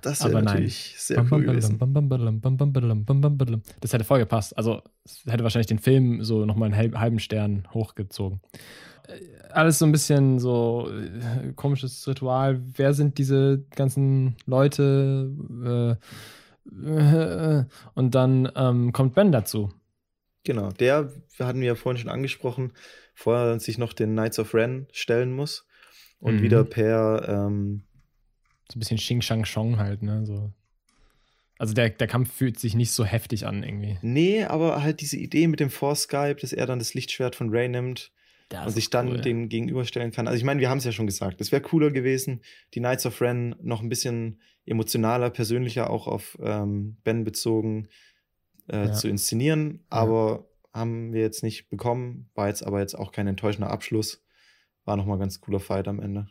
S2: Das wäre
S3: nein.
S2: natürlich sehr cool gewesen.
S3: Das hätte voll gepasst. Also, es hätte wahrscheinlich den Film so nochmal einen halb- halben Stern hochgezogen. Äh, Alles so ein bisschen so äh, komisches Ritual. Wer sind diese ganzen Leute? Äh, äh, und dann ähm, kommt Ben dazu.
S2: Genau, der hatten wir ja vorhin schon angesprochen, vorher sich noch den Knights of Ren stellen muss und
S3: Mhm.
S2: wieder per ähm,
S3: So ein bisschen Xing Shang Chong halt, ne? So. Also der, der Kampf fühlt sich nicht so heftig an irgendwie.
S2: Nee, aber halt diese Idee mit dem Force Skype, dass er dann das Lichtschwert von Ray nimmt.
S3: Das
S2: und sich dann
S3: cool.
S2: den gegenüberstellen kann. Also ich meine, wir haben es ja schon gesagt, es wäre cooler gewesen, die Knights of Ren noch ein bisschen emotionaler, persönlicher auch auf ähm, Ben bezogen äh,
S3: Ja.
S2: zu inszenieren, aber haben wir jetzt nicht bekommen, war jetzt aber jetzt auch kein enttäuschender Abschluss. War nochmal ganz cooler Fight am Ende.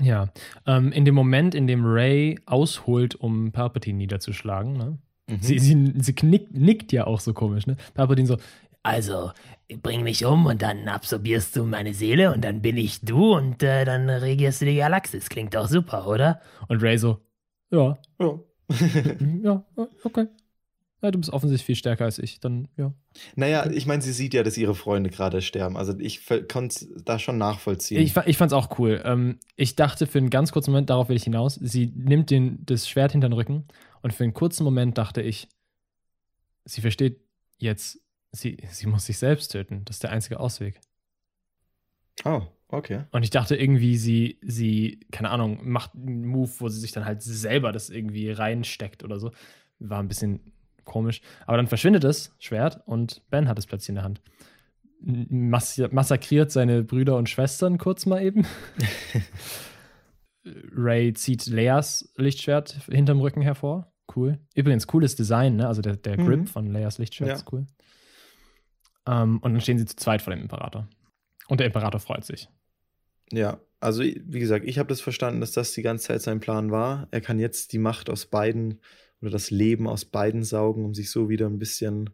S3: Ja, ähm, in dem Moment, in dem Ray ausholt, um Palpatine niederzuschlagen, ne?
S2: Mhm.
S3: Sie, sie, sie knickt, nickt ja auch so komisch, ne? Palpatine so,
S5: Also, bring mich um und dann absorbierst du meine Seele und dann bin ich du und äh, dann regierst du die Galaxis. Klingt doch super, oder?
S3: und Ray so, ja,
S2: ja.
S3: ja, okay. Ja, du bist offensichtlich viel stärker als ich, dann, ja.
S2: naja, ich meine, sie sieht ja, dass ihre Freunde gerade sterben. Also ich konnte es da schon nachvollziehen.
S3: Ich, ich fand's auch cool. Ähm, ich dachte für einen ganz kurzen Moment, darauf will ich hinaus, sie nimmt den, das Schwert hinter den Rücken und für einen kurzen Moment dachte ich, sie versteht jetzt, sie, sie muss sich selbst töten. Das ist der einzige Ausweg.
S2: oh, okay.
S3: Und ich dachte irgendwie, sie, sie, keine Ahnung, macht einen Move, wo sie sich dann halt selber das irgendwie reinsteckt oder so. War ein bisschen komisch. Aber dann verschwindet das Schwert und Ben hat es plötzlich in der Hand. Mass massakriert seine Brüder und Schwestern kurz mal eben. Ray zieht Leas Lichtschwert hinterm Rücken hervor. Cool. Übrigens, cooles Design, ne? Also der, der
S2: Mhm.
S3: Grip von Leas Lichtschwert
S2: Ja.
S3: ist cool. Ähm, und dann stehen sie zu zweit vor dem Imperator. Und der Imperator freut sich.
S2: Ja, also wie gesagt, ich habe das verstanden, dass das die ganze Zeit sein Plan war. Er kann jetzt die Macht aus beiden oder das Leben aus beiden saugen, um sich so wieder ein bisschen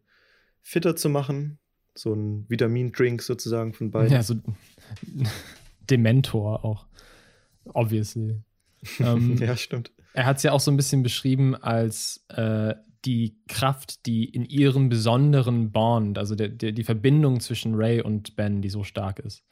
S2: fitter zu machen. So ein Vitamindrink sozusagen von beiden.
S3: Ja, so Dementor auch. Obviously. ähm,
S2: ja, stimmt.
S3: Er hat es ja auch so ein bisschen beschrieben als äh, die Kraft, die in ihrem besonderen Bond, also der, der, die Verbindung zwischen Ray und Ben, die so stark ist.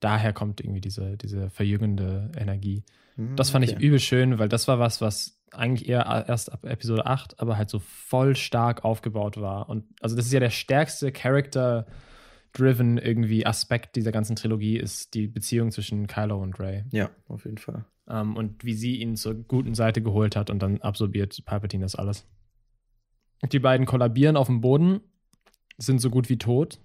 S3: Daher kommt irgendwie diese, diese verjüngende Energie.
S2: Hm,
S3: Das fand ich
S2: okay.
S3: übel schön, weil das war was, was eigentlich eher erst ab Episode 8, aber halt so voll stark aufgebaut war. Und also das ist ja der stärkste Character-driven irgendwie Aspekt dieser ganzen Trilogie, ist die Beziehung zwischen Kylo und Ray.
S2: Ja, auf jeden Fall.
S3: Ähm, und wie sie ihn zur guten Seite geholt hat und dann absorbiert Palpatine das alles. Die beiden kollabieren auf dem Boden, sind so gut wie tot.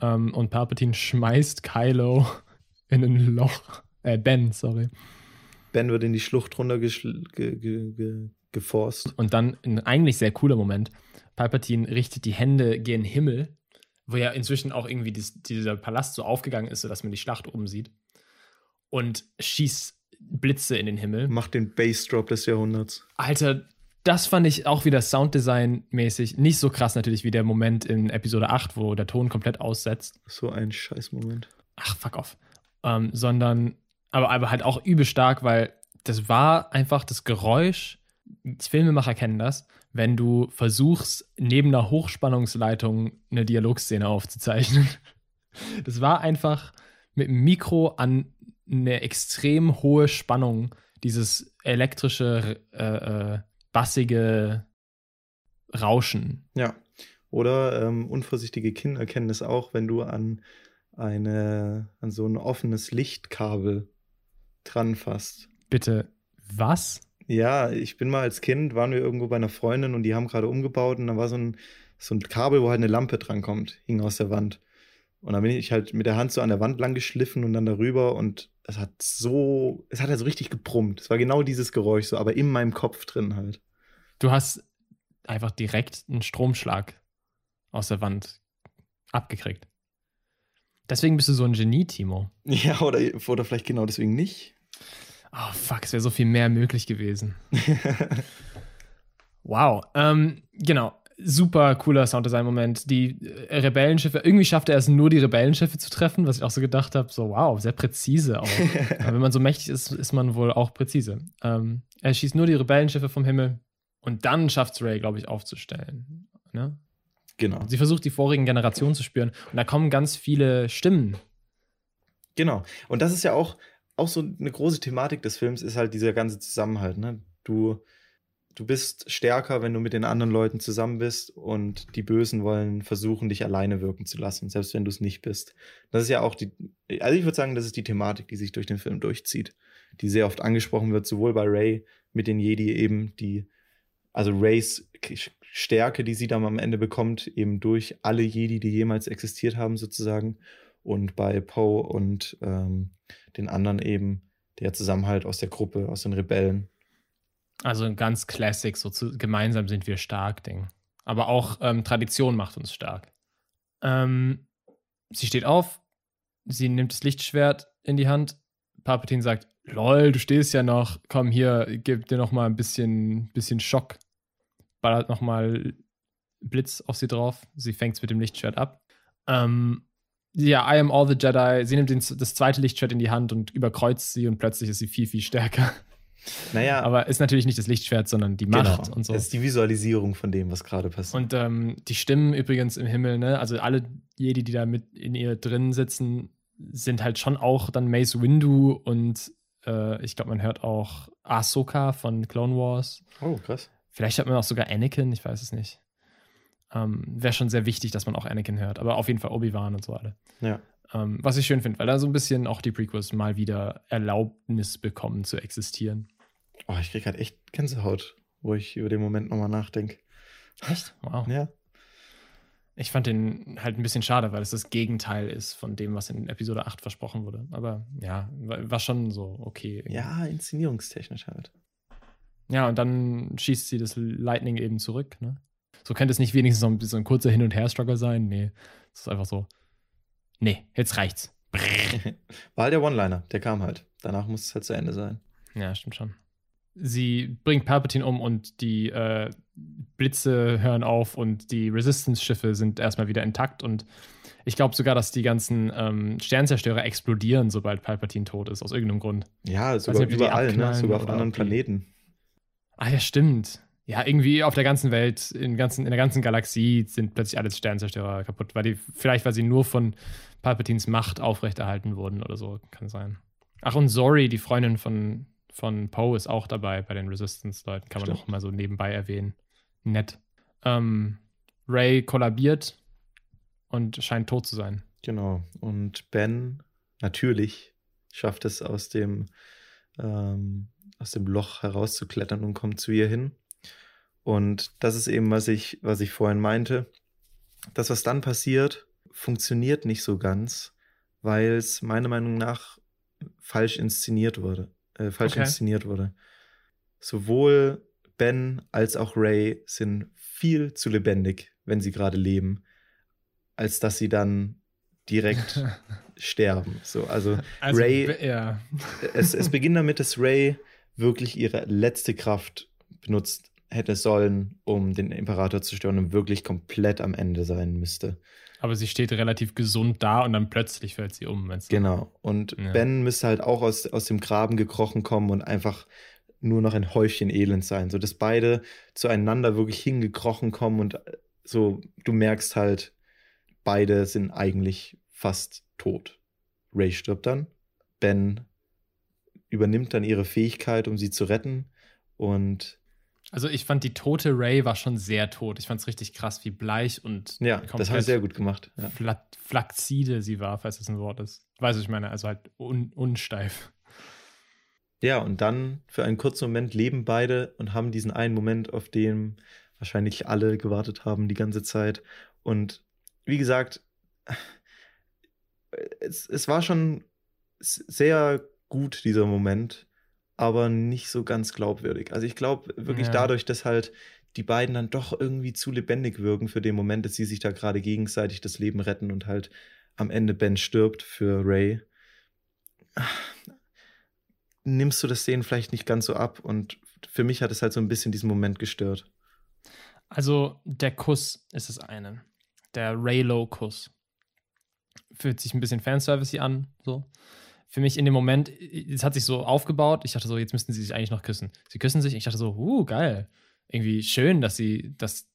S3: Ähm, und Palpatine schmeißt Kylo in ein Loch. Äh, Ben, sorry.
S2: Ben wird in die Schlucht runter ge ge ge geforst.
S3: Und dann ein eigentlich sehr cooler Moment. Palpatine richtet die Hände gen Himmel, wo ja inzwischen auch irgendwie dies, dieser Palast so aufgegangen ist, sodass man die Schlacht oben sieht. Und schießt Blitze in den Himmel.
S2: Macht den Bassdrop des Jahrhunderts.
S3: Alter, das fand ich auch wieder Sounddesign-mäßig nicht so krass natürlich wie der Moment in Episode 8, wo der Ton komplett aussetzt.
S2: So ein Scheißmoment.
S3: Ach, fuck off. Ähm, sondern, aber, aber halt auch übel stark, weil das war einfach das Geräusch, Filmemacher kennen das, wenn du versuchst, neben einer Hochspannungsleitung eine Dialogszene aufzuzeichnen. Das war einfach mit dem Mikro an eine extrem hohe Spannung, dieses elektrische, äh, äh, bassige Rauschen.
S2: Ja. Oder ähm, unvorsichtige Kinder erkennen es auch, wenn du an eine, an so ein offenes Lichtkabel dran fasst.
S3: Bitte, was?
S2: Ja, ich bin mal als Kind, waren wir irgendwo bei einer Freundin und die haben gerade umgebaut und da war so ein, so ein Kabel, wo halt eine Lampe drankommt, hing aus der Wand. Und dann bin ich halt mit der Hand so an der Wand lang geschliffen und dann darüber und es hat so, es hat halt so richtig gebrummt. Es war genau dieses Geräusch so, aber in meinem Kopf drin halt.
S3: Du hast einfach direkt einen Stromschlag aus der Wand abgekriegt. Deswegen bist du so ein Genie, Timo.
S2: Ja, oder, oder vielleicht genau deswegen nicht.
S3: Oh, fuck, es wäre so viel mehr möglich gewesen. Wow. Ähm, genau. Super cooler Sounddesign-Moment. Die äh, Rebellenschiffe, irgendwie schafft er es nur, die Rebellenschiffe zu treffen, was ich auch so gedacht habe, so wow, sehr präzise auch. Aber wenn man so mächtig ist, ist man wohl auch präzise. Ähm, er schießt nur die Rebellenschiffe vom Himmel und dann schafft es Ray, glaube ich, aufzustellen. Ne?
S2: genau.
S3: Sie versucht, die vorigen Generationen zu spüren. Und da kommen ganz viele Stimmen.
S2: Genau. Und das ist ja auch, auch so eine große Thematik des Films, ist halt dieser ganze Zusammenhalt. Ne? Du, du bist stärker, wenn du mit den anderen Leuten zusammen bist und die Bösen wollen versuchen, dich alleine wirken zu lassen, selbst wenn du es nicht bist. Das ist ja auch die, also ich würde sagen, das ist die Thematik, die sich durch den Film durchzieht, die sehr oft angesprochen wird, sowohl bei Ray mit den Jedi eben, die, also Rays Stärke, die sie dann am Ende bekommt, eben durch alle Jedi, die jemals existiert haben, sozusagen. und bei Poe und ähm, den anderen eben der Zusammenhalt aus der Gruppe, aus den Rebellen.
S3: Also ein ganz Classic, so zu, gemeinsam sind wir stark, Ding. Aber auch ähm, Tradition macht uns stark. Ähm, sie steht auf, sie nimmt das Lichtschwert in die Hand. Palpatine sagt, lol, du stehst ja noch, komm hier, gib dir noch mal ein bisschen, bisschen Schock. Ballert noch mal Blitz auf sie drauf. Sie fängt es mit dem Lichtschwert ab. Ähm, ja, I am all the Jedi. Sie nimmt den, das zweite Lichtschwert in die Hand und überkreuzt sie und plötzlich ist sie viel, viel stärker.
S2: Naja.
S3: Aber ist natürlich nicht das Lichtschwert, sondern die Macht
S2: genau.
S3: und so.
S2: Das ist die Visualisierung von dem, was gerade passiert.
S3: Und ähm, die Stimmen übrigens im Himmel, ne? Also alle Jedi, die da mit in ihr drin sitzen, sind halt schon auch dann Mace Windu und äh, ich glaube, man hört auch Ahsoka von Clone Wars.
S2: oh, krass.
S3: Vielleicht hört man auch sogar Anakin, ich weiß es nicht. Ähm, Wäre schon sehr wichtig, dass man auch Anakin hört, aber auf jeden Fall Obi-Wan und so alle.
S2: Ja.
S3: Ähm, was ich schön finde, weil da so ein bisschen auch die Prequels mal wieder Erlaubnis bekommen zu existieren.
S2: Oh, ich krieg halt echt Gänsehaut, wo ich über den Moment nochmal nachdenke.
S3: Echt? Wow.
S2: Ja.
S3: Ich fand den halt ein bisschen schade, weil es das Gegenteil ist von dem, was in Episode 8 versprochen wurde. Aber ja, war schon so okay. irgendwie.
S2: Ja, inszenierungstechnisch halt.
S3: Ja, und dann schießt sie das Lightning eben zurück, ne? So könnte es nicht wenigstens so ein, so ein kurzer Hin- und Her-Struggle sein. Nee, es ist einfach so. Nee, jetzt reicht's.
S2: War halt der One-Liner, der kam halt. Danach muss es halt zu Ende sein.
S3: Ja, stimmt schon. Sie bringt Palpatine um und die äh, Blitze hören auf und die Resistance-Schiffe sind erstmal wieder intakt und ich glaube sogar, dass die ganzen ähm, Sternzerstörer explodieren, sobald Palpatine tot ist, aus irgendeinem Grund.
S2: Ja,
S3: nicht,
S2: sogar
S3: die
S2: überall, ne? sogar auf anderen Planeten.
S3: Ah ja, stimmt. Ja, irgendwie auf der ganzen Welt, in, ganzen, in der ganzen Galaxie sind plötzlich alle Sternzerstörer kaputt, weil die, vielleicht weil sie nur von Palpatines Macht aufrechterhalten wurden oder so, kann sein. Ach, und Zori, die Freundin von, von Poe, ist auch dabei bei den Resistance-Leuten, kann man
S2: Stimmt.
S3: auch mal so nebenbei erwähnen. Nett. Ähm, Ray kollabiert und scheint tot zu sein.
S2: Genau. Und Ben natürlich schafft es aus dem, ähm, aus dem Loch herauszuklettern und kommt zu ihr hin. Und das ist eben, was ich, was ich vorhin meinte. Das, was dann passiert, funktioniert nicht so ganz, weil es meiner Meinung nach falsch inszeniert wurde. Äh, falsch
S3: Okay.
S2: inszeniert wurde. Sowohl Ben als auch Ray sind viel zu lebendig, wenn sie gerade leben, als dass sie dann direkt sterben. So, also Ray-
S3: be- ja.
S2: es, es beginnt damit, dass Ray wirklich ihre letzte Kraft benutzt hätte sollen, um den Imperator zu stören und wirklich komplett am Ende sein müsste.
S3: Aber sie steht relativ gesund da und dann plötzlich fällt sie um.
S2: Genau. Und
S3: Ja.
S2: Ben müsste halt auch aus, aus dem Graben gekrochen kommen und einfach nur noch ein Häufchen Elend sein. So dass beide zueinander wirklich hingekrochen kommen und äh, so, du merkst halt, beide sind eigentlich fast tot. Ray stirbt dann. Ben übernimmt dann ihre Fähigkeit, um sie zu retten. Und
S3: Also ich fand die tote Ray war schon sehr tot. Ich fand es richtig krass, wie bleich und
S2: ja, das haben wir sehr gut gemacht. Ja.
S3: fla flaxide sie war, falls das ein Wort ist. Weißt du, ich meine, also halt un unsteif.
S2: Ja, und dann für einen kurzen Moment leben beide und haben diesen einen Moment, auf den wahrscheinlich alle gewartet haben die ganze Zeit. Und wie gesagt, es, es war schon sehr gut, dieser Moment, aber nicht so ganz glaubwürdig. Also ich glaube wirklich
S3: Ja.
S2: dadurch, dass halt die beiden dann doch irgendwie zu lebendig wirken für den Moment, dass sie sich da gerade gegenseitig das Leben retten und halt am Ende Ben stirbt für Ray nimmst du das Szenen vielleicht nicht ganz so ab und für mich hat es halt so ein bisschen diesen Moment gestört.
S3: Also der Kuss ist das eine. Der Raylo-Kuss. Fühlt sich ein bisschen Fanservice an, so. Für mich in dem Moment, es hat sich so aufgebaut, ich dachte so, jetzt müssten sie sich eigentlich noch küssen. Sie küssen sich, ich dachte so, uh, geil. Irgendwie schön, dass sie, dass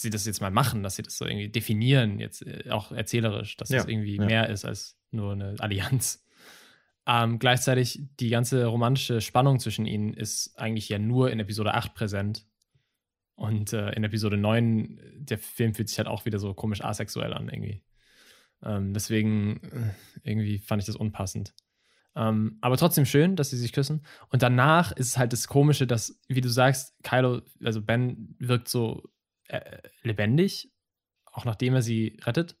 S3: sie das jetzt mal machen, dass sie das so irgendwie definieren, jetzt äh, auch erzählerisch, dass
S2: Ja,
S3: das irgendwie
S2: ja.
S3: mehr ist als nur eine Allianz. Ähm, gleichzeitig die ganze romantische Spannung zwischen ihnen ist eigentlich ja nur in Episode 8 präsent. Und äh, in Episode 9, der Film fühlt sich halt auch wieder so komisch asexuell an, irgendwie. Ähm, deswegen, äh, irgendwie fand ich das unpassend. Ähm, aber trotzdem schön, dass sie sich küssen. Und danach ist es halt das Komische, dass, wie du sagst, Kylo, also Ben wirkt so äh, lebendig, auch nachdem er sie rettet.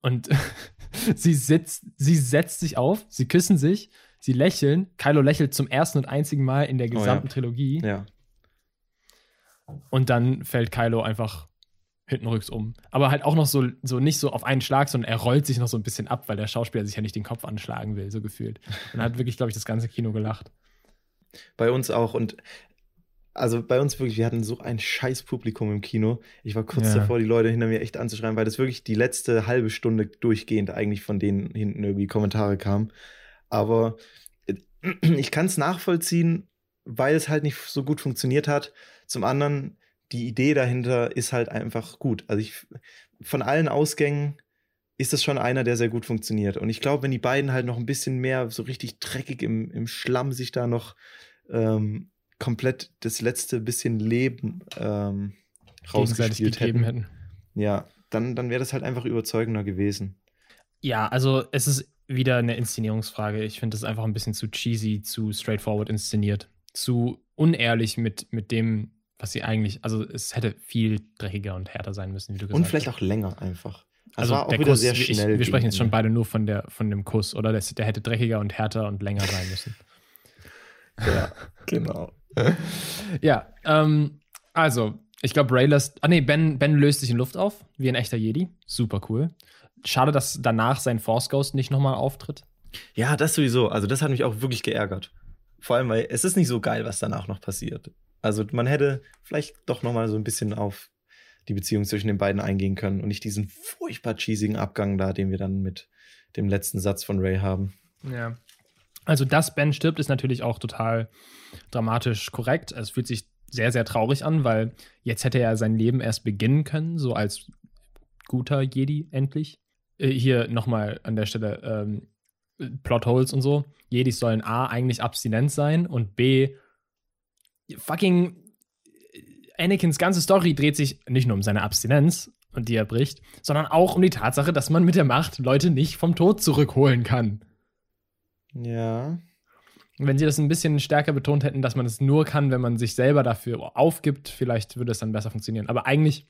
S3: Und sie sitzt, sie setzt sich auf, sie küssen sich, sie lächeln. Kylo lächelt zum ersten und einzigen Mal in der
S2: Oh ja.
S3: gesamten Trilogie.
S2: Ja.
S3: Und dann fällt Kylo einfach hintenrücks um. Aber halt auch noch so, so nicht so auf einen Schlag, sondern er rollt sich noch so ein bisschen ab, weil der Schauspieler sich ja nicht den Kopf anschlagen will, so gefühlt. Und hat wirklich, glaube ich, das ganze Kino gelacht.
S2: Bei uns auch. Und also bei uns wirklich, wir hatten so ein scheiß Publikum im Kino. Ich war kurz
S3: Ja.
S2: davor, die Leute hinter mir echt anzuschreiben, weil das wirklich die letzte halbe Stunde durchgehend eigentlich von denen hinten irgendwie Kommentare kamen. Aber äh, ich kann es nachvollziehen, weil es halt nicht so gut funktioniert hat. Zum anderen, die Idee dahinter ist halt einfach gut. Also ich, von allen Ausgängen ist das schon einer, der sehr gut funktioniert. Und ich glaube, wenn die beiden halt noch ein bisschen mehr so richtig dreckig im, im Schlamm sich da noch ähm, komplett das letzte bisschen Leben ähm, rausgespielt hätten,
S3: hätten.
S2: ja, dann, dann wäre das halt einfach überzeugender gewesen.
S3: Ja, also es ist wieder eine Inszenierungsfrage. Ich finde das einfach ein bisschen zu cheesy, zu straightforward inszeniert. Zu unehrlich mit, mit dem, was sie eigentlich. Also es hätte viel dreckiger und härter sein müssen, wie du gesagt
S2: Und vielleicht
S3: hast.
S2: auch länger einfach. Es
S3: Also
S2: war auch
S3: der
S2: wieder
S3: Kuss,
S2: sehr
S3: ich-
S2: schnell.
S3: wir sprechen jetzt schon beide nur von, der, von dem Kuss, oder? Das, der hätte dreckiger und härter und länger sein müssen.
S2: Ja, genau.
S3: ja, ähm, also, ich glaube, Ray lässt. Ah, nee, ben, ben löst sich in Luft auf, wie ein echter Jedi. Super cool. Schade, dass danach sein Force Ghost nicht nochmal auftritt.
S2: Ja, das sowieso. Also, das hat mich auch wirklich geärgert. Vor allem, weil es ist nicht so geil, was danach noch passiert. Also, man hätte vielleicht doch noch mal so ein bisschen auf die Beziehung zwischen den beiden eingehen können und nicht diesen furchtbar cheesigen Abgang da, den wir dann mit dem letzten Satz von Ray haben.
S3: Ja. Also, dass Ben stirbt, ist natürlich auch total dramatisch korrekt. Es fühlt sich sehr, sehr traurig an, weil jetzt hätte er sein Leben erst beginnen können, so als guter Jedi endlich. Äh, Hier nochmal an der Stelle ähm, Plotholes und so. Jedis sollen A, eigentlich abstinent sein und B, fucking Anakins ganze Story dreht sich nicht nur um seine Abstinenz und die er bricht, sondern auch um die Tatsache, dass man mit der Macht Leute nicht vom Tod zurückholen kann.
S2: Ja.
S3: Wenn sie das ein bisschen stärker betont hätten, dass man es nur kann, wenn man sich selber dafür aufgibt, vielleicht würde es dann besser funktionieren. Aber eigentlich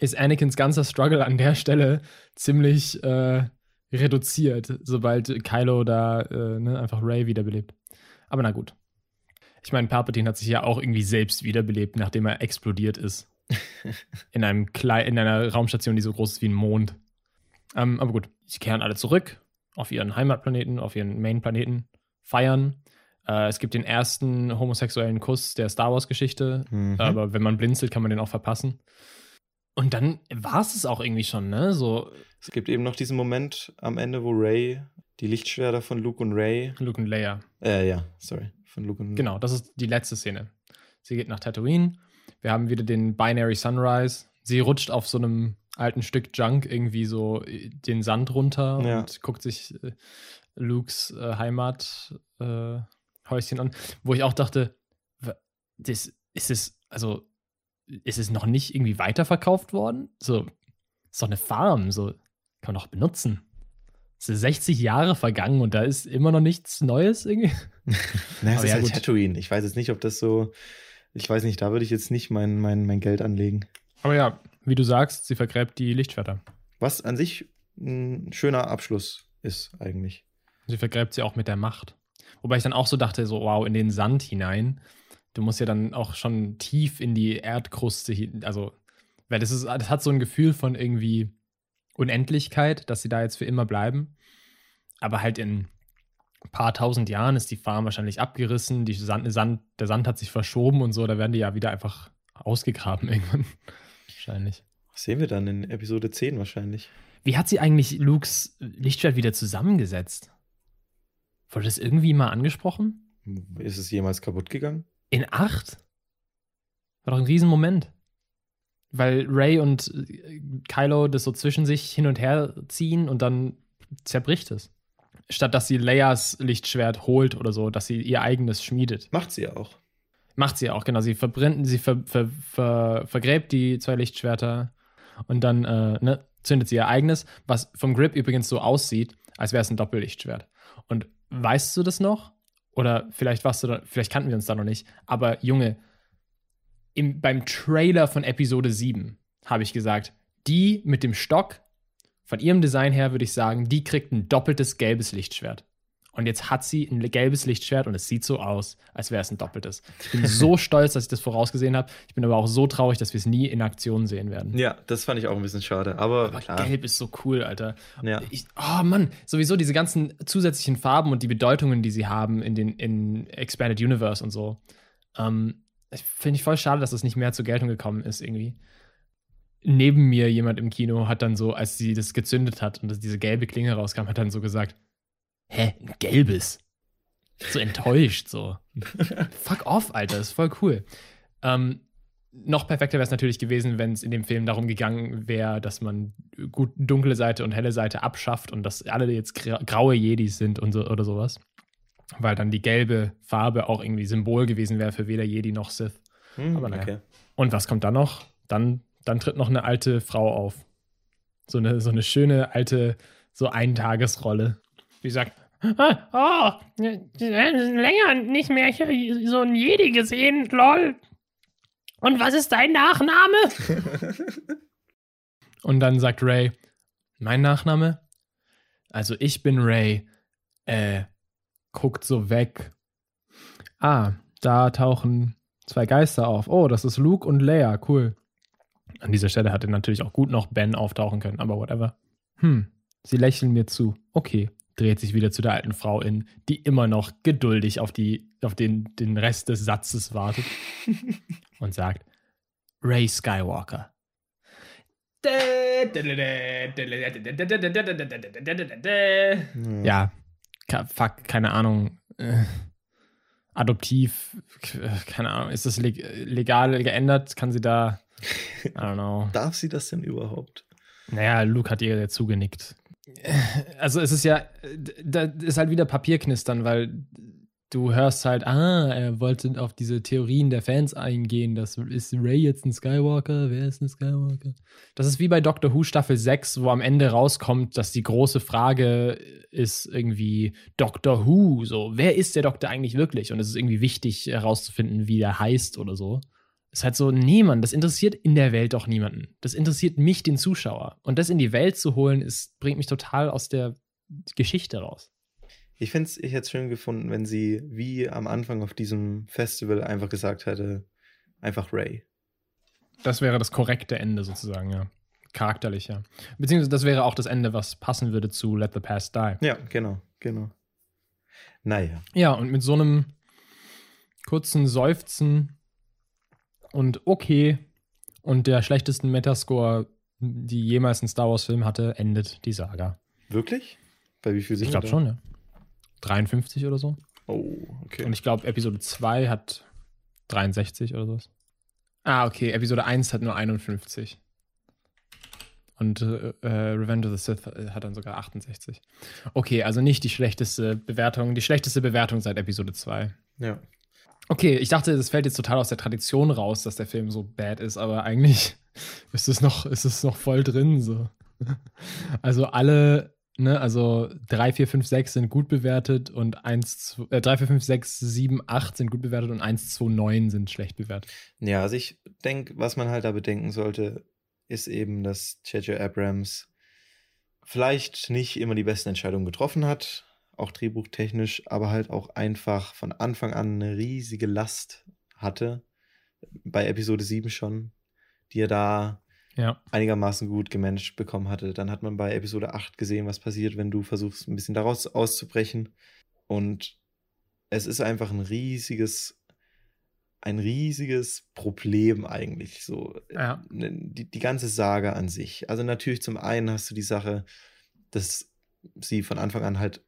S3: ist Anakins ganzer Struggle an der Stelle ziemlich äh, reduziert, sobald Kylo da äh, ne, einfach Ray wiederbelebt. Aber na gut. Ich meine, Palpatine hat sich ja auch irgendwie selbst wiederbelebt, nachdem er explodiert ist. in, einem in einer Raumstation, die so groß ist wie ein Mond. Ähm, aber gut, sie kehren alle zurück auf ihren Heimatplaneten, auf ihren Main-Planeten, feiern. Äh, es gibt den ersten homosexuellen Kuss der Star Wars-Geschichte,
S2: Mhm.
S3: aber wenn man blinzelt, kann man den auch verpassen. Und dann war es es auch irgendwie schon, ne? So
S2: Es gibt eben noch diesen Moment am Ende, wo Ray die Lichtschwerter von Luke und Ray.
S3: Luke und Leia.
S2: Äh, ja, sorry. Von Luke und
S3: Genau, das ist die letzte Szene. Sie geht nach Tatooine. Wir haben wieder den Binary Sunrise. Sie rutscht auf so einem alten Stück Junk irgendwie so äh, den Sand runter
S2: Ja.
S3: und guckt sich äh, Lukes äh, Heimathäuschen äh, an, wo ich auch dachte, das ist es, also ist es noch nicht irgendwie weiterverkauft worden? So, ist doch eine Farm, so kann man doch benutzen. Es sind 60 Jahre vergangen und da ist immer noch nichts Neues irgendwie.
S2: Naja, es ist
S3: ja,
S2: halt
S3: gut.
S2: Tatooine. Ich weiß jetzt nicht, ob das so. Ich weiß nicht, da würde ich jetzt nicht mein, mein, mein Geld anlegen.
S3: Aber ja, wie du sagst, sie vergräbt die Lichtschwerter.
S2: Was an sich ein schöner Abschluss ist, eigentlich.
S3: Sie vergräbt sie auch mit der Macht. Wobei ich dann auch so dachte, so wow, in den Sand hinein. Du musst ja dann auch schon tief in die Erdkruste hin, also, weil das ist, das hat so ein Gefühl von irgendwie Unendlichkeit, dass sie da jetzt für immer bleiben. Aber halt in ein paar tausend Jahren ist die Farm wahrscheinlich abgerissen, die Sand, Sand, der Sand hat sich verschoben und so, da werden die ja wieder einfach ausgegraben irgendwann. wahrscheinlich.
S2: Was sehen wir dann in Episode 10 wahrscheinlich?
S3: Wie hat sie eigentlich Lukes Lichtschwert wieder zusammengesetzt? Wurde das irgendwie mal angesprochen?
S2: Ist es jemals kaputt gegangen?
S3: In acht? War doch ein Riesenmoment. Weil Ray und äh, Kylo das so zwischen sich hin und her ziehen und dann zerbricht es. Statt dass sie Leias Lichtschwert holt oder so, dass sie ihr eigenes schmiedet.
S2: Macht sie ja auch.
S3: Macht sie auch, genau. Sie verbrennt, sie ver, ver, ver, vergräbt die zwei Lichtschwerter und dann äh, ne, zündet sie ihr eigenes, was vom Grip übrigens so aussieht, als wäre es ein Doppellichtschwert. Und weißt du das noch? Oder vielleicht warst du da, vielleicht kannten wir uns da noch nicht. Aber Junge, im, beim Trailer von Episode 7 habe ich gesagt, die mit dem Stock Von ihrem Design her würde ich sagen, die kriegt ein doppeltes gelbes Lichtschwert. Und jetzt hat sie ein gelbes Lichtschwert und es sieht so aus, als wäre es ein doppeltes. Ich bin so stolz, dass ich das vorausgesehen habe. Ich bin aber auch so traurig, dass wir es nie in Aktion sehen werden.
S2: Ja, das fand ich auch ein bisschen schade. Aber,
S3: Aber
S2: klar.
S3: gelb ist so cool, Alter.
S2: Ja.
S3: Ich, oh Mann, sowieso diese ganzen zusätzlichen Farben und die Bedeutungen, die sie haben in den in Expanded Universe und so. Ähm, Finde ich voll schade, dass das nicht mehr zur Geltung gekommen ist, irgendwie. Neben mir jemand im Kino hat dann so, als sie das gezündet hat und dass diese gelbe Klinge rauskam, hat dann so gesagt: Hä, ein gelbes? So enttäuscht, so. Fuck off, Alter, ist voll cool. Ähm, noch perfekter wäre es natürlich gewesen, wenn es in dem Film darum gegangen wäre, dass man gut dunkle Seite und helle Seite abschafft und dass alle jetzt gra graue Jedis sind und so, oder sowas. Weil dann die gelbe Farbe auch irgendwie Symbol gewesen wäre für weder Jedi noch Sith.
S2: Hm,
S3: aber naja.
S2: okay.
S3: Und was kommt dann noch? Dann, dann tritt noch eine alte Frau auf. So eine, so eine schöne alte, so Eintagesrolle. Die sagt,
S6: Ah, oh, länger nicht mehr hier so ein Jedi gesehen, lol. Und was ist dein Nachname?
S3: Und dann sagt Ray, mein Nachname? Also ich bin Ray. Äh, guckt so weg. Ah, da tauchen zwei Geister auf. Oh, das ist Luke und Leia, cool. An dieser Stelle hätte natürlich auch gut noch Ben auftauchen können, aber whatever. Hm, sie lächeln mir zu. Okay, dreht sich wieder zu der alten Frau in, die immer noch geduldig auf, die, auf den, den Rest des Satzes wartet und sagt, Ray Skywalker. Ja, fuck, keine Ahnung. Äh, adoptiv, äh, keine Ahnung. Ist das leg legal geändert? Kann sie da, I don't know.
S2: Darf sie das denn überhaupt?
S3: Naja, Luke hat ihr ja zugenickt. Also es ist ja, da ist halt wieder Papierknistern, weil du hörst halt, ah, er wollte auf diese Theorien der Fans eingehen. Das ist Ray jetzt ein Skywalker? Wer ist ein Skywalker? Das ist wie bei Doctor Who Staffel 6, wo am Ende rauskommt, dass die große Frage ist irgendwie Doctor Who, so, wer ist der Doktor eigentlich wirklich? Und es ist irgendwie wichtig herauszufinden, wie der heißt oder so. Ist halt so, niemand, das interessiert in der Welt doch niemanden. Das interessiert mich, den Zuschauer. Und das in die Welt zu holen, ist, bringt mich total aus der Geschichte raus.
S2: Ich fände es, ich hätte es schön gefunden, wenn sie wie am Anfang auf diesem Festival einfach gesagt hätte, einfach Ray.
S3: Das wäre das korrekte Ende sozusagen, ja. Charakterlich, ja. Beziehungsweise das wäre auch das Ende, was passen würde zu Let the Past Die.
S2: Ja, genau, genau. Naja.
S3: Ja, und mit so einem kurzen Seufzen und okay und der schlechtesten Metascore, die jemals ein Star Wars-Film hatte, endet die Saga.
S2: Wirklich? Bei wie viel sind
S3: Ich glaube schon, ja. 53 oder so.
S2: Oh, okay.
S3: Und ich glaube, Episode 2 hat 63 oder sowas. Ah, okay. Episode 1 hat nur 51. Und äh, äh, Revenge of the Sith äh, hat dann sogar 68. Okay, also nicht die schlechteste Bewertung. Die schlechteste Bewertung seit Episode 2.
S2: ja.
S3: Okay, ich dachte, das fällt jetzt total aus der Tradition raus, dass der Film so bad ist, aber eigentlich ist es noch, ist es noch voll drin. So. Also alle, ne, also 3, 4, 5, 6 sind gut bewertet und 1, 2, äh, 3, 4, 5, 6, 7, 8 sind gut bewertet und 1, 2, 9 sind schlecht bewertet.
S2: Ja, also ich denke, was man halt da bedenken sollte, ist eben, dass J.J. Abrams vielleicht nicht immer die besten Entscheidungen getroffen hat, auch drehbuchtechnisch, aber halt auch einfach von Anfang an eine riesige Last hatte, bei Episode 7 schon, die er da
S3: Ja.
S2: einigermaßen gut gemanagt bekommen hatte. Dann hat man bei Episode 8 gesehen, was passiert, wenn du versuchst, ein bisschen daraus auszubrechen. Und es ist einfach ein riesiges, ein riesiges Problem eigentlich. So
S3: Ja.
S2: ne, die, die ganze Saga an sich. Also natürlich zum einen hast du die Sache, dass sie von Anfang an halt,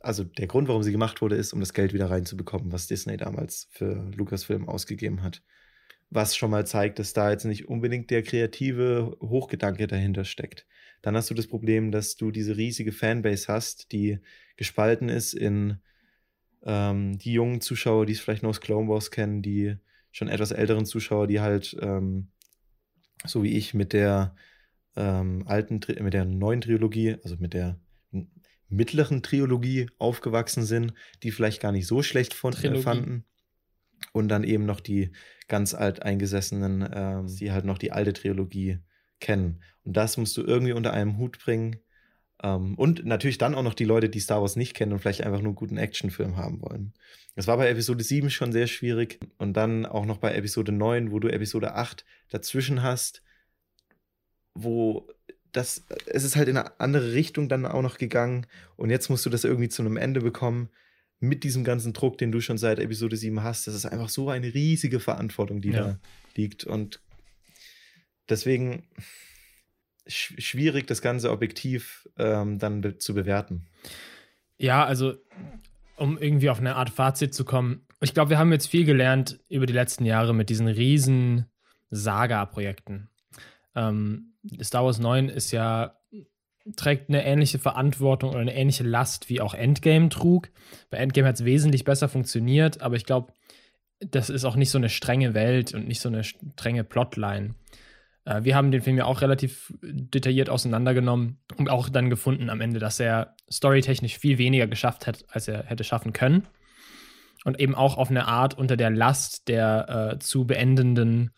S2: also der Grund, warum sie gemacht wurde, ist, um das Geld wieder reinzubekommen, was Disney damals für Lucasfilm ausgegeben hat. Was schon mal zeigt, dass da jetzt nicht unbedingt der kreative Hochgedanke dahinter steckt. Dann hast du das Problem, dass du diese riesige Fanbase hast, die gespalten ist in ähm, die jungen Zuschauer, die es vielleicht noch aus Clone Wars kennen, die schon etwas älteren Zuschauer, die halt, ähm, so wie ich, mit der ähm, alten, mit der neuen Trilogie, also mit der mittleren Trilogie aufgewachsen sind, die vielleicht gar nicht so schlecht von, äh, fanden. Und dann eben noch die ganz alt eingesessenen, ähm, die halt noch die alte Trilogie kennen. Und das musst du irgendwie unter einem Hut bringen. Ähm, und natürlich dann auch noch die Leute, die Star Wars nicht kennen und vielleicht einfach nur einen guten Actionfilm haben wollen. Das war bei Episode 7 schon sehr schwierig. Und dann auch noch bei Episode 9, wo du Episode 8 dazwischen hast, wo das, es ist halt in eine andere Richtung dann auch noch gegangen. Und jetzt musst du das irgendwie zu einem Ende bekommen mit diesem ganzen Druck, den du schon seit Episode 7 hast. Das ist einfach so eine riesige Verantwortung, die ja. da liegt. Und deswegen sch schwierig, das Ganze objektiv ähm, dann be zu bewerten.
S3: Ja, also um irgendwie auf eine Art Fazit zu kommen. Ich glaube, wir haben jetzt viel gelernt über die letzten Jahre mit diesen riesen Saga-Projekten. Ähm, Star Wars 9 ist ja trägt eine ähnliche Verantwortung oder eine ähnliche Last wie auch Endgame trug. Bei Endgame hat es wesentlich besser funktioniert, aber ich glaube, das ist auch nicht so eine strenge Welt und nicht so eine strenge Plotline. Äh, wir haben den Film ja auch relativ detailliert auseinandergenommen und auch dann gefunden am Ende, dass er storytechnisch viel weniger geschafft hat, als er hätte schaffen können. Und eben auch auf eine Art unter der Last der äh, zu beendenden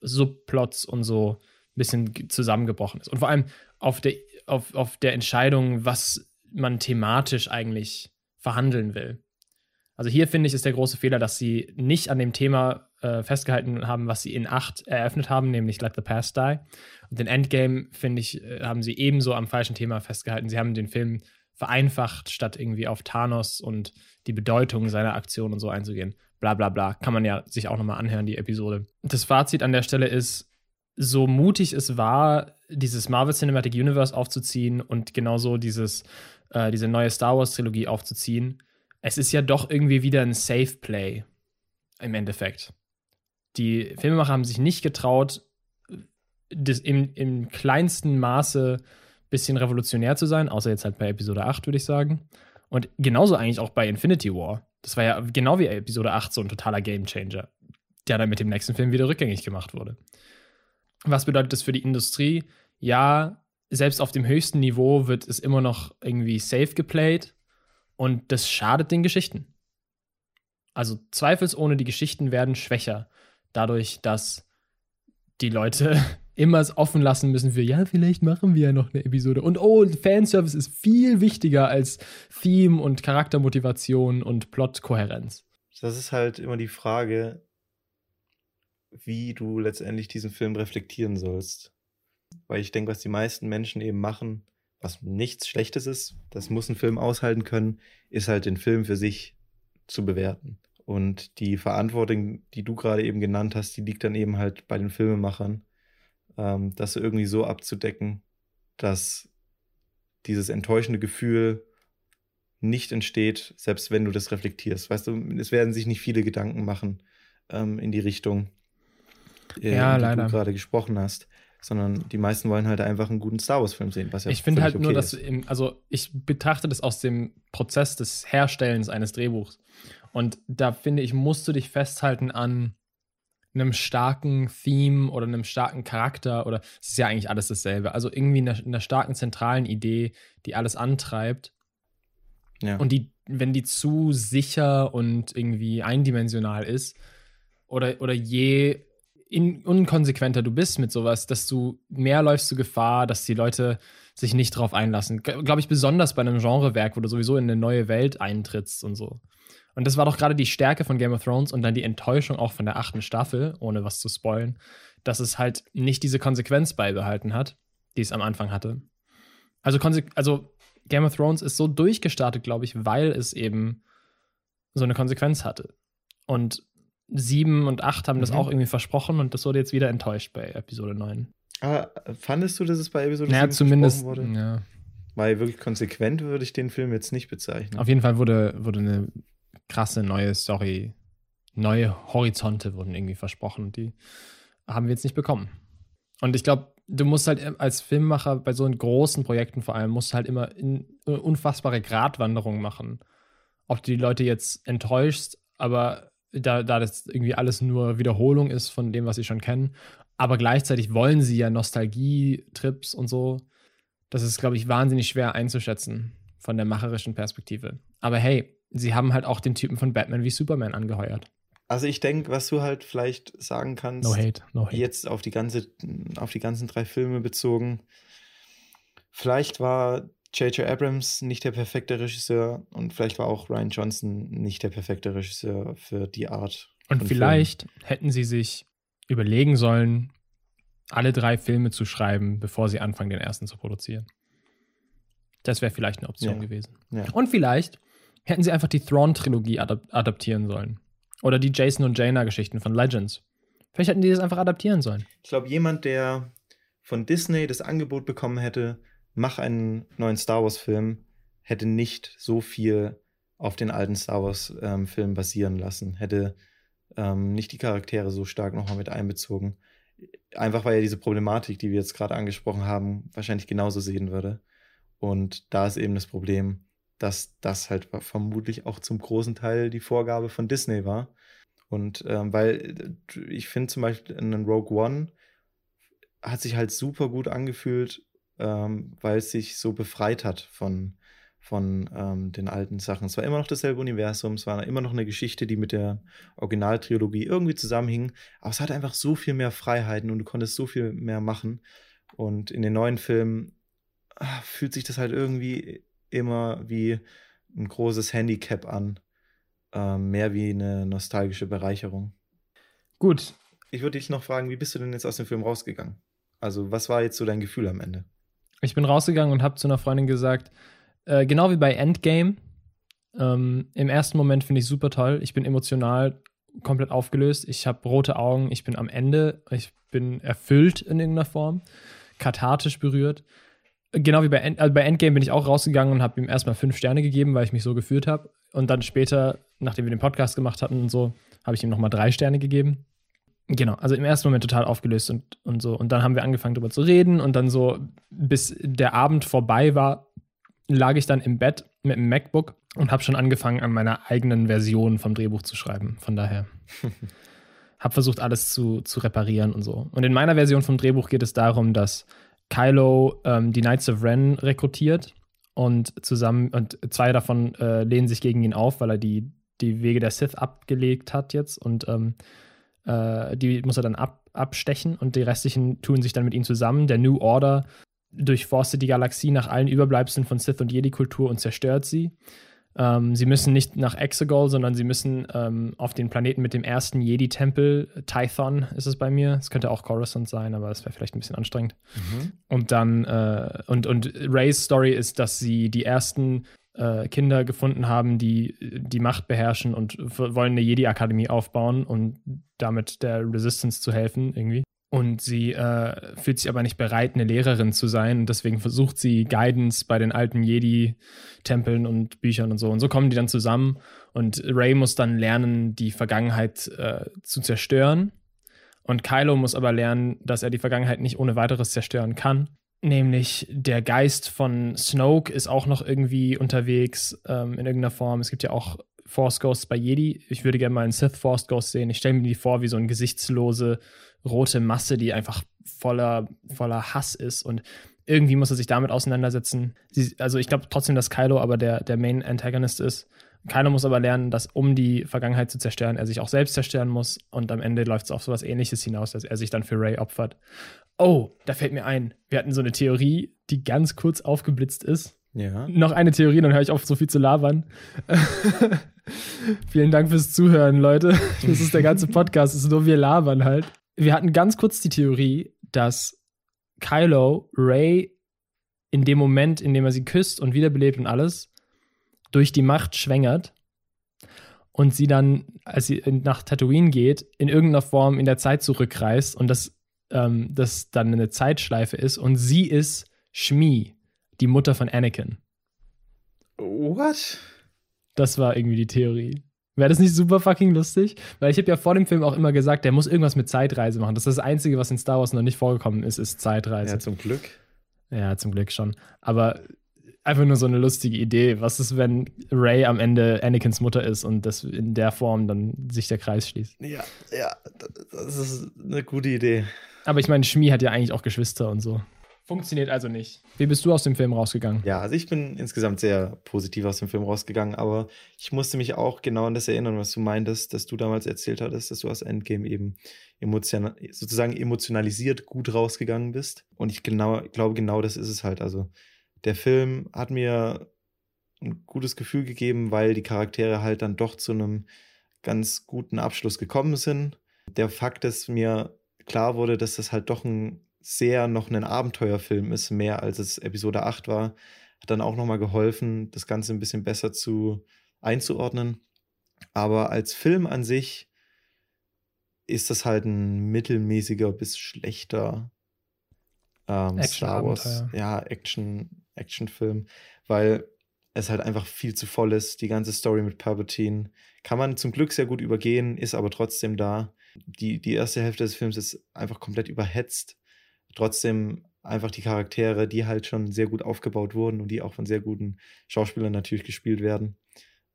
S3: Subplots und so ein bisschen zusammengebrochen ist. Und vor allem auf der, auf, auf der Entscheidung, was man thematisch eigentlich verhandeln will. Also hier finde ich, ist der große Fehler, dass sie nicht an dem Thema äh, festgehalten haben, was sie in 8 eröffnet haben, nämlich Let the Past Die. Und den Endgame, finde ich, äh, haben sie ebenso am falschen Thema festgehalten. Sie haben den Film vereinfacht, statt irgendwie auf Thanos und die Bedeutung seiner Aktion und so einzugehen. Bla bla bla. Kann man ja sich auch nochmal anhören, die Episode. Das Fazit an der Stelle ist, so mutig es war, dieses Marvel Cinematic Universe aufzuziehen und genauso dieses, äh, diese neue Star Wars Trilogie aufzuziehen, es ist ja doch irgendwie wieder ein Safe Play im Endeffekt. Die Filmemacher haben sich nicht getraut, das im, im kleinsten Maße ein bisschen revolutionär zu sein, außer jetzt halt bei Episode 8, würde ich sagen. Und genauso eigentlich auch bei Infinity War. Das war ja genau wie Episode 8 so ein totaler Gamechanger, der dann mit dem nächsten Film wieder rückgängig gemacht wurde. Was bedeutet das für die Industrie? Ja, selbst auf dem höchsten Niveau wird es immer noch irgendwie safe geplayt und das schadet den Geschichten. Also zweifelsohne, die Geschichten werden schwächer, dadurch, dass die Leute immer es offen lassen müssen für, ja, vielleicht machen wir ja noch eine Episode. Und oh, Fanservice ist viel wichtiger als Theme und Charaktermotivation und Plotkohärenz.
S2: Das ist halt immer die Frage, wie du letztendlich diesen Film reflektieren sollst. Weil ich denke, was die meisten Menschen eben machen, was nichts Schlechtes ist, das muss ein Film aushalten können, ist halt den Film für sich zu bewerten. Und die Verantwortung, die du gerade eben genannt hast, die liegt dann eben halt bei den Filmemachern, ähm, das irgendwie so abzudecken, dass dieses enttäuschende Gefühl nicht entsteht, selbst wenn du das reflektierst. Weißt du, es werden sich nicht viele Gedanken machen ähm, in die Richtung, äh, ja, die leider. du gerade gesprochen hast sondern die meisten wollen halt einfach einen guten Star Wars-Film sehen, was ja
S3: Ich finde halt okay nur, dass, im, also ich betrachte das aus dem Prozess des Herstellens eines Drehbuchs. Und da finde ich, musst du dich festhalten an einem starken Theme oder einem starken Charakter oder es ist ja eigentlich alles dasselbe. Also irgendwie einer, einer starken zentralen Idee, die alles antreibt. Ja. Und die, wenn die zu sicher und irgendwie eindimensional ist oder, oder je in, unkonsequenter du bist mit sowas, desto mehr läufst du Gefahr, dass die Leute sich nicht drauf einlassen. Glaube ich, besonders bei einem Genrewerk, wo du sowieso in eine neue Welt eintrittst und so. Und das war doch gerade die Stärke von Game of Thrones und dann die Enttäuschung auch von der achten Staffel, ohne was zu spoilen, dass es halt nicht diese Konsequenz beibehalten hat, die es am Anfang hatte. Also, also Game of Thrones ist so durchgestartet, glaube ich, weil es eben so eine Konsequenz hatte. Und 7 und 8 haben mhm. das auch irgendwie versprochen und das wurde jetzt wieder enttäuscht bei Episode 9.
S2: Aber fandest du, dass es bei Episode
S3: naja, 7 zumindest, wurde?
S2: Ja. Weil wirklich konsequent würde ich den Film jetzt nicht bezeichnen.
S3: Auf jeden Fall wurde, wurde eine krasse neue Story, neue Horizonte wurden irgendwie versprochen. Die haben wir jetzt nicht bekommen. Und ich glaube, du musst halt als Filmemacher bei so großen Projekten vor allem, musst halt immer eine unfassbare Gratwanderung machen. Ob du die Leute jetzt enttäuschst, aber da, da das irgendwie alles nur Wiederholung ist von dem, was sie schon kennen. Aber gleichzeitig wollen sie ja Nostalgie-Trips und so. Das ist, glaube ich, wahnsinnig schwer einzuschätzen von der macherischen Perspektive. Aber hey, sie haben halt auch den Typen von Batman wie Superman angeheuert.
S2: Also ich denke, was du halt vielleicht sagen kannst,
S3: No hate, no hate.
S2: jetzt auf die ganze, auf die ganzen drei Filme bezogen, vielleicht war J.J. Abrams nicht der perfekte Regisseur und vielleicht war auch Ryan Johnson nicht der perfekte Regisseur für die Art.
S3: Und
S2: von
S3: vielleicht hätten sie sich überlegen sollen, alle drei Filme zu schreiben, bevor sie anfangen, den ersten zu produzieren. Das wäre vielleicht eine Option
S2: Ja.
S3: gewesen.
S2: Ja.
S3: Und vielleicht hätten sie einfach die Thrawn-Trilogie adap adaptieren sollen. Oder die Jason und Jaina-Geschichten von Legends. Vielleicht hätten die das einfach adaptieren sollen.
S2: Ich glaube, jemand, der von Disney das Angebot bekommen hätte, mach einen neuen Star Wars-Film, hätte nicht so viel auf den alten Star Wars-Film basieren lassen, hätte ähm, nicht die Charaktere so stark nochmal mit einbezogen. Einfach weil er diese Problematik, die wir jetzt gerade angesprochen haben, wahrscheinlich genauso sehen würde. Und da ist eben das Problem, dass das halt vermutlich auch zum großen Teil die Vorgabe von Disney war. Und ähm, weil äh, ich finde zum Beispiel einen Rogue One hat sich halt super gut angefühlt, ähm, weil es sich so befreit hat von, von ähm, den alten Sachen. Es war immer noch dasselbe Universum, es war immer noch eine Geschichte, die mit der Originaltrilogie irgendwie zusammenhing, aber es hatte einfach so viel mehr Freiheiten und du konntest so viel mehr machen. Und in den neuen Filmen ah, fühlt sich das halt irgendwie immer wie ein großes Handicap an. Ähm, mehr wie eine nostalgische Bereicherung.
S3: Gut,
S2: Ich würde dich noch fragen, wie bist du denn jetzt aus dem Film rausgegangen? Also, was war jetzt so dein Gefühl am Ende?
S3: Ich bin rausgegangen und habe zu einer Freundin gesagt, äh, genau wie bei Endgame, ähm, im ersten Moment finde ich super toll. Ich bin emotional komplett aufgelöst. Ich habe rote Augen. Ich bin am Ende. Ich bin erfüllt in irgendeiner Form. Kathartisch berührt. Genau wie bei, End also bei Endgame bin ich auch rausgegangen und habe ihm erstmal fünf Sterne gegeben, weil ich mich so gefühlt habe. Und dann später, nachdem wir den Podcast gemacht hatten und so, habe ich ihm nochmal drei Sterne gegeben. Genau, also im ersten Moment total aufgelöst und, und so. Und dann haben wir angefangen darüber zu reden und dann so, bis der Abend vorbei war, lag ich dann im Bett mit dem MacBook und habe schon angefangen, an meiner eigenen Version vom Drehbuch zu schreiben. Von daher habe versucht, alles zu, zu reparieren und so. Und in meiner Version vom Drehbuch geht es darum, dass Kylo ähm, die Knights of Ren rekrutiert und zusammen und zwei davon äh, lehnen sich gegen ihn auf, weil er die, die Wege der Sith abgelegt hat jetzt und ähm, äh, die muss er dann ab, abstechen und die restlichen tun sich dann mit ihm zusammen. Der New Order durchforstet die Galaxie nach allen Überbleibseln von Sith und Jedi-Kultur und zerstört sie. Ähm, sie müssen nicht nach Exegol, sondern sie müssen ähm, auf den Planeten mit dem ersten Jedi-Tempel, Tython ist es bei mir. Es könnte auch Coruscant sein, aber es wäre vielleicht ein bisschen anstrengend. Und dann, äh, und, und Rays Story ist, dass sie die ersten äh, Kinder gefunden haben, die die Macht beherrschen und wollen eine Jedi-Akademie aufbauen und damit der Resistance zu helfen, irgendwie. Und sie äh, fühlt sich aber nicht bereit, eine Lehrerin zu sein. Und deswegen versucht sie Guidance bei den alten Jedi-Tempeln und Büchern und so. Und so kommen die dann zusammen. Und Ray muss dann lernen, die Vergangenheit äh, zu zerstören. Und Kylo muss aber lernen, dass er die Vergangenheit nicht ohne weiteres zerstören kann. Nämlich der Geist von Snoke ist auch noch irgendwie unterwegs ähm, in irgendeiner Form. Es gibt ja auch Force Ghosts bei Jedi. Ich würde gerne mal einen Sith Force Ghost sehen. Ich stelle mir die vor wie so eine gesichtslose rote Masse, die einfach voller, voller Hass ist. Und irgendwie muss er sich damit auseinandersetzen. Sie, also ich glaube trotzdem, dass Kylo aber der, der Main Antagonist ist. Kylo muss aber lernen, dass um die Vergangenheit zu zerstören, er sich auch selbst zerstören muss. Und am Ende läuft es auf sowas ähnliches hinaus, dass er sich dann für Ray opfert. Oh, da fällt mir ein. Wir hatten so eine Theorie, die ganz kurz aufgeblitzt ist.
S2: Ja.
S3: Noch eine Theorie, dann höre ich auf, so viel zu labern. Vielen Dank fürs Zuhören, Leute. Das ist der ganze Podcast, das ist nur wir labern halt. Wir hatten ganz kurz die Theorie, dass Kylo Ray in dem Moment, in dem er sie küsst und wiederbelebt und alles, durch die Macht schwängert und sie dann, als sie nach Tatooine geht, in irgendeiner Form in der Zeit zurückreist und das, ähm, das dann eine Zeitschleife ist und sie ist Shmi, die Mutter von Anakin.
S2: What?
S3: Das war irgendwie die Theorie. Wäre das nicht super fucking lustig? Weil ich habe ja vor dem Film auch immer gesagt, der muss irgendwas mit Zeitreise machen. Das ist das Einzige, was in Star Wars noch nicht vorgekommen ist, ist Zeitreise.
S2: Ja, zum Glück.
S3: Ja, zum Glück schon. Aber einfach nur so eine lustige Idee. Was ist, wenn Ray am Ende Anakins Mutter ist und das in der Form dann sich der Kreis schließt?
S2: Ja, ja, das ist eine gute Idee.
S3: Aber ich meine, Shmi hat ja eigentlich auch Geschwister und so. Funktioniert also nicht. Wie bist du aus dem Film rausgegangen?
S2: Ja, also ich bin insgesamt sehr positiv aus dem Film rausgegangen, aber ich musste mich auch genau an das erinnern, was du meintest, dass du damals erzählt hattest, dass du aus Endgame eben emotional, sozusagen emotionalisiert gut rausgegangen bist. Und ich genau, glaube, genau das ist es halt. Also der Film hat mir ein gutes Gefühl gegeben, weil die Charaktere halt dann doch zu einem ganz guten Abschluss gekommen sind. Der Fakt, dass mir klar wurde, dass das halt doch ein sehr noch ein Abenteuerfilm ist, mehr als es Episode 8 war, hat dann auch nochmal geholfen, das Ganze ein bisschen besser zu einzuordnen. Aber als Film an sich ist das halt ein mittelmäßiger bis schlechter ähm, Star Wars, ja, Action, Actionfilm, weil es halt einfach viel zu voll ist. Die ganze Story mit Palpatine kann man zum Glück sehr gut übergehen, ist aber trotzdem da. Die, die erste Hälfte des Films ist einfach komplett überhetzt. Trotzdem einfach die Charaktere, die halt schon sehr gut aufgebaut wurden und die auch von sehr guten Schauspielern natürlich gespielt werden,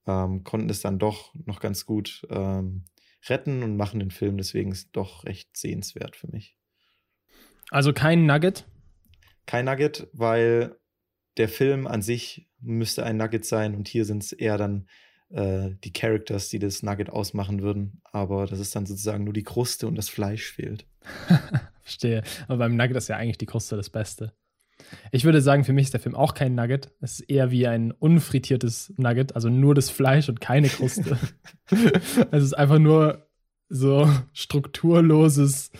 S2: ähm, konnten es dann doch noch ganz gut ähm, retten und machen den Film. Deswegen ist doch recht sehenswert für mich.
S3: Also kein Nugget?
S2: Kein Nugget, weil der Film an sich müsste ein Nugget sein und hier sind es eher dann äh, die Characters, die das Nugget ausmachen würden. Aber das ist dann sozusagen nur die Kruste und das Fleisch fehlt.
S3: Verstehe. Aber beim Nugget ist ja eigentlich die Kruste das Beste. Ich würde sagen, für mich ist der Film auch kein Nugget. Es ist eher wie ein unfrittiertes Nugget, also nur das Fleisch und keine Kruste. es ist einfach nur so strukturloses,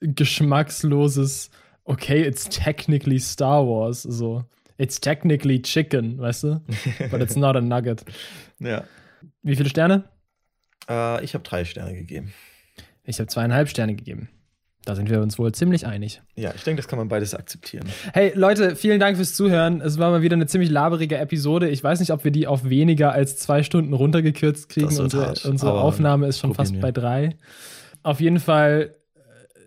S3: geschmacksloses, okay, it's technically Star Wars, so. It's technically chicken, weißt du? But it's not a nugget.
S2: Ja.
S3: Wie viele Sterne?
S2: Äh, ich habe drei Sterne gegeben.
S3: Ich habe zweieinhalb Sterne gegeben. Da sind wir uns wohl ziemlich einig.
S2: Ja, ich denke, das kann man beides akzeptieren.
S3: Hey Leute, vielen Dank fürs Zuhören. Es war mal wieder eine ziemlich laberige Episode. Ich weiß nicht, ob wir die auf weniger als zwei Stunden runtergekürzt kriegen. Unsere, unsere Aufnahme ist schon fast bei drei. Auf jeden Fall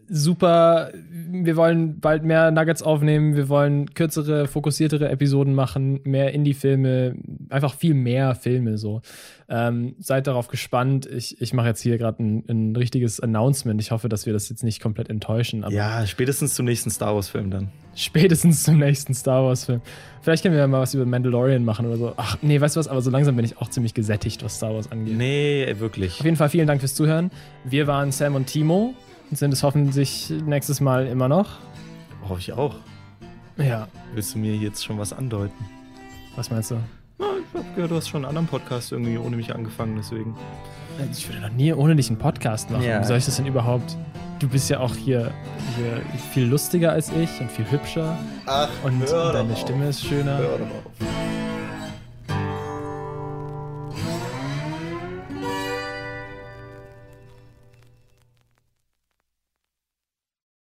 S3: super. Wir wollen bald mehr Nuggets aufnehmen. Wir wollen kürzere, fokussiertere Episoden machen, mehr Indie-Filme, einfach viel mehr Filme so. Ähm, seid darauf gespannt. Ich, ich mache jetzt hier gerade ein, ein, richtiges Announcement. Ich hoffe, dass wir das jetzt nicht komplett enttäuschen.
S2: ja, spätestens zum nächsten Star Wars-Film dann.
S3: Spätestens zum nächsten Star Wars-Film. Vielleicht können wir ja mal was über Mandalorian machen oder so. Ach, nee, weißt du was? Aber so langsam bin ich auch ziemlich gesättigt, was Star Wars angeht.
S2: Nee, wirklich.
S3: Auf jeden Fall vielen Dank fürs Zuhören. Wir waren Sam und Timo sind es hoffentlich nächstes Mal immer noch.
S2: Hoffe ich auch.
S3: Ja.
S2: Willst du mir jetzt schon was andeuten?
S3: Was meinst du?
S2: Na, ich habe gehört, du hast schon einen anderen Podcast irgendwie ohne mich angefangen, deswegen.
S3: Ich würde noch nie ohne dich einen Podcast machen. Ja. Wie soll ich das denn überhaupt? Du bist ja auch hier, hier viel lustiger als ich und viel hübscher.
S2: Ach,
S3: und deine Stimme ist schöner.
S2: Hör doch auf.